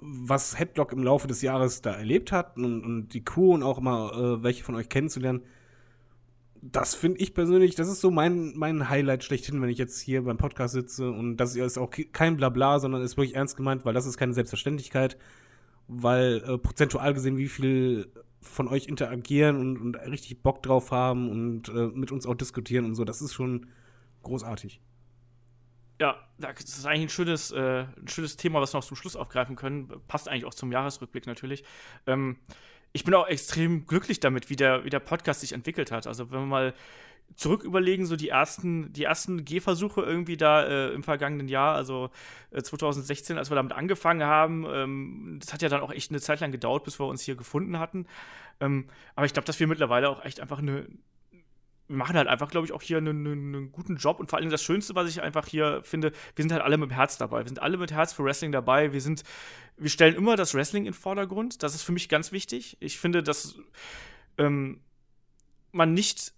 was Headlock im Laufe des Jahres da erlebt hat und, und die Crew und auch mal äh, welche von euch kennenzulernen. Das finde ich persönlich, das ist so mein, mein Highlight schlechthin, wenn ich jetzt hier beim Podcast sitze und das ist auch kein Blabla, sondern ist wirklich ernst gemeint, weil das ist keine Selbstverständlichkeit, weil äh, prozentual gesehen, wie viel von euch interagieren und, und richtig Bock drauf haben und äh, mit uns auch diskutieren und so, das ist schon großartig. Ja, das ist eigentlich ein schönes, äh, ein schönes Thema, was wir noch zum Schluss aufgreifen können. Passt eigentlich auch zum Jahresrückblick natürlich. Ähm, ich bin auch extrem glücklich damit, wie der, wie der Podcast sich entwickelt hat. Also, wenn wir mal zurück überlegen, so die ersten, die ersten Gehversuche irgendwie da äh, im vergangenen Jahr, also äh, 2016, als wir damit angefangen haben, ähm, das hat ja dann auch echt eine Zeit lang gedauert, bis wir uns hier gefunden hatten. Ähm, aber ich glaube, dass wir mittlerweile auch echt einfach eine, wir machen halt einfach, glaube ich, auch hier einen, einen, guten Job. Und vor allem das Schönste, was ich einfach hier finde, wir sind halt alle mit Herz dabei. Wir sind alle mit Herz für Wrestling dabei. Wir sind, wir stellen immer das Wrestling in den Vordergrund. Das ist für mich ganz wichtig. Ich finde, dass ähm, man nicht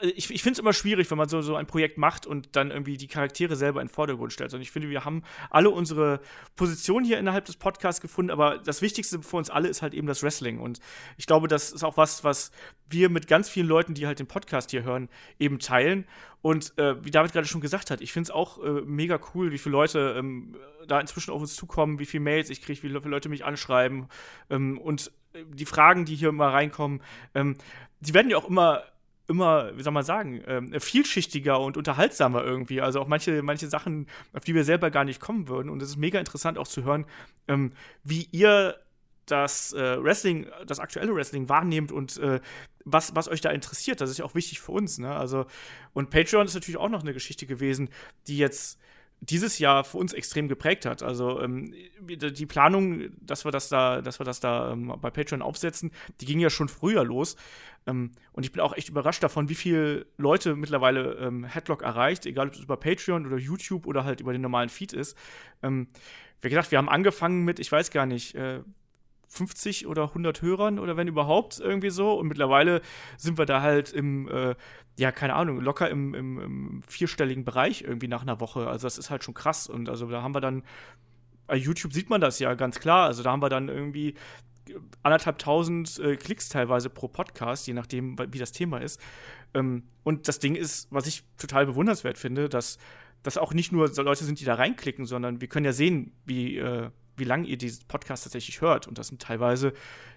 ich, ich finde es immer schwierig, wenn man so, so ein Projekt macht und dann irgendwie die Charaktere selber in den Vordergrund stellt. Und ich finde, wir haben alle unsere Position hier innerhalb des Podcasts gefunden, aber das Wichtigste für uns alle ist halt eben das Wrestling. Und ich glaube, das ist auch was, was wir mit ganz vielen Leuten, die halt den Podcast hier hören, eben teilen. Und äh, wie David gerade schon gesagt hat, ich finde es auch äh, mega cool, wie viele Leute ähm, da inzwischen auf uns zukommen, wie viele Mails ich kriege, wie viele Leute mich anschreiben. Ähm, und äh, die Fragen, die hier immer reinkommen, ähm, die werden ja auch immer immer, wie soll man sagen, ähm, vielschichtiger und unterhaltsamer irgendwie. Also auch manche, manche Sachen, auf die wir selber gar nicht kommen würden. Und es ist mega interessant auch zu hören, ähm, wie ihr das äh, Wrestling, das aktuelle Wrestling wahrnehmt und äh, was, was euch da interessiert. Das ist ja auch wichtig für uns. Ne? Also, und Patreon ist natürlich auch noch eine Geschichte gewesen, die jetzt dieses Jahr für uns extrem geprägt hat. Also ähm, die Planung, dass wir das da, dass wir das da ähm, bei Patreon aufsetzen, die ging ja schon früher los. Ähm, und ich bin auch echt überrascht davon, wie viele Leute mittlerweile ähm, Headlock erreicht, egal ob es über Patreon oder YouTube oder halt über den normalen Feed ist. Ähm, wie gesagt, wir haben angefangen mit, ich weiß gar nicht, äh, 50 oder 100 Hörern oder wenn überhaupt irgendwie so. Und mittlerweile sind wir da halt im, äh, ja, keine Ahnung, locker im, im, im, vierstelligen Bereich irgendwie nach einer Woche. Also das ist halt schon krass. Und also da haben wir dann, bei YouTube sieht man das ja ganz klar. Also da haben wir dann irgendwie anderthalb tausend äh, Klicks teilweise pro Podcast, je nachdem, wie das Thema ist. Ähm, und das Ding ist, was ich total bewundernswert finde, dass das auch nicht nur Leute sind, die da reinklicken, sondern wir können ja sehen, wie, äh, wie lange ihr diesen Podcast tatsächlich hört. Und das sind teilweise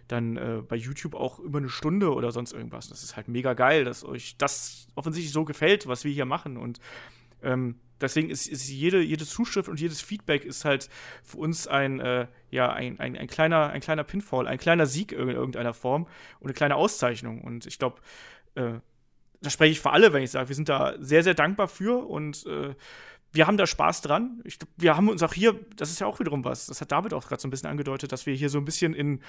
dann äh, bei YouTube auch über eine Stunde oder sonst irgendwas. Das ist halt mega geil, dass euch das offensichtlich so gefällt, was wir hier machen. Und ähm, deswegen ist, ist, jede, jede Zuschrift und jedes Feedback ist halt für uns ein, äh, ja, ein, ein, ein, kleiner, ein kleiner Pinfall, ein kleiner Sieg in irgendeiner Form und eine kleine Auszeichnung. Und ich glaube, äh, da spreche ich für alle, wenn ich sage, wir sind da sehr, sehr dankbar für und äh, wir haben da Spaß dran. Ich, wir haben uns auch hier, das ist ja auch wiederum was, das hat David auch gerade so ein bisschen angedeutet, dass wir hier so ein bisschen in,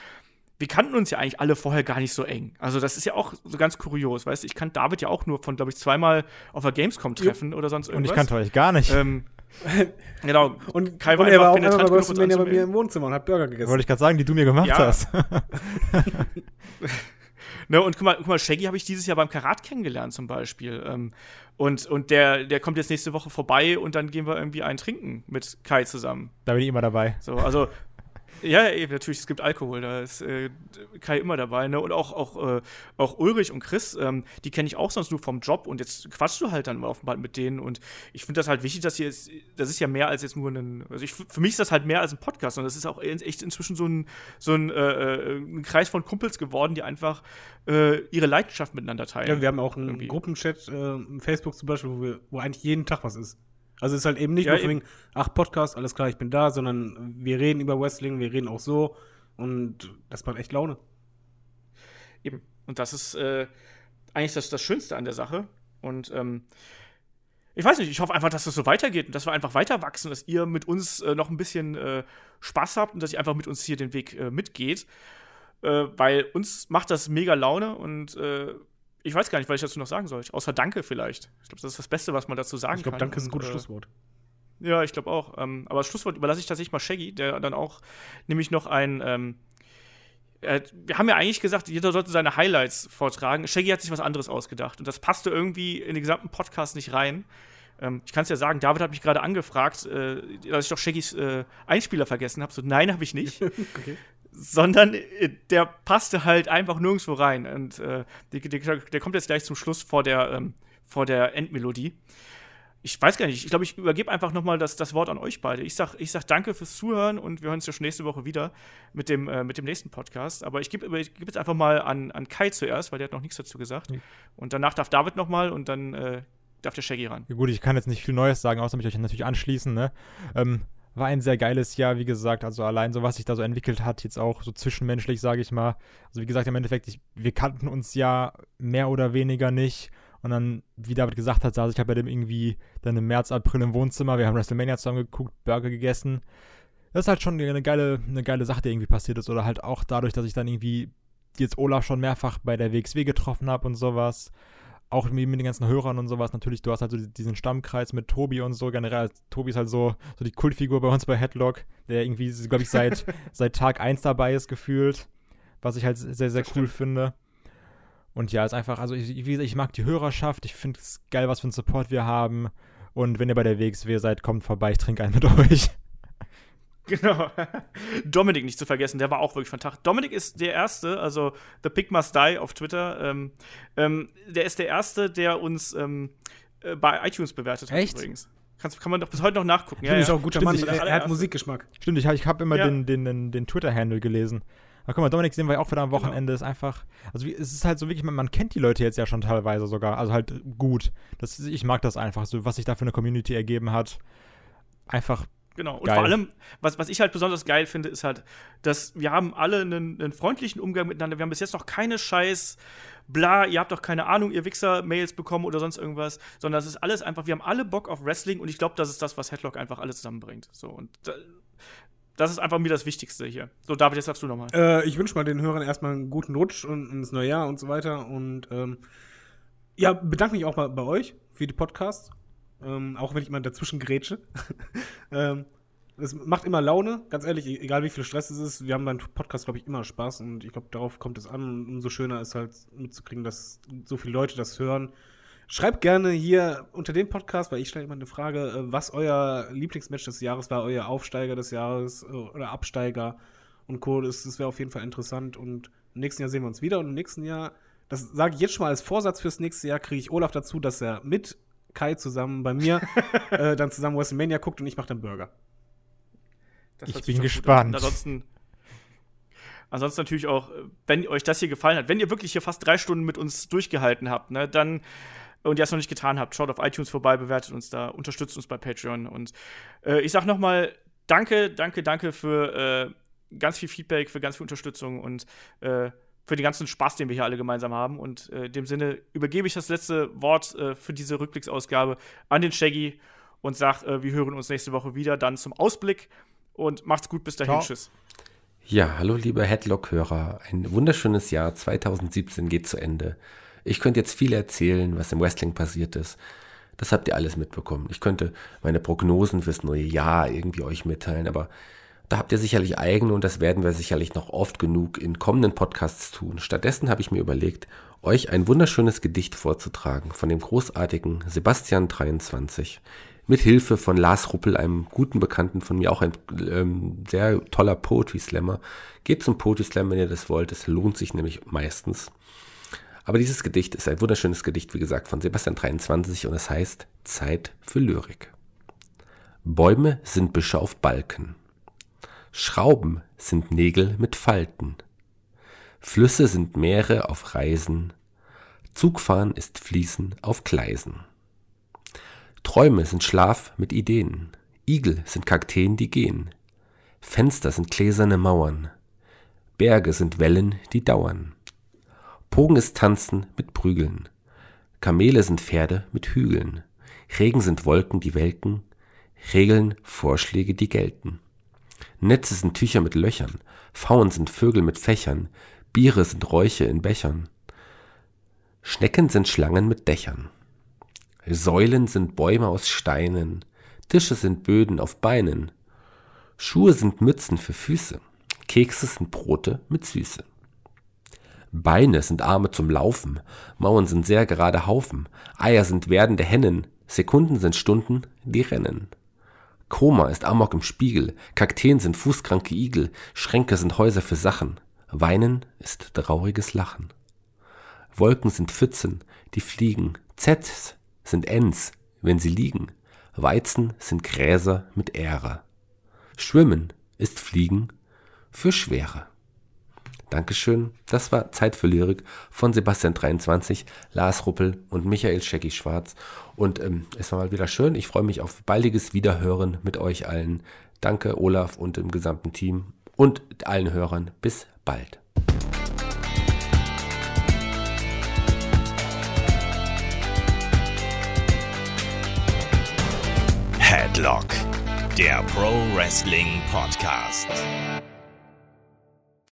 wir kannten uns ja eigentlich alle vorher gar nicht so eng. Also das ist ja auch so ganz kurios, weißt du, ich kannte David ja auch nur von, glaube ich, zweimal auf der Gamescom treffen oder sonst irgendwas. Und ich kannte euch gar nicht. Ähm, genau. Und Kai war und er war auch einmal bei WrestleMania bei mir im Wohnzimmer und hat Burger gegessen. Wollte ich gerade sagen, die du mir gemacht ja. hast. ne, und guck mal, guck mal Shaggy habe ich dieses Jahr beim Karat kennengelernt zum Beispiel. Ähm, und, und der, der kommt jetzt nächste Woche vorbei und dann gehen wir irgendwie einen trinken mit Kai zusammen. Da bin ich immer dabei. So, also ja, eben, natürlich, es gibt Alkohol, da ist äh, Kai immer dabei, ne? Und auch, auch, äh, auch Ulrich und Chris, ähm, die kenne ich auch sonst nur vom Job und jetzt quatschst du halt dann offenbar mit denen und ich finde das halt wichtig, dass hier ist, das ist ja mehr als jetzt nur ein, also ich, für mich ist das halt mehr als ein Podcast und das ist auch echt inzwischen so ein, so ein, äh, äh, ein Kreis von Kumpels geworden, die einfach äh, ihre Leidenschaft miteinander teilen. Ja, wir haben auch einen irgendwie. Gruppenchat, äh, Facebook zum Beispiel, wo, wir, wo eigentlich jeden Tag was ist. Also es ist halt eben nicht ja, nur wegen, ach, Podcast, alles klar, ich bin da, sondern wir reden über Wrestling, wir reden auch so und das macht echt Laune. Eben. Und das ist äh, eigentlich das, das Schönste an der Sache. Und ähm, ich weiß nicht, ich hoffe einfach, dass das so weitergeht und dass wir einfach weiter wachsen, dass ihr mit uns äh, noch ein bisschen äh, Spaß habt und dass ihr einfach mit uns hier den Weg äh, mitgeht. Äh, weil uns macht das mega Laune und äh, ich weiß gar nicht, was ich dazu noch sagen soll. Außer Danke vielleicht. Ich glaube, das ist das Beste, was man dazu sagen ich glaub, kann. Ich glaube, Danke ist ein gutes äh, Schlusswort. Ja, ich glaube auch. Ähm, aber das Schlusswort überlasse ich tatsächlich mal Shaggy, der dann auch nämlich noch ein. Ähm, äh, wir haben ja eigentlich gesagt, jeder sollte seine Highlights vortragen. Shaggy hat sich was anderes ausgedacht und das passte irgendwie in den gesamten Podcast nicht rein. Ähm, ich kann es ja sagen, David hat mich gerade angefragt, äh, dass ich doch Shaggys äh, Einspieler vergessen habe. So, nein, habe ich nicht. okay sondern äh, der passte halt einfach nirgendwo rein. Und äh, der, der, der, kommt jetzt gleich zum Schluss vor der, ähm, vor der Endmelodie. Ich weiß gar nicht, ich glaube, ich übergebe einfach nochmal das, das Wort an euch beide. Ich sag, ich sag danke fürs Zuhören und wir hören uns ja schon nächste Woche wieder mit dem, äh, mit dem nächsten Podcast. Aber ich gebe geb jetzt einfach mal an, an Kai zuerst, weil der hat noch nichts dazu gesagt. Mhm. Und danach darf David nochmal und dann äh, darf der Shaggy ran. Ja, gut, ich kann jetzt nicht viel Neues sagen, außer mich euch natürlich anschließen, ne? Ähm, war ein sehr geiles Jahr, wie gesagt. Also allein so, was sich da so entwickelt hat, jetzt auch so zwischenmenschlich, sage ich mal. Also wie gesagt, im Endeffekt, ich, wir kannten uns ja mehr oder weniger nicht. Und dann, wie David gesagt hat, saß ich halt bei dem irgendwie dann im März, April im Wohnzimmer. Wir haben WrestleMania zusammen geguckt, Burger gegessen. Das ist halt schon eine geile, eine geile Sache, die irgendwie passiert ist. Oder halt auch dadurch, dass ich dann irgendwie jetzt Olaf schon mehrfach bei der WXW getroffen habe und sowas auch mit, den ganzen Hörern und sowas, natürlich, du hast halt so diesen Stammkreis mit Tobi und so, generell, Tobi ist halt so, so die Kultfigur bei uns bei Headlock, der irgendwie, glaube ich, seit, seit Tag 1 dabei ist, gefühlt, was ich halt sehr, sehr cool finde. Und ja, ist einfach, also ich, wie gesagt, ich mag die Hörerschaft, ich finde es geil, was für einen Support wir haben. Und wenn ihr bei der WXW seid, kommt vorbei, ich trinke einen mit euch. Genau. Dominik nicht zu vergessen, der war auch wirklich fantastisch. Dominik ist der Erste, also The Pig Must Die auf Twitter. Ähm, ähm, der ist der Erste, der uns ähm, äh, bei iTunes bewertet hat Echt? übrigens. Kannst, kann man doch bis heute noch nachgucken. Ja, ja. ist auch ein guter Stimmt, Mann, ich, er, er, hat Musikgeschmack. Stimmt, ich, ich habe immer ja. den, den, den, den Twitter-Handle gelesen. Aber guck mal, Dominik sehen wir ja auch wieder am genau. Wochenende. Genau. Ist einfach, also wie, es ist halt so wirklich, man, man, kennt die Leute jetzt ja schon teilweise sogar. Also halt gut. Das, ich mag das einfach, so was sich da für eine Community ergeben hat. Einfach Genau. Und geil. vor allem, was, was ich halt besonders geil finde, ist halt, dass wir haben alle einen, einen freundlichen Umgang miteinander. Wir haben bis jetzt noch keine Scheiß, bla, ihr habt doch keine Ahnung, ihr Wichser-Mails bekommen oder sonst irgendwas, sondern es ist alles einfach, wir haben alle Bock auf Wrestling und ich glaube, das ist das, was Headlock einfach alles zusammenbringt. So, und da, das ist einfach mir das Wichtigste hier. So, David, jetzt sagst du nochmal. Äh, ich wünsche mal den Hörern erstmal einen guten Rutsch und ins neue Jahr und so weiter. Und ähm, ja, bedanke mich auch bei, bei euch für die Podcasts. Ähm, auch wenn ich mal dazwischen grätsche. ähm, es macht immer Laune, ganz ehrlich, e-, egal wie viel Stress es ist. Wir haben beim Podcast, glaube ich, immer Spaß und ich glaube, darauf kommt es an. Umso schöner ist halt mitzukriegen, dass so viele Leute das hören. Schreibt gerne hier unter dem Podcast, weil ich stelle immer eine Frage, äh, was euer Lieblingsmatch des Jahres war, euer Aufsteiger des Jahres äh, oder Absteiger und Co. Das, das wäre auf jeden Fall interessant und im nächsten Jahr sehen wir uns wieder und im nächsten Jahr, das sage ich jetzt schon mal als Vorsatz fürs nächste Jahr, kriege ich Olaf dazu, dass er mit Kai zusammen bei mir äh, dann zusammen WrestleMania guckt und ich mache dann Burger. Das ich bin gespannt. Ansonsten, ansonsten natürlich auch, wenn euch das hier gefallen hat, wenn ihr wirklich hier fast drei Stunden mit uns durchgehalten habt, ne, dann und ihr es noch nicht getan habt, schaut auf iTunes vorbei, bewertet uns da, unterstützt uns bei Patreon. Und äh, ich sag noch mal danke, danke, danke für äh, ganz viel Feedback, für ganz viel Unterstützung und äh, für den ganzen Spaß, den wir hier alle gemeinsam haben. Und äh, in dem Sinne übergebe ich das letzte Wort äh, für diese Rückblicksausgabe an den Shaggy und sag, äh, wir hören uns nächste Woche wieder dann zum Ausblick und macht's gut bis dahin. Ciao. Tschüss. Ja, hallo liebe Headlock-Hörer. Ein wunderschönes Jahr 2017 geht zu Ende. Ich könnte jetzt viel erzählen, was im Wrestling passiert ist. Das habt ihr alles mitbekommen. Ich könnte meine Prognosen fürs neue Jahr irgendwie euch mitteilen, aber da habt ihr sicherlich eigene und das werden wir sicherlich noch oft genug in kommenden Podcasts tun. Stattdessen habe ich mir überlegt, euch ein wunderschönes Gedicht vorzutragen von dem großartigen Sebastian 23. Mit Hilfe von Lars Ruppel, einem guten Bekannten von mir, auch ein ähm, sehr toller Poetry Slammer. Geht zum Poetry Slam, wenn ihr das wollt. Es lohnt sich nämlich meistens. Aber dieses Gedicht ist ein wunderschönes Gedicht, wie gesagt, von Sebastian 23 und es heißt Zeit für Lyrik. Bäume sind Büsche auf Balken. Schrauben sind Nägel mit Falten. Flüsse sind Meere auf Reisen. Zugfahren ist Fließen auf Gleisen. Träume sind Schlaf mit Ideen. Igel sind Kakteen, die gehen. Fenster sind gläserne Mauern. Berge sind Wellen, die dauern. Pogen ist Tanzen mit Prügeln. Kamele sind Pferde mit Hügeln. Regen sind Wolken, die welken. Regeln, Vorschläge, die gelten. Netze sind Tücher mit Löchern, Pfauen sind Vögel mit Fächern, Biere sind Räuche in Bechern. Schnecken sind Schlangen mit Dächern. Säulen sind Bäume aus Steinen, Tische sind Böden auf Beinen. Schuhe sind Mützen für Füße, Kekse sind Brote mit Süße. Beine sind Arme zum Laufen, Mauern sind sehr gerade Haufen, Eier sind werdende Hennen, Sekunden sind Stunden, die rennen. Koma ist Amok im Spiegel, Kakteen sind fußkranke Igel, Schränke sind Häuser für Sachen, Weinen ist trauriges Lachen. Wolken sind Pfützen, die fliegen, Zs sind Ns, wenn sie liegen, Weizen sind Gräser mit Ähre. Schwimmen ist Fliegen für Schwere. Dankeschön. Das war Zeit für Lyrik von Sebastian 23, Lars Ruppel und Michael Schecki Schwarz. Und ähm, es war mal wieder schön. Ich freue mich auf baldiges Wiederhören mit euch allen. Danke, Olaf und dem gesamten Team und allen Hörern. Bis bald. Headlock, der Pro Wrestling Podcast.